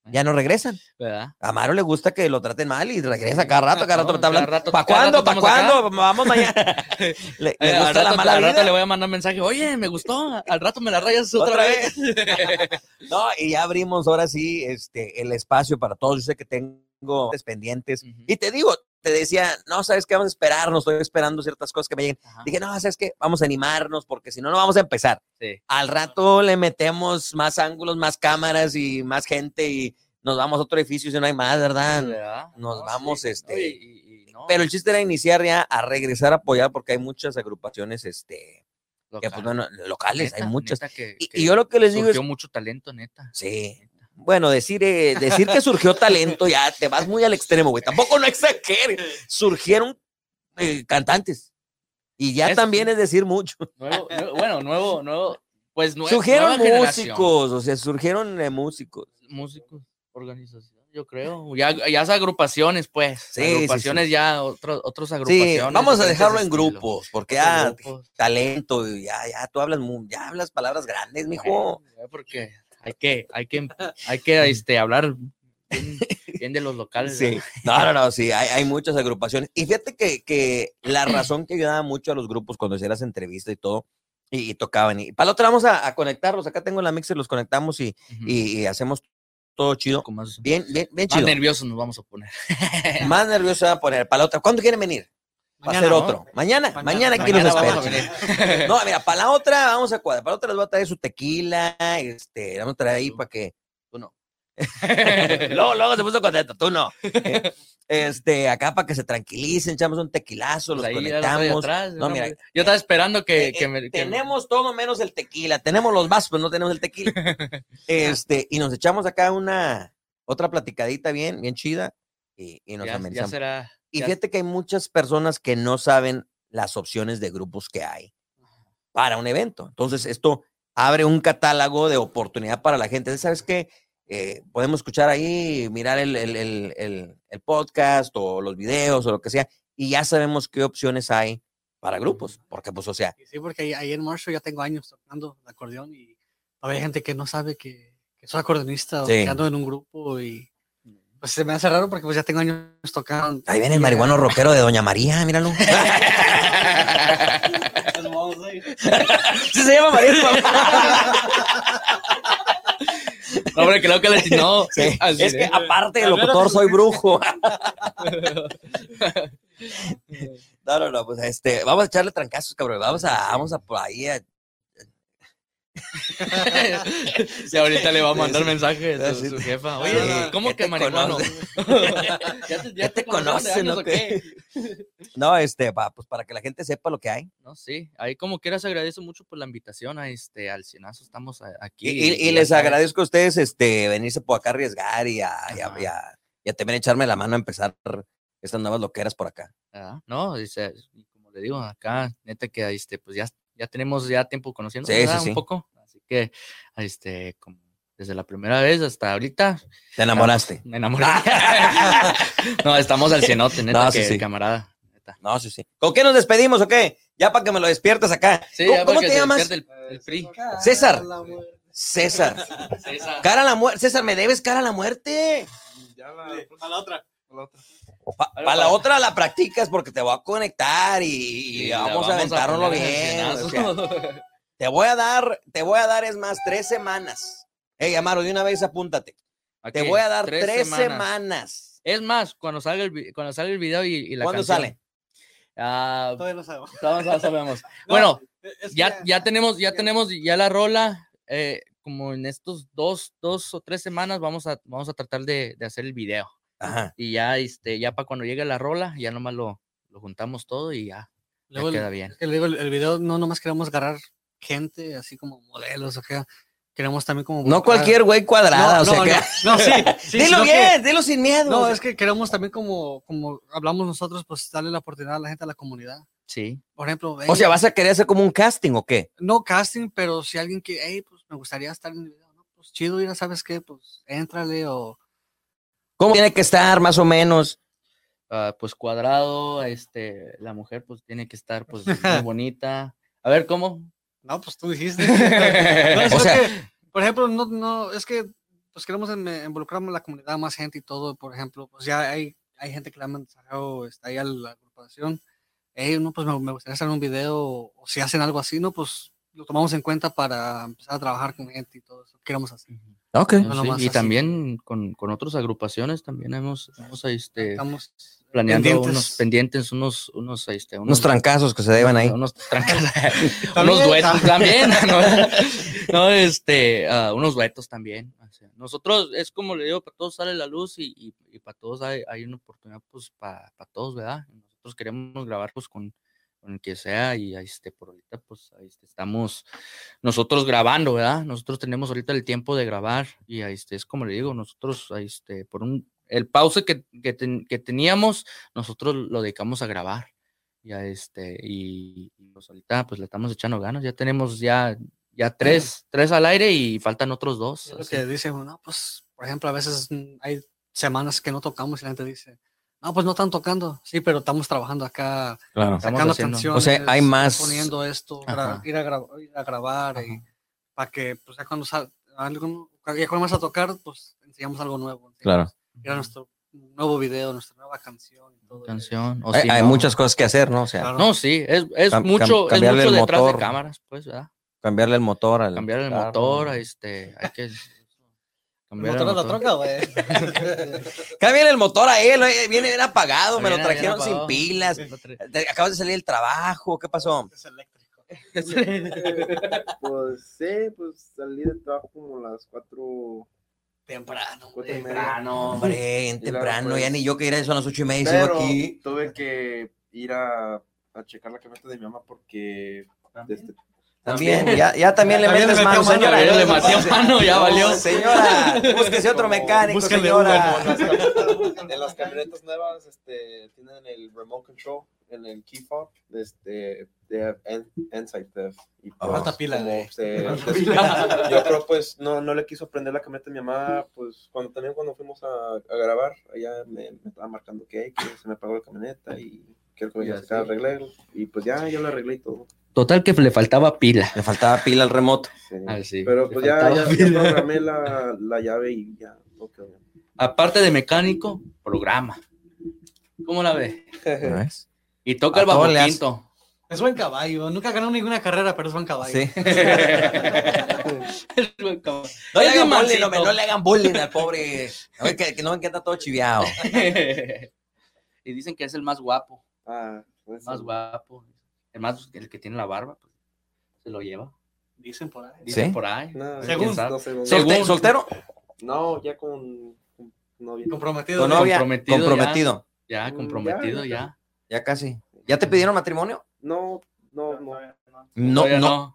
ya no regresan. ¿Verdad? A Maro le gusta que lo traten mal y regresa cada rato, cada rato me está No, cada hablando. ¿Para cuándo? ¿Para cuándo? Vamos mañana. Le, le Eh, al, gusta la rato, mala al rato le voy a mandar un mensaje, oye, me gustó, al rato me la rayas otra, ¿Otra vez. No, y ya abrimos ahora sí este, el espacio para todos. Yo sé que tengo pendientes. Ujú. Y te digo, te decía, no, ¿sabes qué? Vamos a esperar, no estoy esperando ciertas cosas que me lleguen. Ajá, Dije, no, ¿sabes qué? Vamos a animarnos porque si no, no vamos a empezar. sí. Al rato le metemos más ángulos, más cámaras y más gente y nos vamos a otro edificio si no hay más, ¿verdad? ¿Verdad? Nos No, vamos, sí. este, No, y- y- y no, Pero el chiste era iniciar ya a regresar a apoyar porque hay muchas agrupaciones, este, que, pues, local. bueno, locales, hay Neta, muchas. neta que- Y, que y yo lo que les digo es, mucho talento, neta. sí, bueno, decir, eh, decir que surgió talento ya te vas muy al extremo, güey. Tampoco no exageres. Surgieron eh, cantantes. Y ya Eso también es decir mucho. Nuevo, nuevo- bueno, nuevo, nuevo, pues nue- surgieron generación. músicos, o sea, surgieron eh, músicos. Músicos, organización, yo creo. Ya, ya es agrupaciones, pues. Sí, agrupaciones sí. ya, otros otros Sí, agrupaciones. vamos a dejarlo en grupos, porque ya grupos. talento, ya, ya tú hablas, ya hablas palabras grandes, mijo. Bueno, Porque hay que, hay que, hay que este, hablar bien, bien de los locales. Sí, no, no, no, sí, hay, hay muchas agrupaciones. Y fíjate que, que la razón que ayudaba mucho a los grupos cuando hacías las entrevistas y todo, y, y tocaban. Y para la otra vamos a, a conectarlos. Acá tengo la mixer, los conectamos y, y- y hacemos todo chido. Más, Bien, bien, bien más chido. nerviosos nos vamos a poner. Más nervioso se va a poner. Para la otra, ¿cuándo quieren venir? Para hacer ¿no? otro. Mañana, Mañana, mañana, aquí Mañana nos a venir. No, mira, para la otra vamos a cuadrar. Para la otra les voy a traer su tequila. Este, vamos a traer ahí para que. Tú no. luego, luego se puso contento, tú no. Este, acá para que se tranquilicen, echamos un tequilazo, los Pues ahí ya lo estoy conectamos. atrás, No, ¿no? mira, Yo estaba esperando que, Eh, que eh, me. que- tenemos todo menos el tequila. Tenemos los vasos, pero no tenemos el tequila. este, y nos echamos acá una otra platicadita bien, bien chida. Y, y nos ya, ya será. Y fíjate que hay muchas personas que no saben las opciones de grupos que hay para un evento. Entonces, esto abre un catálogo de oportunidad para la gente. ¿Sabes qué? Eh, podemos escuchar ahí, mirar el, el- el- el- el podcast o los videos o lo que sea, y ya sabemos qué opciones hay para grupos. Porque, pues, o sea, Sí, porque ahí, en Marshall ya tengo años tocando el acordeón y hay gente que no sabe que, que soy acordeonista o Sí. que ando en un grupo y pues se me hace raro porque pues ya tengo años tocando. ahí viene el marihuano rockero de Doña María, míralo. sí se llama María. No, hombre, creo que le no. Sí, así Es que aparte de locutor soy brujo. No, no, no, pues este, vamos a echarle trancazos, cabrón. Vamos a, vamos a por ahí a y ahorita le va a mandar mensaje a su, jefa. Oye, ¿cómo que te marihuano? ¿Ya te, Ya te conocen de conocen, años ¿no? qué? No, este, va, pues para que la gente sepa lo que hay. No, sí. Ahí como quieras agradezco mucho por la invitación a este, al Cienazo. Estamos aquí. Y, y- y ya les agradezco a ustedes este, venirse por acá a arriesgar y a, y a- a- también echarme la mano a empezar estas nuevas loqueras por acá. ¿verdad? No, dice, como le digo, acá, neta que este, pues ya, ya tenemos ya tiempo conociendo Sí, sí, sí. un poco. Así que, este, como desde la primera vez hasta ahorita, Te enamoraste. me enamoré. no, estamos al cienote, neta, No, sí, que sí. camarada. neta. No, sí, sí. ¿Con qué nos despedimos o qué? Ya para que me lo despiertes acá. Sí, ¿Cómo, ya cómo te se llamas? despierte El, el PRI. César. César. César. Cara a la muerte. César, me debes cara a la muerte. Ya la, A la otra. la otra. Para la otra la practicas porque te voy a conectar y, vamos, a en bien. o sea, te voy a dar, te voy a dar, es más, tres semanas. Ey, Amaro, de una vez apúntate. Te voy a dar tres, semanas. Es más, cuando salga el, cuando salga el video y, y la ¿Cuándo canción. sale? Ah, Todavía no sabemos. todos ya sabemos. No, bueno, es que ya, ya tenemos, ya ya- tenemos ya la rola. eh, como en estos dos, dos o tres semanas vamos a, vamos a tratar de, de hacer el video. Ajá. Y ya, este, ya para cuando llegue la rola, ya nomás lo, lo juntamos todo y ya, ya Luego queda bien. el, el video no nomás queremos agarrar gente así como modelos o sea, queremos también como No buscar- cualquier güey cuadrada, No, o sea no, que. no, sí, sí, dilo que- bien, dilo sin miedo. No, o sea. es que queremos también como, como hablamos nosotros, pues darle la oportunidad a la gente, a la comunidad. Sí. Por ejemplo, O sea, ¿vas a querer hacer como un casting o qué? no casting, pero si alguien que, hey, pues me gustaría estar en el video, ¿no? Pues chido, mira, ¿sabes qué? Pues éntrale o... ¿Cómo tiene que estar más o menos? Ah, pues cuadrado, este, la mujer pues tiene que estar pues muy bonita. A ver, ¿cómo? No, pues tú dijiste. No, es O sea- que, por ejemplo, no, no, es que pues queremos em- involucrar a la comunidad, más gente y todo, por ejemplo, pues ya hay, hay gente que le ha mensajado está ahí a la agrupación, hey, no, pues me, me gustaría hacer un video, o, o si hacen algo así, no, pues lo tomamos en cuenta para empezar a trabajar con gente y todo eso, queremos hacer. Ok. No, sí, nomás y así. también con, con otras agrupaciones también hemos, hemos este, Estamos planeando pendientes. unos pendientes, unos, unos, este, Unos trancazos que se deban ahí. Unos trancas, unos También, duetos ah. también, ¿no? No, este, ah, unos duetos también. o sea, nosotros, es como le digo, para todos sale la luz y, y, y para todos hay, hay una oportunidad, pues, para, para todos, ¿verdad? Nosotros queremos grabar, pues, con, con el que sea y, ahí, este, por ahorita, pues, ahí este, estamos nosotros grabando, ¿verdad? Nosotros tenemos ahorita el tiempo de grabar y ahí este, es como le digo, nosotros, ahí este, por un, el pause que, que, ten- que teníamos, nosotros lo dedicamos a grabar. Ya este, y, y, pues ahorita pues le estamos echando ganas, ya tenemos ya, ya tres, tres al aire y faltan otros dos. Lo que dice no, pues, por ejemplo, a veces mm, hay semanas que no tocamos y la gente dice, no, pues no están tocando, sí, pero estamos trabajando acá, Claro. Sacando canciones, O sea, hay más- poniendo esto, gra- ir, a gra- ir a grabar, y Ajá. para que, pues ya cuando sal- algo- ya cuando vamos a tocar, pues enseñamos algo nuevo. Claro. enseñamos- Era nuestro nuevo video, nuestra nueva canción y todo. Canción. o Hay, si hay no- muchas cosas que hacer, ¿no? O sea, Claro. No, sí, es, es Cam- cam- mucho, es cambiarle mucho el detrás motor. de cámaras, pues, ¿verdad? cambiarle el motor al. Cambiar el carro. motor, este, hay que. El cambiar el motor de la troca, güey. Cámbiale el motor a él, oye, viene bien apagado, me lo trajeron sin pilas. Acabas de salir del trabajo, ¿qué pasó? es eléctrico. Pues sí, pues salí del trabajo como a las cuatro, Temprano. cuatro. Temprano, hombre, Y luego, temprano, pues, ya ni yo que ir a eso a las ocho y media, sigo Pero aquí. tuve que ir a, a checar la camioneta de mi mamá porque También, ya, ya también le metes mano, señora. ya le metió mano, ya valió. Señora, búsquese otro mecánico, señora. en las camionetas, nuevas este, tienen el remote control en el key fob este, de en- Insight Theft. Y pues, Falta pila, como se- Falta des- pila. yo creo pues no, no le quiso prender la camioneta a mi mamá, pues cuando también cuando fuimos a, a grabar, ella me, me estaba marcando que, "Hey, que se me apagó la camioneta y quiero que Y vaya a arreglo. Y pues ya, yo lo arreglé y todo. Total que le faltaba pila. Le faltaba pila al remoto. Sí. Ah, sí, Pero pues ya, ya, programé la, la llave y ya, no bien. Aparte de mecánico, programa. ¿Cómo la ve? ¿no ves? Y toca A el bajo quinto. Es buen caballo. Nunca ganó ninguna carrera, pero es buen caballo. Sí. Es buen caballo. No le hagan bullying, mansito. no le hagan bullying al pobre. A ver, que, que no ven que está todo chiviado. y dicen que es el más guapo. Ah, pues, Más sí. guapo. El más, el que tiene la barba, pues, se lo lleva. Dicen por ahí. Dicen ¿Sí? por ahí. No, Según. no sé, no sé dónde. Según. ¿Solte- ¿Soltero? No, ya con, con novia. Comprometido. ¿Con ¿no? novia? Comprometido ya. Comprometido. Ya, Mm, comprometido, ya, ya. Ya casi. ¿Ya te pidieron matrimonio? No, no, no. No, no.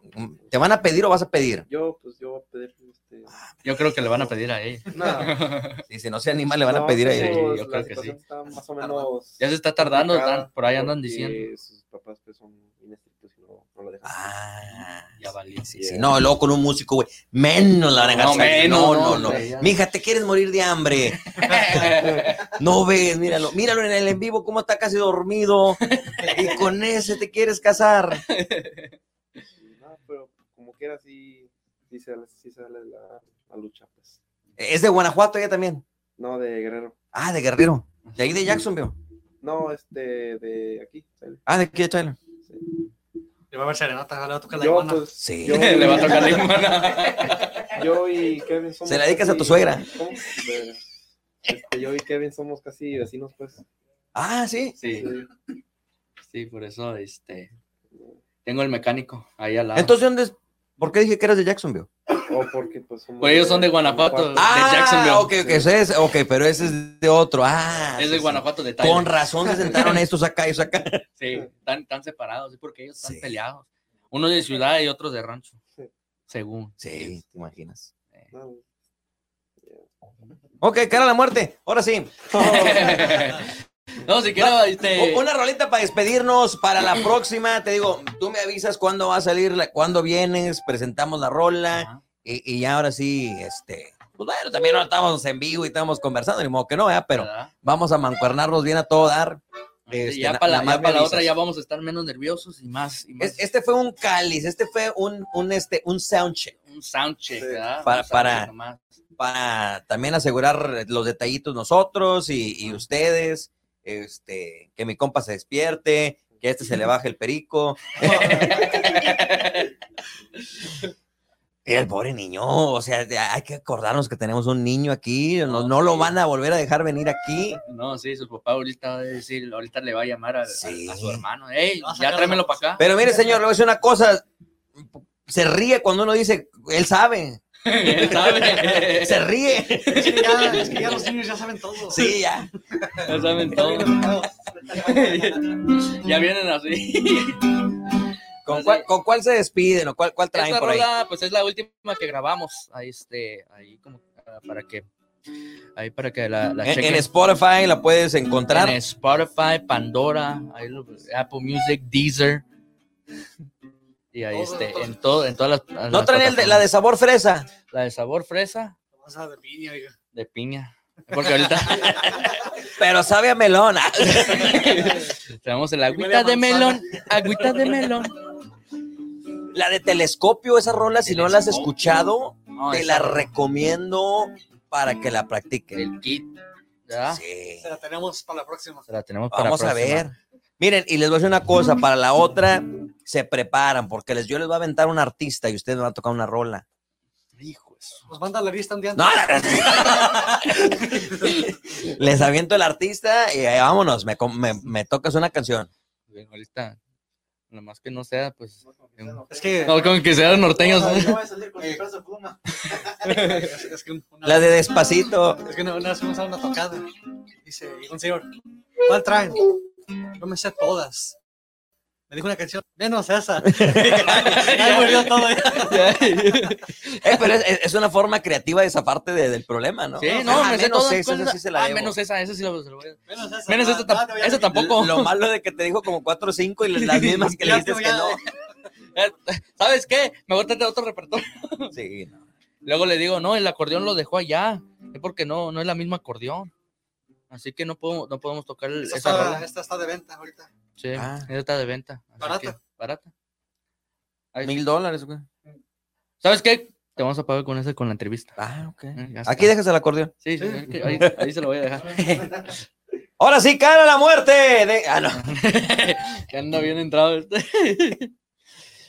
¿Te van a pedir o vas a pedir? Yo, pues yo voy a pedir este. Yo creo que le van a pedir a ella. No, Sí, si no se anima, le van a pedir a ella. Sí, yo creo que sí. Está más o menos. Ya se está tardando, por ahí andan diciendo. Sus papás pues, son inestrictos y no, no la dejan. Ah, Ya valió. sí, sí. No, luego con un músico, güey. Menos la van a No, menos, No, no, no, no. hombre, ya. Mija, te quieres morir de hambre. No ves, míralo. Míralo en el en vivo, cómo está casi dormido. Y con ese te quieres casar. No, pero como quiera, sí, sí sale, sí sale la, la lucha, pues. Es de Guanajuato ella también. No, de Guerrero. Ah, de Guerrero. De ahí de Jacksonville. No, este, de aquí. sale. Ah, de aquí de Tyler. Le va a ver serenata, le va a tocar la Yo, iguana. pues, Sí. yo, Le va a tocar la iguana. yo y Kevin somos. Se la dedicas a tu suegra. este, yo y Kevin somos casi vecinos, pues. Ah, sí. Sí, Sí. sí, por eso, este. Tengo el mecánico ahí al lado. Entonces, ¿dónde es? ¿Por qué dije que eras de Jacksonville? O porque, pues. Pues ellos son de Guanajuato. Ah, Jacksonville. ok, ese es, ok, pero ese es de otro. Ah, es de sí. Guanajuato, de Tyler. Con razón se sentaron estos acá y estos acá. Sí, están, están separados, sí, porque ellos están Sí. peleados. Uno de ciudad y otro de rancho. Sí. Según. Sí, te imaginas. No, Ok, cara a la muerte. Ahora sí. no, si quiero, este. Una rolita para despedirnos para la próxima. Te digo, tú me avisas cuándo va a salir, la- cuándo vienes, presentamos la rola. Y, y ahora sí, este. Pues bueno, también ahora estamos en vivo y estamos conversando, ni modo que no, ¿verdad? Pero ¿verdad? vamos a mancuernarnos bien a todo dar. Este, ya para la, ya para la otra ya vamos a estar menos nerviosos y más. Y más Es- este fue un cáliz, este fue un, un, este, un soundcheck un soundcheck, Sí. ¿verdad? Para- para- para también asegurar los detallitos nosotros y, y ustedes, este, que mi compa se despierte, que a este se le baje el perico. El pobre niño, o sea, hay que acordarnos que tenemos un niño aquí, no, no lo van a volver a dejar venir aquí. No, sí, su papá ahorita va a decir, ahorita le va a llamar a, a- Sí. a su hermano. Ey, Va a ya tráemelo para acá. Pero mire, señor, le voy a decir una cosa, se ríe cuando uno dice, él sabe, Él sabe. se ríe. Es que, ya, es que ya los niños ya saben todo. Sí, ya. Ya saben todo. ya vienen así. ¿Con cuál, con cuál se despiden o cuál, cuál traen Esta por ahí? pues es la última que grabamos. Ahí, este, ahí como para que, ahí para que la, la En, Spotify la puedes encontrar. En Spotify, Pandora, Apple Music, Deezer. Y ahí Todo, este, en todo, en todas las. ¿No las traen el de- la de sabor fresa? La de sabor fresa, Vamos a de piña, oiga. de piña. Porque ahorita Pero sabe a melón. tenemos el a agüita de melón, agüita de melón. La de telescopio, esa rola, si no la has escuchado, No, te la rola, recomiendo para que la practiquen. El kit, ¿verdad? Sí. Se la tenemos para la próxima. Se la tenemos para Vamos a próxima. ver. Miren, y les voy a decir una cosa, para la otra se preparan, porque les, yo les voy a aventar un artista y ustedes me van a tocar una rola. Hijo eso. Nos manda la lista un día No, les aviento el artista y ahí vámonos, me, me, me tocas una canción. Bien, ahorita, nomás que no sea, pues. Es que, No, con que sean norteños. No, ¿no? no voy a salir con mi peso pluma. es, es que una, La de despacito. es que una, vez fuimos a una tocada. Dice, un señor, ¿cuál traen? No me sé todas. Me dijo una canción, menos esa. Ahí murió todo. ya. Eh, pero es, es una forma creativa de esa parte de- del problema, ¿no? Sí, no, Ah, me sé menos todas. esa, ¿cuál esa es sí se la ah, menos esa, esa sí la, voy a Menos esa. Menos esa, tampoco. Lo malo de que te dijo como cuatro o cinco y las mismas que le Ya dices te que no. ¿Sabes qué? Me voy a tratar otro repertorio. Sí, no. Luego le digo, no, el acordeón lo dejó allá. Es porque no, no es la misma acordeón. Así que no podemos, no podemos tocar el- Esta esa está, rola. esta está de venta ahorita. Sí, Ah. esa está de venta. Barata. que, barata. Ahí- Mil dólares, güey. ¿Sabes qué? Te vamos a pagar con esa con la entrevista. Ah, ok. Eh, ya Aquí está. dejas el acordeón. Sí, sí, sí, ahí, ahí se lo voy a dejar. Ahora sí, cara a la muerte. de- Ah, no. que anda bien entrado este.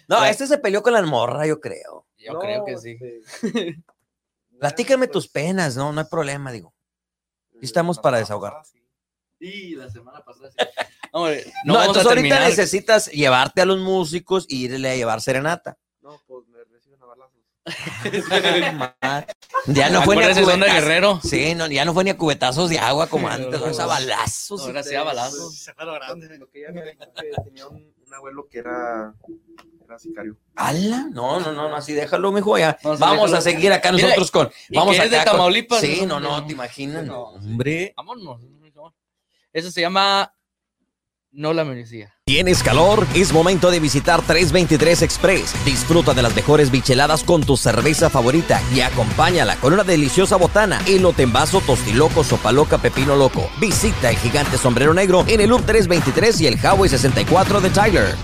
No, Ya. este se peleó con la morra, yo creo. Yo No, creo que sí. este, Platícame pues, tus penas, no, no hay problema, digo. Aquí estamos para desahogar. sí. Y la semana pasada sí. Hombre, No, no, entonces a ahorita necesitas llevarte a los músicos y irle a llevar serenata. No, pues me recibe ya no fue ni a cubetazos. Guerrero. Sí, no, ya no fue ni a cubetazos de agua como antes, son a balazos. Ahora sí a balazos. Se fue a lo grande. Lo que ella me dijo que tenía un, un abuelo que era, era sicario. ¡Hala! No, no, no, no, así déjalo, mijo, ya. No, Vamos déjalo. a seguir acá Mira, nosotros con. y Vamos que es de acá con- Tamaulipas, Sí, ¿no? no, te imaginas. No. Hombre. Vámonos. Eso se llama No la merecía. ¿Tienes calor? Es momento de visitar 323 Express. Disfruta de las mejores bicheladas con tu cerveza favorita y acompáñala con una deliciosa botana, elote en vaso, tostiloco, sopa loca, pepino loco. Visita el gigante sombrero negro en el Loop 323 y el Highway 64 de Tyler.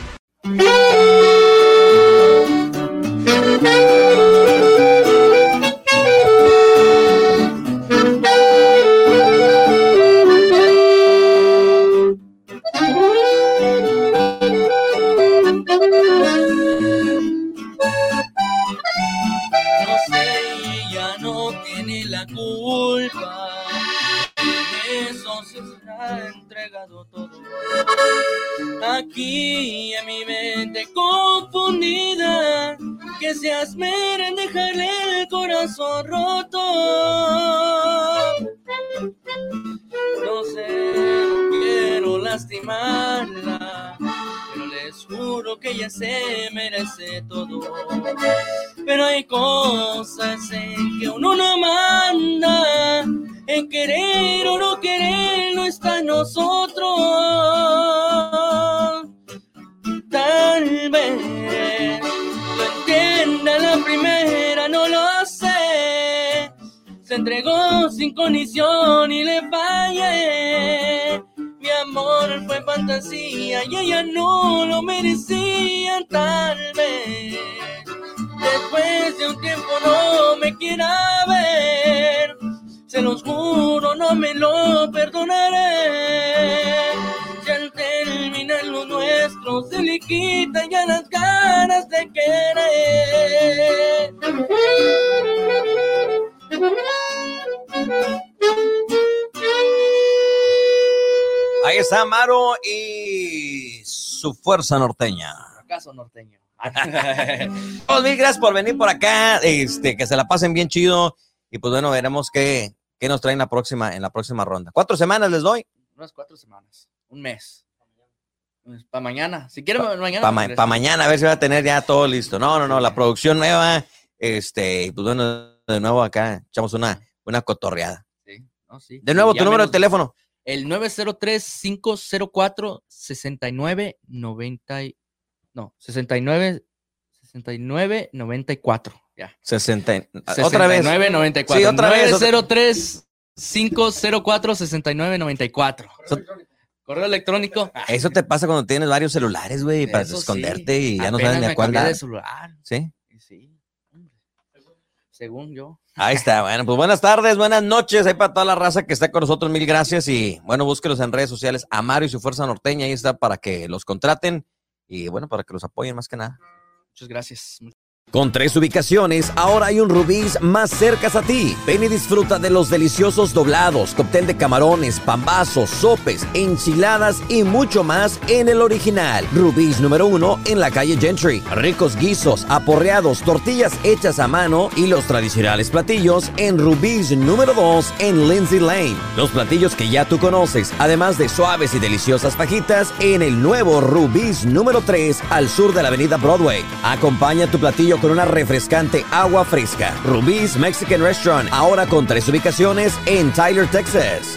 Fuerza norteña. ¿Acaso norteño? Pues mil gracias por venir por acá. Este, que se la pasen bien chido. Y pues bueno, veremos qué, qué nos traen la próxima, en la próxima ronda. Cuatro semanas les doy. Unas cuatro semanas, un mes. Para mañana. Si quieren, mañana. Para regreso. mañana, a ver si va a tener ya todo listo. No, no, no, la producción nueva. Este, y pues bueno, de nuevo acá echamos una, una cotorreada. Sí, no, sí. De nuevo, tu número de teléfono. El 903-504-6990. y- No, 69. 6994. Ya. 60. Otra vez. 6994. Sí, otra vez, otra- 903 504 6994. Correo electrónico. Eso te pasa cuando tienes varios celulares, güey, para Eso sí. esconderte y ya no Apenas sabes ni a cuál dar. de celular. Sí. Sí. Según yo. Ahí está, bueno, pues buenas tardes, buenas noches, ahí para toda la raza que está con nosotros, mil gracias y bueno, búsquelos en redes sociales, Amaro y su Fuerza Norteña, ahí está para que los contraten y bueno, para que los apoyen más que nada. Muchas gracias. Con tres ubicaciones, ahora hay un Rubí's más cerca a ti. Ven y disfruta de los deliciosos doblados, cóctel de camarones, pambazos, sopes, enchiladas y mucho más en el original. Rubí's número uno en la calle Gentry. Ricos guisos, aporreados, tortillas hechas a mano y los tradicionales platillos en Rubí's número dos en Lindsay Lane. Los platillos que ya tú conoces, además de suaves y deliciosas fajitas en el nuevo Rubí's número 3 al sur de la avenida Broadway. Acompaña tu platillo con una refrescante agua fresca. Rubí's Mexican Restaurant, ahora con tres ubicaciones en Tyler, Texas.